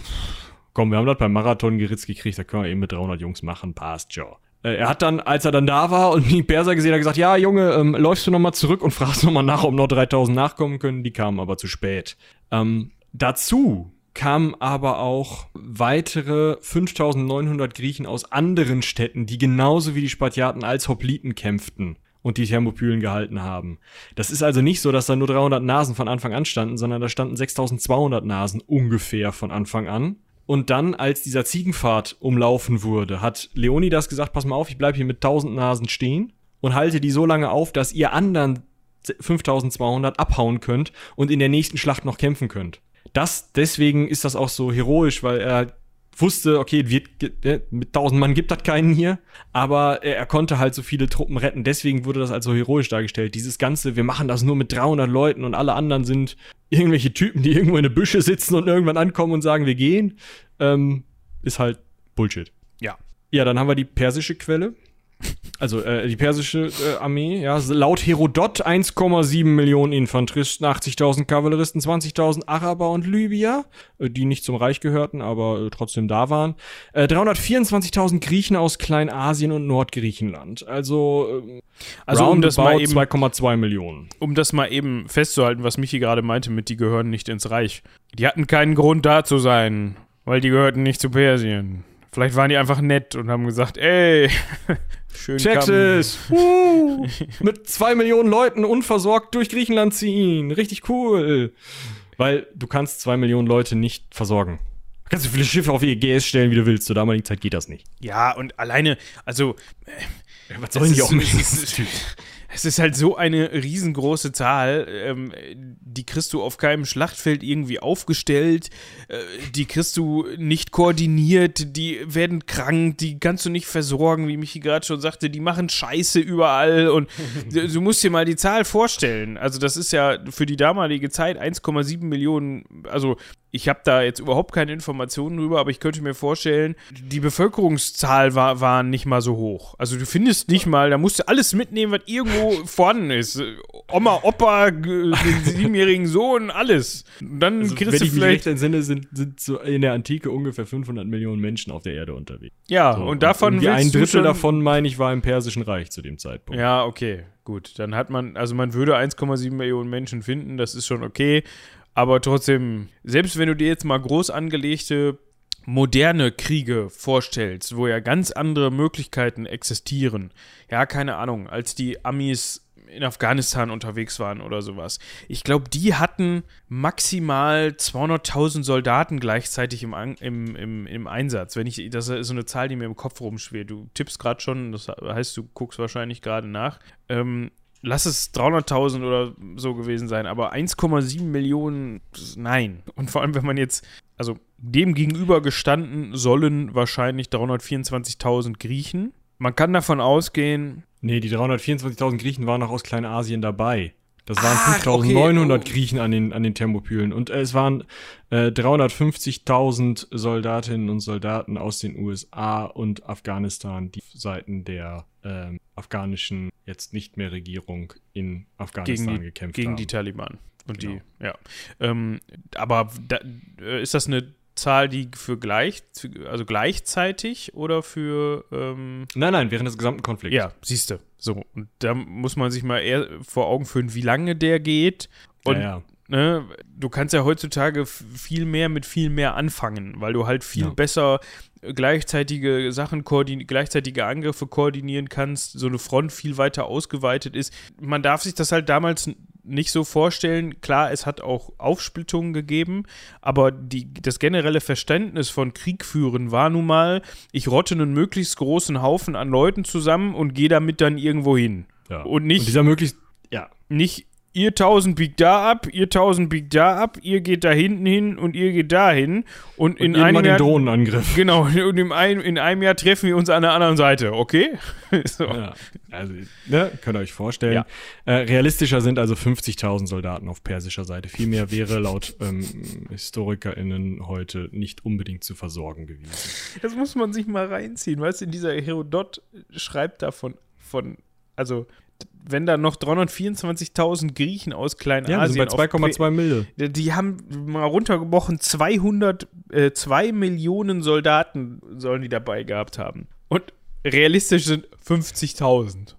komm, wir haben das beim Marathon geritzt gekriegt, da können wir eben mit 300 Jungs machen, passt schon. Äh, Er hat dann, als er dann da war und die Perser gesehen hat, gesagt, ja, Junge, ähm, läufst du nochmal zurück und fragst nochmal nach, ob noch 3000 nachkommen können. Die kamen aber zu spät. Ähm, dazu kamen aber auch weitere 5900 Griechen aus anderen Städten, die genauso wie die Spartiaten als Hopliten kämpften und die Thermopylen gehalten haben. Das ist also nicht so, dass da nur 300 Nasen von Anfang an standen, sondern da standen 6200 Nasen ungefähr von Anfang an. Und dann, als dieser Ziegenpfad umlaufen wurde, hat Leonidas gesagt, pass mal auf, ich bleib hier mit 1000 Nasen stehen und halte die so lange auf, dass ihr anderen 5200 abhauen könnt und in der nächsten Schlacht noch kämpfen könnt. Das, deswegen ist das auch so heroisch, weil er wusste, okay, wird, äh, mit 1000 Mann gibt das keinen hier, aber er, er konnte halt so viele Truppen retten. Deswegen wurde das als so heroisch dargestellt. Dieses Ganze, wir machen das nur mit 300 Leuten und alle anderen sind irgendwelche Typen, die irgendwo in der Büsche sitzen und irgendwann ankommen und sagen, wir gehen, ähm, ist halt Bullshit. Ja. Ja, dann haben wir die persische Quelle. Also äh, die persische äh, Armee, ja, laut Herodot 1,7 Millionen Infanteristen, 80.000 Kavalleristen, 20.000 Araber und Libyer, äh, die nicht zum Reich gehörten, aber äh, trotzdem da waren. Äh, 324.000 Griechen aus Kleinasien und Nordgriechenland. Also, äh, Also um das mal eben 2,2 Millionen. um das mal eben festzuhalten, was Michi gerade meinte mit, die gehören nicht ins Reich. Die hatten keinen Grund da zu sein, weil die gehörten nicht zu Persien. Vielleicht waren die einfach nett und haben gesagt, ey, schön Texas! Uh, mit zwei Millionen Leuten unversorgt durch Griechenland ziehen. Richtig cool. Weil du kannst zwei Millionen Leute nicht versorgen. Du kannst so viele Schiffe auf EGS stellen, wie du willst. Zur damaligen Zeit geht das nicht. Ja, und alleine, also, äh, Ja, was sollen die auch mit Es ist halt so eine riesengroße Zahl, ähm, die kriegst du auf keinem Schlachtfeld irgendwie aufgestellt, äh, die kriegst du nicht koordiniert, die werden krank, die kannst du nicht versorgen, wie Michi gerade schon sagte, die machen Scheiße überall und du musst dir mal die Zahl vorstellen. Also das ist ja für die damalige Zeit 1,7 Millionen, also ich habe da jetzt überhaupt keine Informationen drüber, aber ich könnte mir vorstellen, die Bevölkerungszahl war, war nicht mal so hoch. Also du findest nicht mal, da musst du alles mitnehmen, was irgendwo vorhanden ist. Oma, Opa, den siebenjährigen Sohn, alles. Und dann Also, kriegst wenn du ich mich vielleicht. recht entsinne, sind, sind so in der Antike ungefähr 500 Millionen Menschen auf der Erde unterwegs. Ja, So, und davon willst ein Drittel davon, meine ich, war im Persischen Reich zu dem Zeitpunkt. Ja, okay, gut. Dann hat man, also man würde 1,7 Millionen Menschen finden, das ist schon okay. Aber trotzdem, selbst wenn du dir jetzt mal groß angelegte moderne Kriege vorstellst, wo ja ganz andere Möglichkeiten existieren, ja, keine Ahnung, als die Amis in Afghanistan unterwegs waren oder sowas. Ich glaube, die hatten maximal 200.000 Soldaten gleichzeitig im, im, im, im Einsatz. Wenn ich, das ist so eine Zahl, die mir im Kopf rumschwirrt. Du tippst gerade schon, das heißt, du guckst wahrscheinlich gerade nach. Ähm, lass es 300.000 oder so gewesen sein, aber 1,7 Millionen, nein. Und vor allem, wenn man jetzt, also dem gegenüber gestanden sollen wahrscheinlich 324.000 Griechen. Man kann davon ausgehen, Nee, die 324.000 Griechen waren noch aus Kleinasien dabei. Das waren Ach, 5.900 okay. Griechen an den, an den Thermopylen. Und äh, es waren äh, 350.000 Soldatinnen und Soldaten aus den USA und Afghanistan, die auf Seiten der ähm, afghanischen, jetzt nicht mehr Regierung in Afghanistan gegen die, gekämpft gegen haben. die Taliban. Und Genau. die, ja. Ähm, aber da, äh, ist das eine Zahl, die für gleich, also gleichzeitig oder für ähm, nein, nein, während des gesamten Konflikts. Ja, siehst du. So, und da muss man sich mal eher vor Augen führen, wie lange der geht. Und ja, ja. Ne, du kannst ja heutzutage viel mehr mit viel mehr anfangen, weil du halt viel Ja. besser gleichzeitige Sachen, koordin gleichzeitige Angriffe koordinieren kannst, so eine Front viel weiter ausgeweitet ist. Man darf sich das halt damals nicht so vorstellen. Klar, es hat auch Aufsplittungen gegeben, aber die, das generelle Verständnis von Krieg führen war nun mal, ich rotte einen möglichst großen Haufen an Leuten zusammen und gehe damit dann irgendwo hin. ja. Und nicht- Und dieser möglichst, ja, Nicht ihr 1000 biegt da ab, ihr 1000 biegt da ab, ihr geht da hinten hin und ihr geht da hin. Und in in einem irgendwann den Jahr. Drohnenangriff. Genau, und in einem, in einem Jahr treffen wir uns an der anderen Seite, okay? so. Ja, also, ne, könnt ihr euch vorstellen. Ja. Äh, realistischer sind also 50.000 Soldaten auf persischer Seite. Viel mehr wäre laut ähm, HistorikerInnen heute nicht unbedingt zu versorgen gewesen. Das muss man sich mal reinziehen. Weißt du, dieser Herodot schreibt davon, von, also, wenn da noch 324.000 Griechen aus Kleinasien Ja, bei auf Pe- 2,2 Mille. Die- haben mal runtergebrochen, 200, äh, 2 Millionen Soldaten sollen die dabei gehabt haben. Und realistisch sind 50.000.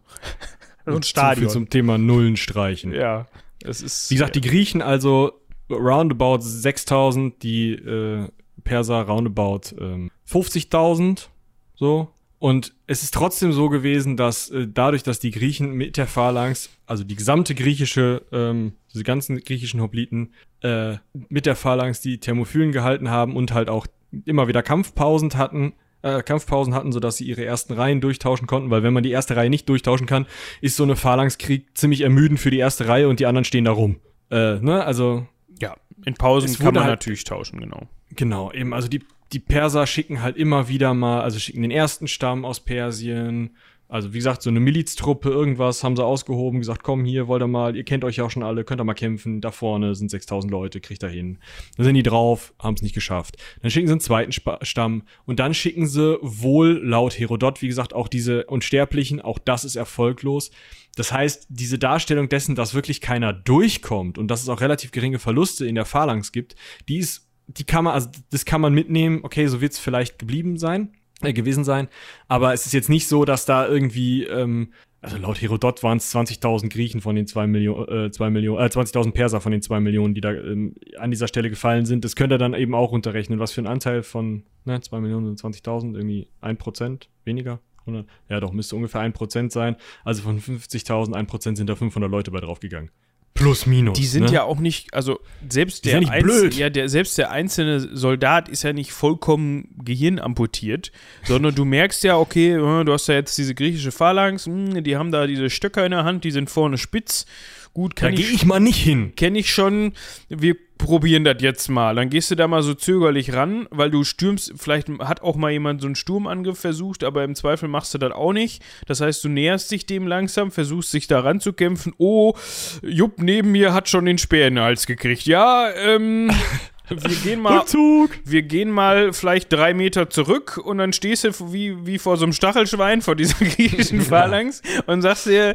Und So Stadion. viel zum Thema Nullen streichen. ja, es ist. Wie gesagt, die Griechen also roundabout 6.000, die äh, Perser roundabout ähm, 50.000, so. Und es ist trotzdem so gewesen, dass äh, dadurch, dass die Griechen mit der Phalanx, also die gesamte griechische, ähm, diese ganzen griechischen Hopliten, äh, mit der Phalanx die Thermophylen gehalten haben und halt auch immer wieder Kampfpausen hatten, äh, Kampfpausen hatten, sodass sie ihre ersten Reihen durchtauschen konnten, weil wenn man die erste Reihe nicht durchtauschen kann, ist so eine Phalanxkrieg ziemlich ermüdend für die erste Reihe und die anderen stehen da rum. Äh, ne, also ja, in Pausen kann man halt- natürlich tauschen, genau. Genau, eben, also die, die Perser schicken halt immer wieder mal, also schicken den ersten Stamm aus Persien, also wie gesagt, so eine Miliztruppe, irgendwas haben sie ausgehoben, gesagt, komm hier, wollt ihr mal, ihr kennt euch ja auch schon alle, könnt ihr mal kämpfen, da vorne sind 6000 Leute, kriegt ihr hin. Dann sind die drauf, haben es nicht geschafft. Dann schicken sie einen zweiten Stamm und dann schicken sie wohl laut Herodot, wie gesagt, auch diese Unsterblichen, auch das ist erfolglos. Das heißt, diese Darstellung dessen, dass wirklich keiner durchkommt und dass es auch relativ geringe Verluste in der Phalanx gibt, die ist die kann man, also das kann man mitnehmen, okay, so wird es vielleicht geblieben sein, äh, gewesen sein, aber es ist jetzt nicht so, dass da irgendwie, ähm, also laut Herodot waren es 20.000 Griechen von den 2 Millionen, äh, 2 Millionen, äh, 20.000 Perser von den 2 Millionen, die da ähm, an dieser Stelle gefallen sind. Das könnt ihr dann eben auch runterrechnen, was für ein Anteil von, ne, 2 Millionen und 20.000, irgendwie 1% weniger. 100? Ja, doch, müsste ungefähr 1% sein. Also von 50.000, 1% sind da 500 Leute bei draufgegangen. Plus, minus. Die sind ne? ja auch nicht, also selbst Die der, ja nicht Einzel- blöd. ja, der, selbst der einzelne Soldat ist ja nicht vollkommen Gehirn amputiert, sondern du merkst ja, okay, äh, du hast ja jetzt diese griechische Phalanx, mh, die haben da diese Stöcker in der Hand, die sind vorne spitz. Gut, Da kann gehe ich, ich mal nicht hin. kenne ich schon. Wir probieren das jetzt mal. Dann gehst du da mal so zögerlich ran, weil du stürmst, vielleicht hat auch mal jemand so einen Sturmangriff versucht, aber im Zweifel machst du das auch nicht. Das heißt, du näherst dich dem langsam, versuchst dich da ranzukämpfen. Oh, Jupp neben mir hat schon den Speer in den Hals gekriegt. Ja, ähm, wir gehen mal. Rückzug. Wir gehen mal vielleicht drei Meter zurück und dann stehst du wie, wie vor so einem Stachelschwein vor dieser griechischen Phalanx und sagst dir,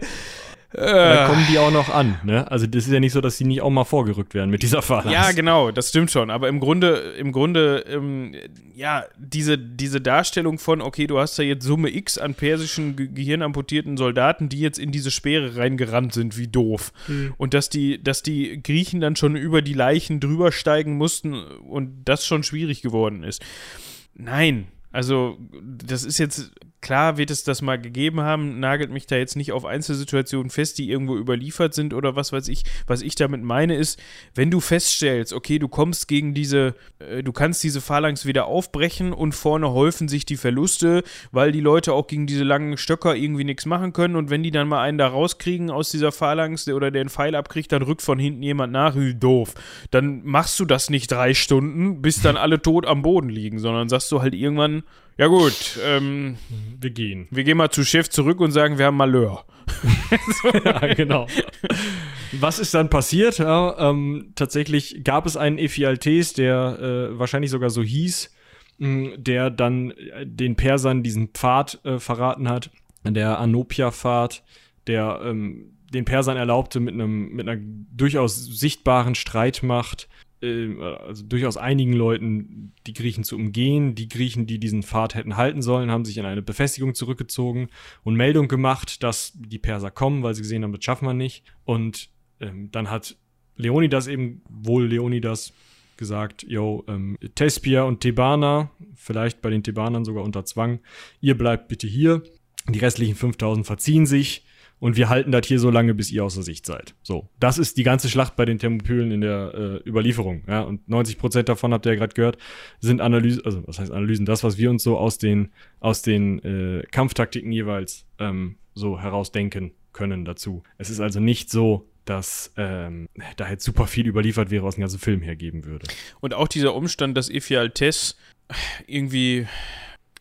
Da kommen die auch noch an, ne? Also das ist ja nicht so, dass die nicht auch mal vorgerückt werden mit dieser Phalanx. Ja, genau, das stimmt schon. Aber im Grunde, im Grunde, ähm, ja, diese, diese Darstellung von, okay, du hast da jetzt Summe X an persischen ge gehirnamputierten Soldaten, die jetzt in diese Speere reingerannt sind, wie doof. Und dass die, dass die Griechen dann schon über die Leichen drüber steigen mussten und das schon schwierig geworden ist. Nein, also das ist jetzt, klar wird es das mal gegeben haben, nagelt mich da jetzt nicht auf Einzelsituationen fest, die irgendwo überliefert sind oder was weiß ich. Was ich damit meine ist, wenn du feststellst, okay, du kommst gegen diese, äh, du kannst diese Phalanx wieder aufbrechen und vorne häufen sich die Verluste, weil die Leute auch gegen diese langen Stöcker irgendwie nichts machen können und wenn die dann mal einen da rauskriegen aus dieser Phalanx der, oder der einen Pfeil abkriegt, dann rückt von hinten jemand nach, Ü, doof. Dann machst du das nicht drei Stunden, bis dann alle tot am Boden liegen, sondern sagst du halt irgendwann, ja gut, ähm, Wir gehen. wir gehen mal zu Chef zurück und sagen, wir haben Malheur. ja, genau. Was ist dann passiert? Ja, ähm, tatsächlich gab es einen Ephialtes, der äh, wahrscheinlich sogar so hieß, mh, der dann äh, den Persern diesen Pfad äh, verraten hat, der Anopia-Pfad, der ähm, den Persern erlaubte, mit einem mit einer durchaus sichtbaren Streitmacht äh, also durchaus einigen Leuten die Griechen zu umgehen. Die Griechen, die diesen Pfad hätten halten sollen, haben sich in eine Befestigung zurückgezogen und Meldung gemacht, dass die Perser kommen, weil sie gesehen haben, das schaffen wir nicht. Und ähm, dann hat Leonidas eben, wohl Leonidas, gesagt, yo, ähm, Thespia und Thebana, vielleicht bei den Thebanern sogar unter Zwang, ihr bleibt bitte hier. Die restlichen 5000 verziehen sich und wir halten das hier so lange, bis ihr außer Sicht seid. So, das ist die ganze Schlacht bei den Thermopylen in der äh, Überlieferung. Ja, und 90 Prozent davon habt ihr ja gerade gehört, sind Analysen, also was heißt Analysen? Das, was wir uns so aus den aus den äh, Kampftaktiken jeweils ähm, so herausdenken können dazu. Es ist also nicht so, dass ähm, da jetzt super viel überliefert wäre, was den ganzen Film hergeben würde. Und auch dieser Umstand, dass Ephialtes irgendwie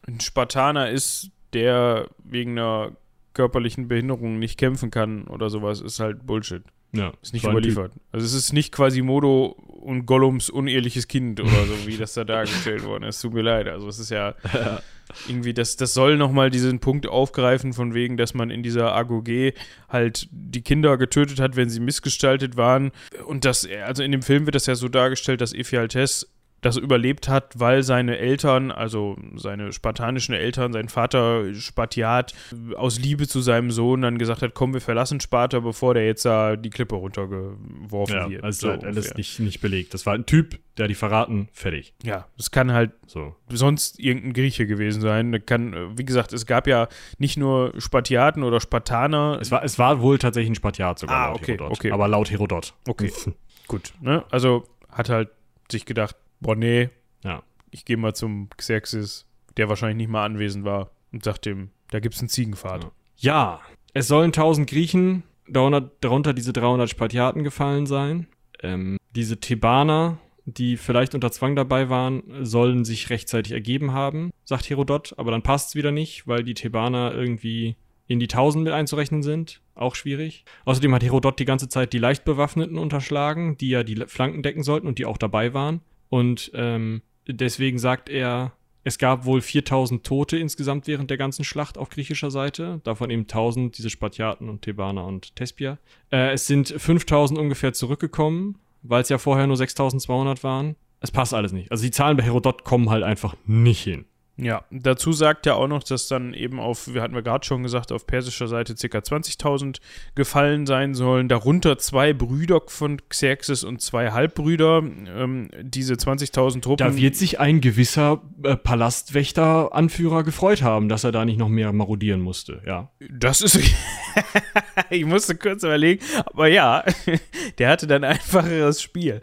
ein Spartaner ist, der wegen einer körperlichen Behinderung nicht kämpfen kann oder sowas, ist halt Bullshit. Ja, Ist nicht überliefert. Also es ist nicht Quasimodo und Gollums uneheliches Kind oder so, wie das da dargestellt worden ist. Tut mir leid. Also es ist ja irgendwie, das, das soll nochmal diesen Punkt aufgreifen, von wegen, dass man in dieser AGOG halt die Kinder getötet hat, wenn sie missgestaltet waren. Und das, also in dem Film wird das ja so dargestellt, dass Ephialtes das überlebt hat, weil seine Eltern, also seine spartanischen Eltern, sein Vater Spartiat, aus Liebe zu seinem Sohn dann gesagt hat, komm, wir verlassen Sparta, bevor der jetzt da die Klippe runtergeworfen Ja, wird. also So halt alles nicht, nicht belegt. Das war ein Typ, der die verraten, fertig. Ja, das kann halt So. sonst irgendein Grieche gewesen sein. Kann, wie gesagt, es gab ja nicht nur Spartiaten oder Spartaner. Es war, es war wohl tatsächlich ein Spartiat sogar Ah, laut okay, Herodot. okay. Aber laut Herodot. Okay, gut. Ne? Also hat halt sich gedacht, boah, nee, Ja. ich gehe mal zum Xerxes, der wahrscheinlich nicht mal anwesend war, und sagt dem, da gibt's einen Ziegenpfad. Ja, es sollen 1000 Griechen, darunter, darunter diese 300 Spartiaten gefallen sein. Ähm, diese Thebaner, die vielleicht unter Zwang dabei waren, sollen sich rechtzeitig ergeben haben, sagt Herodot. Aber dann passt's wieder nicht, weil die Thebaner irgendwie in die 1000 mit einzurechnen sind. Auch schwierig. Außerdem hat Herodot die ganze Zeit die Leichtbewaffneten unterschlagen, die ja die Flanken decken sollten und die auch dabei waren. Und ähm, deswegen sagt er, es gab wohl 4000 Tote insgesamt während der ganzen Schlacht auf griechischer Seite. Davon eben 1000 diese Spartiaten und Thebaner und Thespia. Äh, es sind 5000 ungefähr zurückgekommen, weil es ja vorher nur 6200 waren. Es passt alles nicht. Also die Zahlen bei Herodot kommen halt einfach nicht hin. Ja, dazu sagt er auch noch, dass dann eben auf, wir hatten wir gerade schon gesagt, auf persischer Seite ca. 20.000 gefallen sein sollen, darunter zwei Brüder von Xerxes und zwei Halbbrüder. Ähm, diese 20.000 Truppen. Da wird sich ein gewisser äh, Palastwächter-Anführer gefreut haben, dass er da nicht noch mehr marodieren musste, ja. Das ist. ich musste kurz überlegen, aber ja, der hatte dann einfacheres Spiel.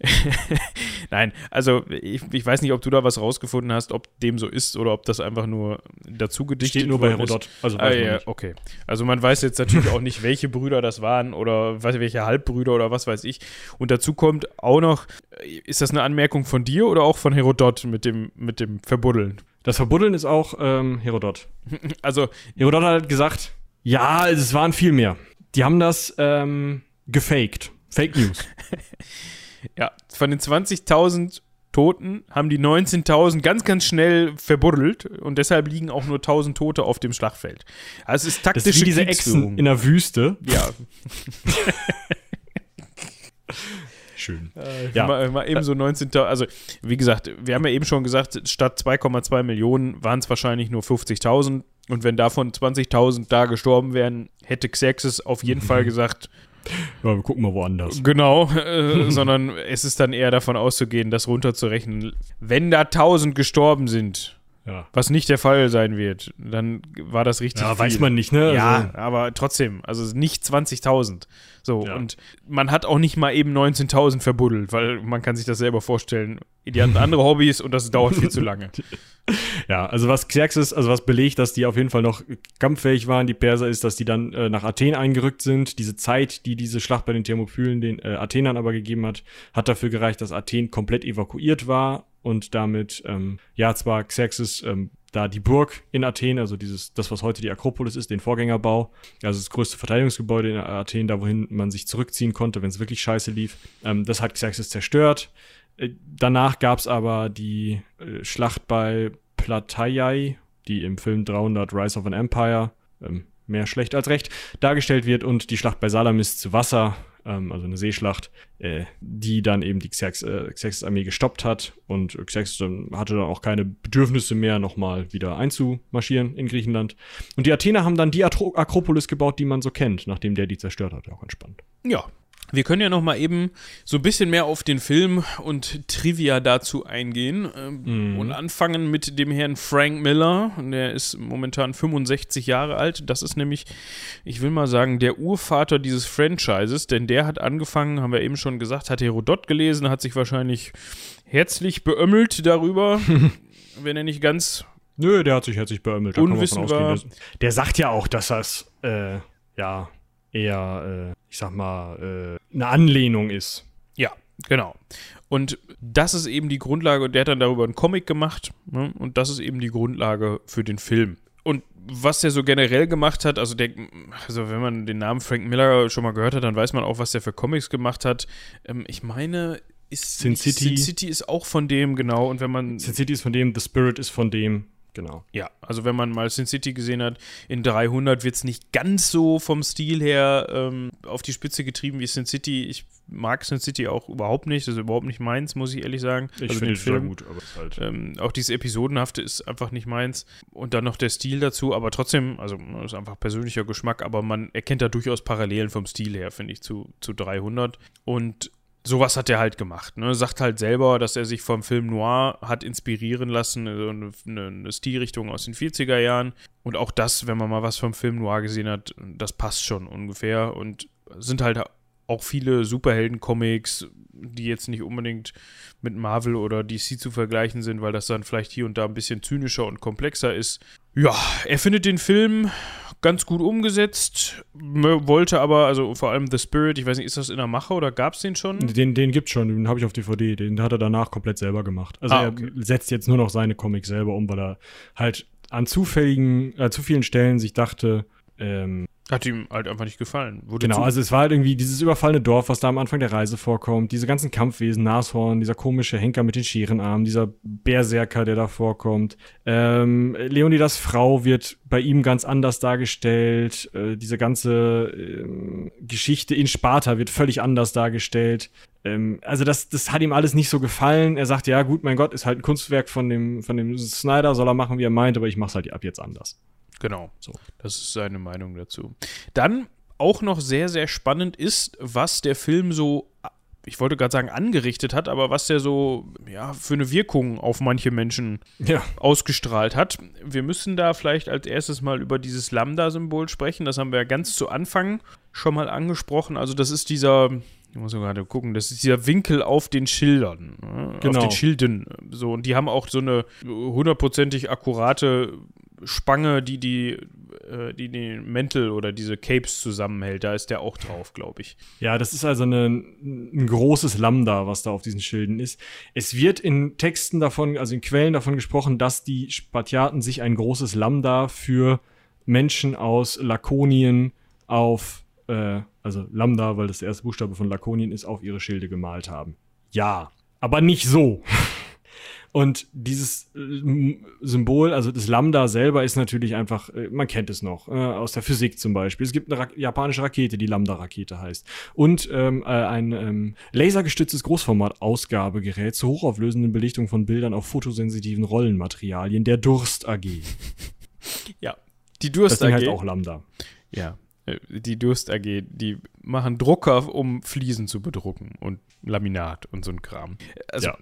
Nein, also ich, ich, weiß nicht, ob du da was rausgefunden hast, ob dem so ist oder ob das einfach nur dazu gedichtet Steht nur bei Herodot. Also ah, ja, okay. Also man weiß jetzt natürlich auch nicht, welche Brüder das waren oder welche Halbbrüder oder was weiß ich. Und dazu kommt auch noch, ist das eine Anmerkung von dir oder auch von Herodot mit dem, mit dem Verbuddeln? Das Verbuddeln ist auch ähm, Herodot. Also Herodot hat gesagt, ja, es waren viel mehr. Die haben das ähm, gefaked. Fake News. Ja, von den 20.000 Toten haben die 19.000 ganz, ganz schnell verbuddelt und deshalb liegen auch nur 1.000 Tote auf dem Schlachtfeld. Also es ist taktische das ist wie diese Echsen in der Wüste. Ja. Schön. Äh, ja. Mal, mal eben so 19.000, also wie gesagt, wir haben ja eben schon gesagt, statt 2,2 Millionen waren es wahrscheinlich nur 50.000 und wenn davon 20.000 da gestorben wären, hätte Xerxes auf jeden Fall gesagt, ja, wir gucken mal woanders. Genau, äh, sondern es ist dann eher davon auszugehen, das runterzurechnen. Wenn da 1000 gestorben sind, ja. was nicht der Fall sein wird, dann war das richtig. Ja, viel. weiß man nicht, ne? Ja, also. aber trotzdem, also nicht 20.000. So, ja. und man hat auch nicht mal eben 19.000 verbuddelt, weil man kann sich das selber vorstellen. Die hatten andere Hobbys und das dauert viel zu lange. Ja, also was Xerxes, also was belegt, dass die auf jeden Fall noch kampffähig waren, die Perser, ist, dass die dann äh, nach Athen eingerückt sind. Diese Zeit, die diese Schlacht bei den Thermopylen den äh, Athenern aber gegeben hat, hat dafür gereicht, dass Athen komplett evakuiert war und damit, ähm, ja, zwar Xerxes ähm, da die Burg in Athen, also dieses, das, was heute die Akropolis ist, den Vorgängerbau, also das größte Verteidigungsgebäude in Athen, da wohin man sich zurückziehen konnte, wenn es wirklich scheiße lief, ähm, das hat Xerxes zerstört. Äh, danach gab es aber die äh, Schlacht bei Plataiai, die im Film 300 Rise of an Empire, ähm, mehr schlecht als recht, dargestellt wird und die Schlacht bei Salamis zu Wasser, ähm, also eine Seeschlacht, äh, die dann eben die Xerxes, äh, Xerxes gestoppt hat und Xerxes hatte dann auch keine Bedürfnisse mehr, nochmal wieder einzumarschieren in Griechenland. Und die Athener haben dann die Akropolis gebaut, die man so kennt, nachdem der die zerstört hat. Auch entspannt. Ja, wir können ja noch mal eben so ein bisschen mehr auf den Film und Trivia dazu eingehen ähm, mhm. und anfangen mit dem Herrn Frank Miller. Der ist momentan 65 Jahre alt. Das ist nämlich, ich will mal sagen, der Urvater dieses Franchises, denn der hat angefangen, haben wir eben schon gesagt, hat Herodot gelesen, hat sich wahrscheinlich herzlich beömmelt darüber, wenn er nicht ganz Nö, der hat sich herzlich beömmelt. Da war. Der, der, sagt ja auch, dass das, äh, ja, eher, äh, ich sag mal, äh, eine Anlehnung ist. Ja, genau. Und das ist eben die Grundlage, der hat dann darüber einen Comic gemacht ne? und das ist eben die Grundlage für den Film. Und was der so generell gemacht hat, also der, also wenn man den Namen Frank Miller schon mal gehört hat, dann weiß man auch, was der für Comics gemacht hat. Ähm, ich meine, ist Sin City. Sin City ist auch von dem, genau. Und wenn man. Sin City ist von dem, The Spirit ist von dem. Genau. Ja, also wenn man mal Sin City gesehen hat, in 300 wird es nicht ganz so vom Stil her ähm, auf die Spitze getrieben wie Sin City. Ich mag Sin City auch überhaupt nicht, das ist überhaupt nicht meins, muss ich ehrlich sagen. Ich also finde es sehr gut, aber es halt. Ähm, auch dieses Episodenhafte ist einfach nicht meins. Und dann noch der Stil dazu, aber trotzdem, also ist einfach persönlicher Geschmack, aber man erkennt da durchaus Parallelen vom Stil her, finde ich, zu, zu 300. Und sowas hat er halt gemacht. Ne? Sagt halt selber, dass er sich vom Film Noir hat inspirieren lassen, also eine, eine, Stilrichtung aus den 40er Jahren. Und auch das, wenn man mal was vom Film Noir gesehen hat, das passt schon ungefähr. Und sind halt auch viele Superhelden-Comics, die jetzt nicht unbedingt mit Marvel oder DC zu vergleichen sind, weil das dann vielleicht hier und da ein bisschen zynischer und komplexer ist. Ja, er findet den Film ganz gut umgesetzt, wollte aber, also vor allem The Spirit, ich weiß nicht, ist das in der Mache oder gab es den schon? Den, den es schon, den habe ich auf DVD, den hat er danach komplett selber gemacht. Also ah, okay. er setzt jetzt nur noch seine Comics selber um, weil er halt an zufälligen, äh, zu vielen Stellen sich dachte, ähm, hat ihm halt einfach nicht gefallen. Wurde genau, also es war halt irgendwie dieses überfallene Dorf, was da am Anfang der Reise vorkommt, diese ganzen Kampfwesen, Nashorn, dieser komische Henker mit den Scherenarmen, dieser Berserker, der da vorkommt. Ähm, Leonidas Frau wird bei ihm ganz anders dargestellt. Äh, diese ganze äh, Geschichte in Sparta wird völlig anders dargestellt. Ähm, also das, das hat ihm alles nicht so gefallen. Er sagt, ja gut, mein Gott, ist halt ein Kunstwerk von dem, von dem Snyder, soll er machen, wie er meint, aber ich mach's halt ab jetzt anders. Genau. So. Das ist seine Meinung dazu. Dann auch noch sehr, sehr spannend ist, was der Film so, ich wollte gerade sagen, angerichtet hat, aber was der so, ja, für eine Wirkung auf manche Menschen ja. ausgestrahlt hat. Wir müssen da vielleicht als erstes mal über dieses Lambda-Symbol sprechen. Das haben wir ja ganz zu Anfang schon mal angesprochen. Also, das ist dieser, ich muss gerade gucken, das ist dieser Winkel auf den Schildern. Ne? Genau. Auf den Schilden. So, und die haben auch so eine hundertprozentig akkurate Spange, die die, äh, die den Mäntel oder diese Capes zusammenhält. Da ist der auch drauf, glaube ich. Ja, das ist also eine, ein großes Lambda, was da auf diesen Schilden ist. Es wird in Texten davon, also in Quellen davon gesprochen, dass die Spartiaten sich ein großes Lambda für Menschen aus Lakonien auf, äh, also Lambda, weil das der erste Buchstabe von Lakonien ist, auf ihre Schilde gemalt haben. Ja, aber nicht so. Und dieses äh, Symbol, also das Lambda selber ist natürlich einfach, äh, man kennt es noch, äh, aus der Physik zum Beispiel. Es gibt eine Ra japanische Rakete, die Lambda-Rakete heißt. Und ähm, äh, ein ähm, lasergestütztes Großformat-Ausgabegerät zur hochauflösenden Belichtung von Bildern auf fotosensitiven Rollenmaterialien, der Durst AG. Ja, die Durst AG. Das Ding heißt auch Lambda. Ja, die Durst AG, die machen Drucker, um Fliesen zu bedrucken und Laminat und so ein Kram. Also, ja.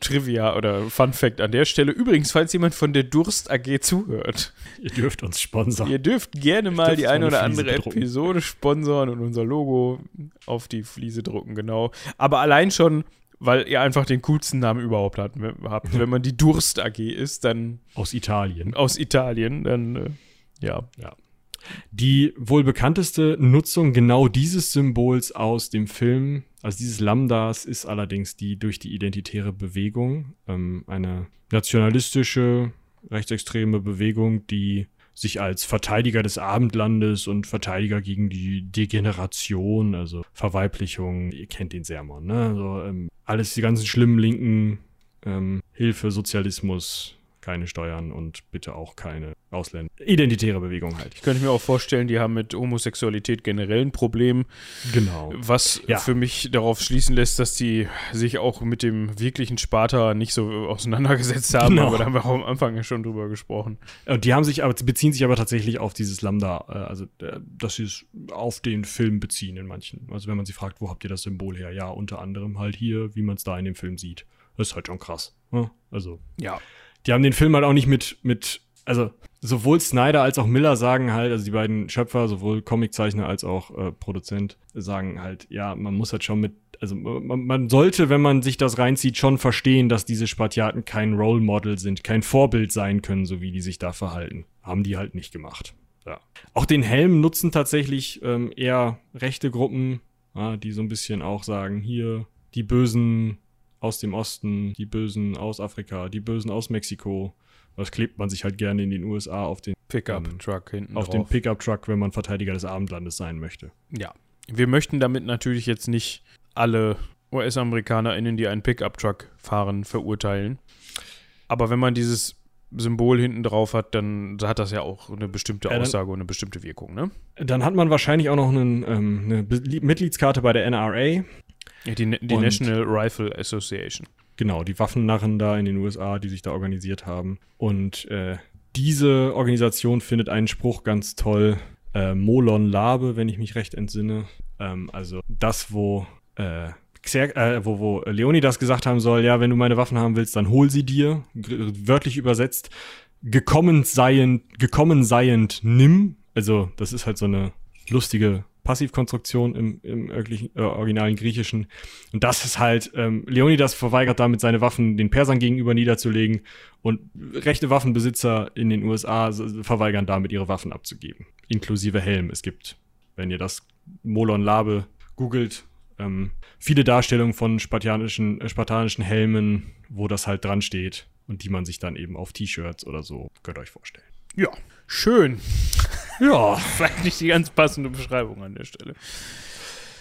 Trivia oder Fun Fact an der Stelle. Übrigens, falls jemand von der Durst AG zuhört. Ihr dürft uns sponsern. Ihr dürft gerne mal die eine oder andere bedrucken. Episode sponsern und unser Logo auf die Fliese drucken, genau. Aber allein schon, weil ihr einfach den coolsten Namen überhaupt habt. Wenn man die Durst AG ist, dann. Aus Italien. Aus Italien, dann. Äh, ja. Ja. Die wohl bekannteste Nutzung genau dieses Symbols aus dem Film, also dieses Lambdas, ist allerdings die durch die identitäre Bewegung, ähm, eine nationalistische, rechtsextreme Bewegung, die sich als Verteidiger des Abendlandes und Verteidiger gegen die Degeneration, also Verweiblichung, ihr kennt den Sermon, ne? Also, ähm, alles die ganzen schlimmen linken ähm, Hilfe, Sozialismus, keine Steuern und bitte auch keine Ausländer. Identitäre Bewegung halt. Ich könnte mir auch vorstellen, die haben mit Homosexualität generell ein Problem. Genau. Was ja. für mich darauf schließen lässt, dass die sich auch mit dem wirklichen Sparta nicht so auseinandergesetzt haben. Genau. Aber da haben wir auch am Anfang ja schon drüber gesprochen. Und die haben sich aber, beziehen sich aber tatsächlich auf dieses Lambda, äh, also äh, dass sie es auf den Film beziehen in manchen. Also wenn man sie fragt, wo habt ihr das Symbol her? Ja, unter anderem halt hier, wie man es da in dem Film sieht. Das ist halt schon krass. Ne? Also. Ja die haben den Film halt auch nicht mit, mit, also sowohl Snyder als auch Miller sagen halt, also die beiden Schöpfer, sowohl Comiczeichner als auch äh, Produzent, sagen halt, ja, man muss halt schon mit, also man, man, sollte, wenn man sich das reinzieht, schon verstehen, dass diese Spartiaten kein Role Model sind, kein Vorbild sein können, so wie die sich da verhalten. Haben die halt nicht gemacht. Ja. Auch den Helm nutzen tatsächlich ähm, eher rechte Gruppen, ja, die so ein bisschen auch sagen, hier die bösen aus dem Osten, die Bösen aus Afrika, die Bösen aus Mexiko. Das klebt man sich halt gerne in den USA auf den Pickup-Truck ähm, hinten Auf drauf. den Pickup-Truck, wenn man Verteidiger des Abendlandes sein möchte. Ja. Wir möchten damit natürlich jetzt nicht alle US-AmerikanerInnen, die einen Pickup-Truck fahren, verurteilen. Aber wenn man dieses Symbol hinten drauf hat, dann hat das ja auch eine bestimmte ja, Aussage und eine bestimmte Wirkung, ne? Dann hat man wahrscheinlich auch noch einen, ähm, eine Mitgliedskarte bei der NRA. Ja, die, die National Rifle Association. Genau, die Waffennarren da in den USA, die sich da organisiert haben. Und äh, diese Organisation findet einen Spruch ganz toll. Äh, Molon Labe, wenn ich mich recht entsinne. Ähm, also das, wo, äh, Xer äh, wo, wo Leonidas gesagt haben soll, ja, wenn du meine Waffen haben willst, dann hol sie dir. G wörtlich übersetzt, gekommen seiend, gekommen seiend nimm. Also das ist halt so eine lustige Passivkonstruktion im, im äh, originalen Griechischen. Und das ist halt, ähm, Leonidas verweigert damit seine Waffen den Persern gegenüber niederzulegen und rechte Waffenbesitzer in den USA verweigern damit ihre Waffen abzugeben, inklusive Helm. Es gibt, wenn ihr das Molon Labe googelt, ähm, viele Darstellungen von spartanischen, äh, spartanischen Helmen, wo das halt dran steht und die man sich dann eben auf T-Shirts oder so, könnt ihr euch vorstellen. Ja, schön. Ja. Vielleicht nicht die ganz passende Beschreibung an der Stelle.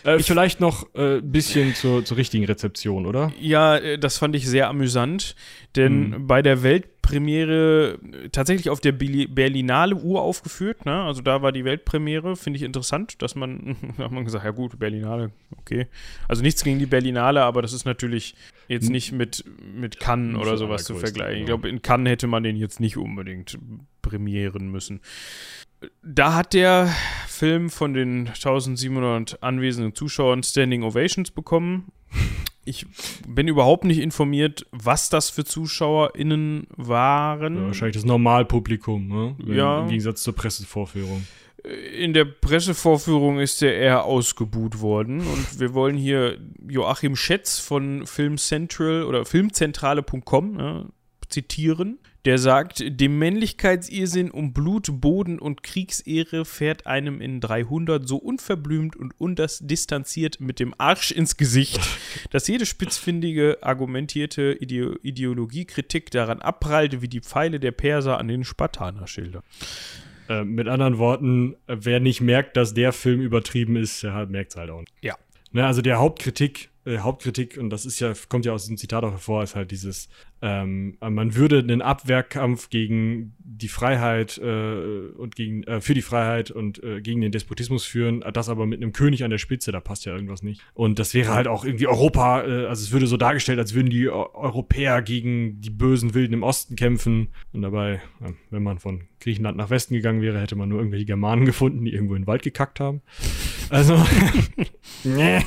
Äh, vielleicht noch ein äh, bisschen zur, zur richtigen Rezeption, oder? Ja, äh, das fand ich sehr amüsant, denn Mhm. bei der Weltpremiere äh, tatsächlich auf der Berlinale uraufgeführt, ne? also da war die Weltpremiere, finde ich interessant, dass man, da hat man gesagt, ja gut, Berlinale, okay. Also nichts gegen die Berlinale, aber das ist natürlich jetzt nicht mit, mit Cannes oder sowas zu vergleichen. Ich glaube, in Cannes hätte man den jetzt nicht unbedingt prämieren müssen. Da hat der Film von den 1700 anwesenden Zuschauern Standing Ovations bekommen. Ich bin überhaupt nicht informiert, was das für ZuschauerInnen waren. Ja, wahrscheinlich das Normalpublikum, ne? Im- Ja. Im Gegensatz zur Pressevorführung. In der Pressevorführung ist er eher ausgebuht worden und wir wollen hier Joachim Schätz von Film Central oder Filmzentrale.com ne, zitieren. Der sagt, dem Männlichkeitsirrsinn um Blut, Boden und Kriegsehre fährt einem in 300 so unverblümt und unterdistanziert mit dem Arsch ins Gesicht, dass jede spitzfindige, argumentierte Ideo Ideologiekritik daran abprallte wie die Pfeile der Perser an den Spartanerschildern. Äh, mit anderen Worten, wer nicht merkt, dass der Film übertrieben ist, der merkt es halt auch nicht. Ja. Ne, also der Hauptkritik, äh, Hauptkritik, und das ist ja, kommt ja aus diesem Zitat auch hervor, ist halt dieses, ähm, man würde einen Abwehrkampf gegen die Freiheit äh, und gegen, äh, für die Freiheit und äh, gegen den Despotismus führen, das aber mit einem König an der Spitze, da passt ja irgendwas nicht. Und das wäre halt auch irgendwie Europa, äh, also es würde so dargestellt, als würden die Eu- Europäer gegen die bösen Wilden im Osten kämpfen. Und dabei, wenn man von Griechenland nach Westen gegangen wäre, hätte man nur irgendwelche Germanen gefunden, die irgendwo in den Wald gekackt haben. Also, nee.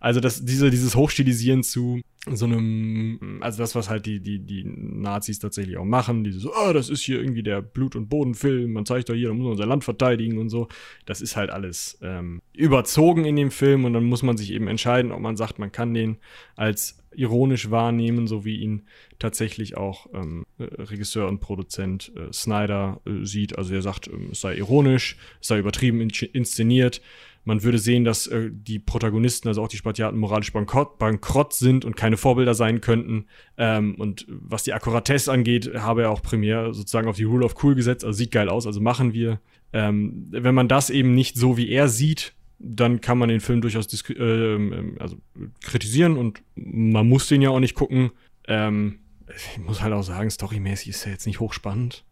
Also das, diese, dieses Hochstilisieren zu so einem, also das, was halt die, die, die Nazis tatsächlich auch machen, dieses, oh, das ist hier irgendwie der Blut- und Bodenfilm, man zeigt doch hier, da muss man unser Land verteidigen und so. Das ist halt alles ähm, überzogen in dem Film und dann muss man sich eben entscheiden, ob man sagt, man kann den als ironisch wahrnehmen, so wie ihn tatsächlich auch ähm, äh, Regisseur und Produzent äh, Snyder äh, sieht. Also er sagt, ähm, es sei ironisch, es sei übertrieben in inszeniert. Man würde sehen, dass äh, die Protagonisten, also auch die Spartiaten, moralisch bankrott, bankrott sind und keine Vorbilder sein könnten. Ähm, und was die Akkuratesse angeht, habe er auch primär sozusagen auf die Rule of Cool gesetzt. Also sieht geil aus, also machen wir. Ähm, wenn man das eben nicht so wie er sieht, dann kann man den Film durchaus disk- ähm, also kritisieren und man muss den ja auch nicht gucken. Ähm, ich muss halt auch sagen, storymäßig ist er jetzt nicht hochspannend.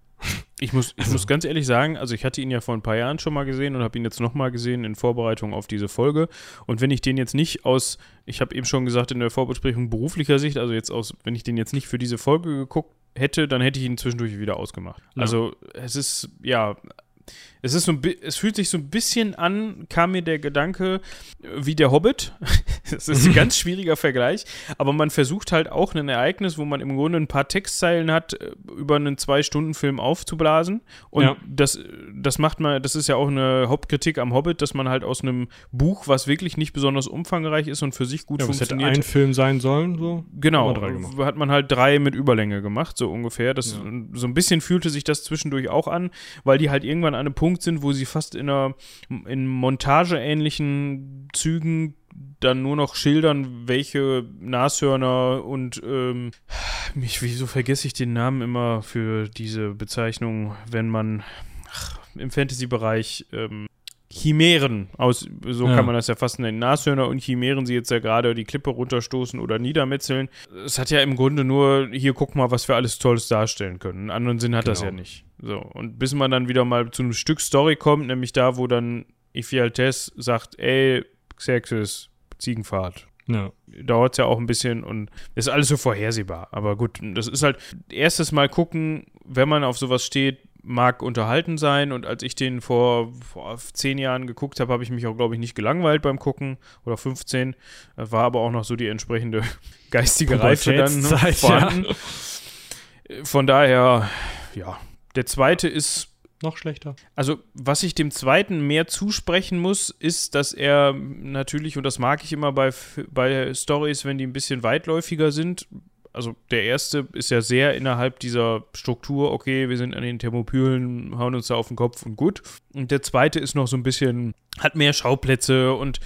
Ich muss, ich muss ganz ehrlich sagen, also ich hatte ihn ja vor ein paar Jahren schon mal gesehen und habe ihn jetzt nochmal gesehen in Vorbereitung auf diese Folge. Und wenn ich den jetzt nicht aus, ich habe eben schon gesagt, in der Vorbesprechung beruflicher Sicht, also jetzt aus, wenn ich den jetzt nicht für diese Folge geguckt hätte, dann hätte ich ihn zwischendurch wieder ausgemacht. Ja. Also es ist, ja, es ist so ein es fühlt sich so ein bisschen an, kam mir der Gedanke, wie der Hobbit. Das ist ein ganz schwieriger Vergleich, aber man versucht halt auch ein Ereignis, wo man im Grunde ein paar Textzeilen hat, äh, über einen Zwei-Stunden-Film aufzublasen. Und Ja. das, das macht man, das ist ja auch eine Hauptkritik am Hobbit, dass man halt aus einem Buch, was wirklich nicht besonders umfangreich ist und für sich gut Ja, was hätte funktioniert, ein Film sein sollen, so. Genau, hat man halt drei mit Überlänge gemacht, so ungefähr. Das, Ja. So ein bisschen fühlte sich das zwischendurch auch an, weil die halt irgendwann an einem Punkt sind, wo sie fast in einer in montageähnlichen Zügen dann nur noch schildern, welche Nashörner und ähm, mich, wieso vergesse ich den Namen immer für diese Bezeichnung, wenn man ach, im Fantasy-Bereich ähm, Chimären, aus, so Ja. kann man das ja fast nennen. Nashörner und Chimären, sie jetzt ja gerade die Klippe runterstoßen oder niedermetzeln. Es hat ja im Grunde nur, hier guck mal, was wir alles Tolles darstellen können. Einen anderen Sinn hat das ja Genau. nicht. So, und bis man dann wieder mal zu einem Stück Story kommt, nämlich da, wo dann Ephialtes sagt, ey, Xerxes, Ziegenfahrt. Ja. Dauert es ja auch ein bisschen und ist alles so vorhersehbar. Aber gut, das ist halt erstes Mal gucken, wenn man auf sowas steht, mag unterhalten sein. Und als ich den vor, vor zehn Jahren geguckt habe, habe ich mich auch, glaube ich, nicht gelangweilt beim Gucken. Oder 15. Äh, War aber auch noch so die entsprechende geistige Reife dann ne, vorhanden. Äh, Von daher, ja. Der zweite ist Noch schlechter. also, was ich dem zweiten mehr zusprechen muss, ist, dass er natürlich, und das mag ich immer bei, bei Stories, wenn die ein bisschen weitläufiger sind, also der erste ist ja sehr innerhalb dieser Struktur, okay, wir sind an den Thermopylen, hauen uns da auf den Kopf und gut. Und der zweite ist noch so ein bisschen, hat mehr Schauplätze und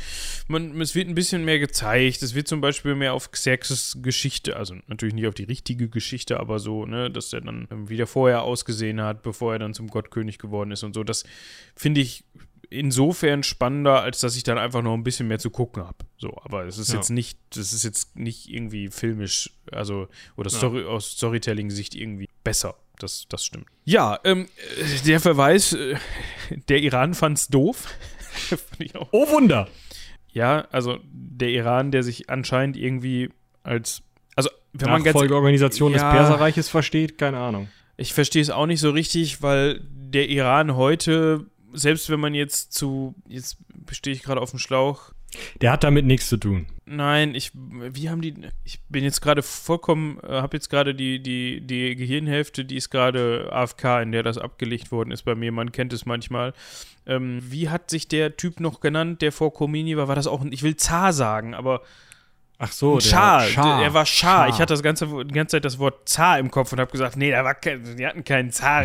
man, es wird ein bisschen mehr gezeigt. Es wird zum Beispiel mehr auf Xerxes Geschichte, also natürlich nicht auf die richtige Geschichte, aber so, ne, dass er dann wieder vorher ausgesehen hat, bevor er dann zum Gottkönig geworden ist und so. Das finde ich insofern spannender, als dass ich dann einfach noch ein bisschen mehr zu gucken habe. So, aber es ist ja. jetzt nicht, das ist jetzt nicht irgendwie filmisch, also oder Story, ja. aus Storytelling-Sicht irgendwie besser. Das, das stimmt. Ja, ähm, der Verweis, äh, der Iran fand's doof. oh Wunder! Ja, also der Iran, der sich anscheinend irgendwie als also wenn man ganz Organisation ja, des Perserreiches versteht, keine Ahnung. Ich verstehe es auch nicht so richtig, weil der Iran heute selbst wenn man jetzt zu, jetzt bestehe ich gerade auf dem Schlauch. Der hat damit nichts zu tun. Nein, ich, wie haben die, ich bin jetzt gerade vollkommen, äh, habe jetzt gerade die, die, die Gehirnhälfte, die ist gerade AFK, in der das abgelegt worden ist bei mir, man kennt es manchmal. Ähm, wie hat sich der Typ noch genannt, der vor Komini war? War das auch, ich will Zar sagen, aber Ach so, Schar. Schar. Er war Schar. Schar. Ich hatte das ganze, die ganze Zeit das Wort Zar im Kopf und habe gesagt, nee, da war kein, die hatten keinen Zar.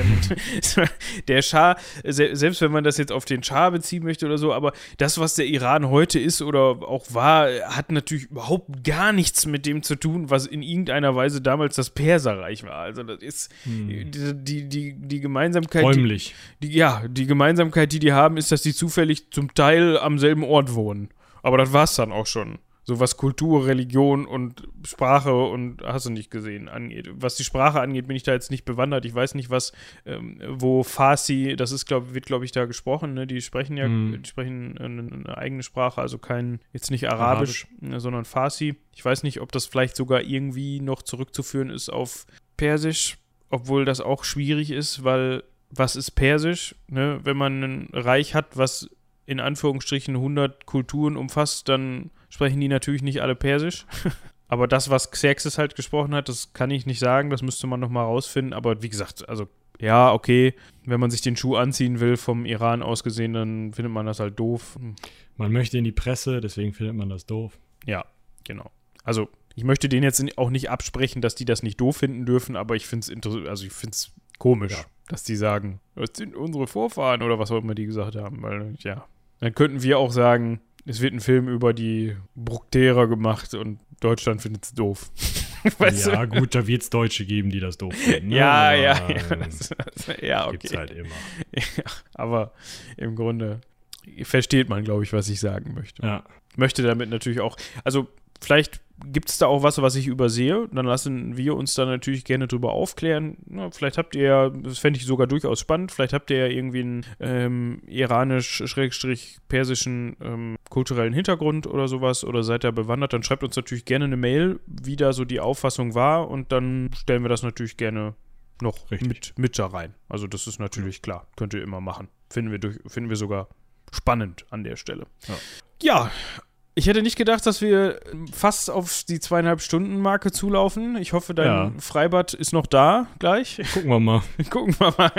der Schar, selbst wenn man das jetzt auf den Schar beziehen möchte oder so, aber das, was der Iran heute ist oder auch war, hat natürlich überhaupt gar nichts mit dem zu tun, was in irgendeiner Weise damals das Perserreich war. Also das ist hm. die, die, die, die Gemeinsamkeit. Räumlich. Die, die, ja, die Gemeinsamkeit, die die haben, ist, dass die zufällig zum Teil am selben Ort wohnen. Aber das war es dann auch schon so was Kultur, Religion und Sprache und hast du nicht gesehen angeht. Was die Sprache angeht, bin ich da jetzt nicht bewandert. Ich weiß nicht, was, ähm, wo Farsi, das ist, glaube wird, glaube ich, da gesprochen, ne? Die sprechen ja, mm. die sprechen eine, eine, eigene Sprache, also kein, jetzt nicht Arabisch, Arabisch, ne, sondern Farsi. Ich weiß nicht, ob das vielleicht sogar irgendwie noch zurückzuführen ist auf Persisch, obwohl das auch schwierig ist, weil was ist Persisch? Ne? Wenn man ein Reich hat, was in Anführungsstrichen 100 Kulturen umfasst, dann sprechen die natürlich nicht alle Persisch. aber das, was Xerxes halt gesprochen hat, das kann ich nicht sagen. Das müsste man nochmal rausfinden. Aber wie gesagt, also ja, okay, wenn man sich den Schuh anziehen will, vom Iran aus gesehen, dann findet man das halt doof. Man möchte in die Presse, deswegen findet man das doof. Ja, genau. Also ich möchte denen jetzt auch nicht absprechen, dass die das nicht doof finden dürfen, aber ich finde es also ich finde es komisch, ja. dass die sagen, das sind unsere Vorfahren oder was auch immer die gesagt haben, weil ja, dann könnten wir auch sagen, es wird ein Film über die Brukterer gemacht und Deutschland findet es doof. weißt ja, du? gut, da wird es Deutsche geben, die das doof finden. Ne? Ja, aber, ja, ja, das, das, ja, okay. Gibt's halt immer. Ja, aber im Grunde versteht man, glaube ich, was ich sagen möchte. Ja. Möchte damit natürlich auch, also vielleicht gibt es da auch was, was ich übersehe? Dann lassen wir uns da natürlich gerne drüber aufklären. Na, vielleicht habt ihr ja, das fände ich sogar durchaus spannend, vielleicht habt ihr ja irgendwie einen ähm, iranisch-persischen ähm, kulturellen Hintergrund oder sowas oder seid da bewandert, dann schreibt uns natürlich gerne eine Mail, wie da so die Auffassung war und dann stellen wir das natürlich gerne noch mit, mit da rein. Also das ist natürlich klar, könnt ihr immer machen. Finden wir, durch, finden wir sogar spannend an der Stelle. Ja, ja ich hätte nicht gedacht, dass wir fast auf die zweieinhalb Stunden Marke zulaufen. Ich hoffe, dein ja. Freibad ist noch da gleich. Gucken wir mal. Gucken wir mal.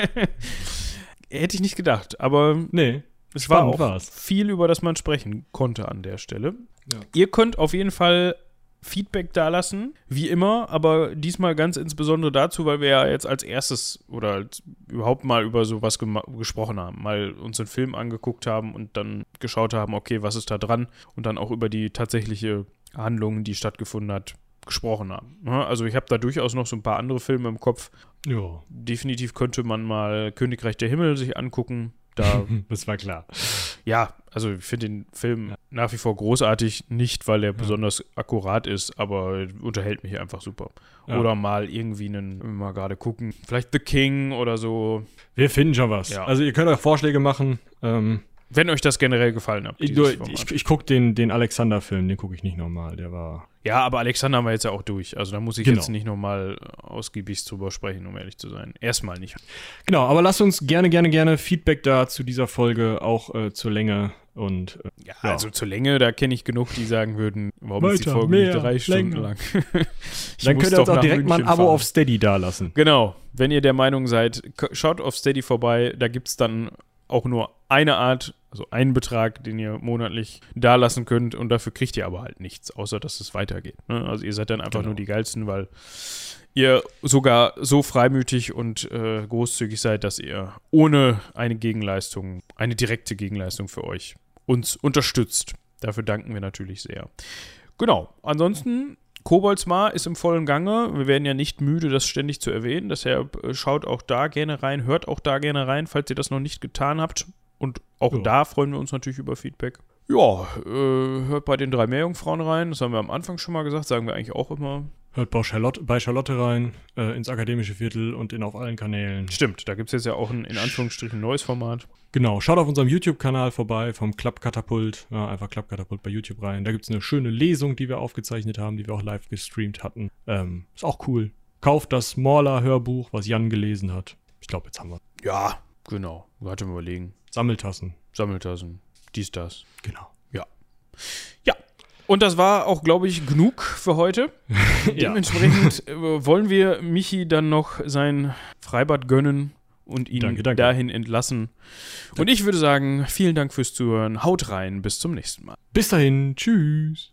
hätte ich nicht gedacht, aber nee, es war auch war's. viel, über das man sprechen konnte an der Stelle. Ja. Ihr könnt auf jeden Fall Feedback dalassen, wie immer, aber diesmal ganz insbesondere dazu, weil wir ja jetzt als erstes oder als überhaupt mal über sowas gesprochen haben, mal uns einen Film angeguckt haben und dann geschaut haben, okay, was ist da dran und dann auch über die tatsächliche Handlung, die stattgefunden hat, gesprochen haben. Also ich habe da durchaus noch so ein paar andere Filme im Kopf. Ja. Definitiv könnte man mal Königreich der Himmel sich angucken. Da, das war klar. Ja, also ich finde den Film ja. nach wie vor großartig, nicht weil er ja. besonders akkurat ist, aber unterhält mich einfach super. Ja. Oder mal irgendwie einen, mal gerade gucken, vielleicht The King oder so. Wir finden schon was. Also ihr könnt auch Vorschläge machen. Ähm, wenn euch das generell gefallen hat. Ich, ich, ich gucke den, den Alexander-Film, den gucke ich nicht nochmal. Der war. Ja, aber Alexander haben wir jetzt ja auch durch. Also da muss ich genau. jetzt nicht nochmal ausgiebig drüber sprechen, um ehrlich zu sein. Erstmal nicht. Genau, aber lasst uns gerne, gerne, gerne Feedback da zu dieser Folge, auch äh, zur Länge und. Äh, ja, ja, also zur Länge, da kenne ich genug, die sagen würden, warum Weiter, ist die Folge mehr, nicht drei Stunden länger. lang? Dann könnt ihr uns auch direkt mal ein Abo fahren. auf Steady da lassen. Genau, wenn ihr der Meinung seid, schaut auf Steady vorbei, da gibt es dann auch nur eine Art Also einen Betrag, den ihr monatlich da lassen könnt und dafür kriegt ihr aber halt nichts, außer dass es weitergeht. Ne? Also ihr seid dann einfach Genau. nur die geilsten, weil ihr sogar so freimütig und äh, großzügig seid, dass ihr ohne eine Gegenleistung, eine direkte Gegenleistung für euch uns unterstützt. Dafür danken wir natürlich sehr. Genau. Ansonsten, Koboldsmar ist im vollen Gange. Wir werden ja nicht müde, das ständig zu erwähnen. Deshalb äh, schaut auch da gerne rein, hört auch da gerne rein, falls ihr das noch nicht getan habt. Und auch Ja. da freuen wir uns natürlich über Feedback. Ja, äh, hört bei den drei Meerjungfrauen rein. Das haben wir am Anfang schon mal gesagt, sagen wir eigentlich auch immer. Hört bei Charlotte, bei Charlotte rein, äh, ins akademische Viertel und in auf allen Kanälen. Stimmt, da gibt es jetzt ja auch ein in Anführungsstrichen neues Format. Genau, schaut auf unserem YouTube-Kanal vorbei vom Klappkatapult. Ja, einfach Klappkatapult bei YouTube rein. Da gibt es eine schöne Lesung, die wir aufgezeichnet haben, die wir auch live gestreamt hatten. Ähm, ist auch cool. Kauft das Morla-Hörbuch, was Jan gelesen hat. Ich glaube, jetzt haben wir Ja, genau. Warte mal überlegen. Sammeltassen. Sammeltassen, dies, das. Genau. Ja. Und das war auch, glaube ich, genug für heute. Ja. Dementsprechend äh, wollen wir Michi dann noch sein Freibad gönnen und ihn Danke, danke. dahin entlassen. Und ich würde sagen, vielen Dank fürs Zuhören. Haut rein, bis zum nächsten Mal. Bis dahin, tschüss.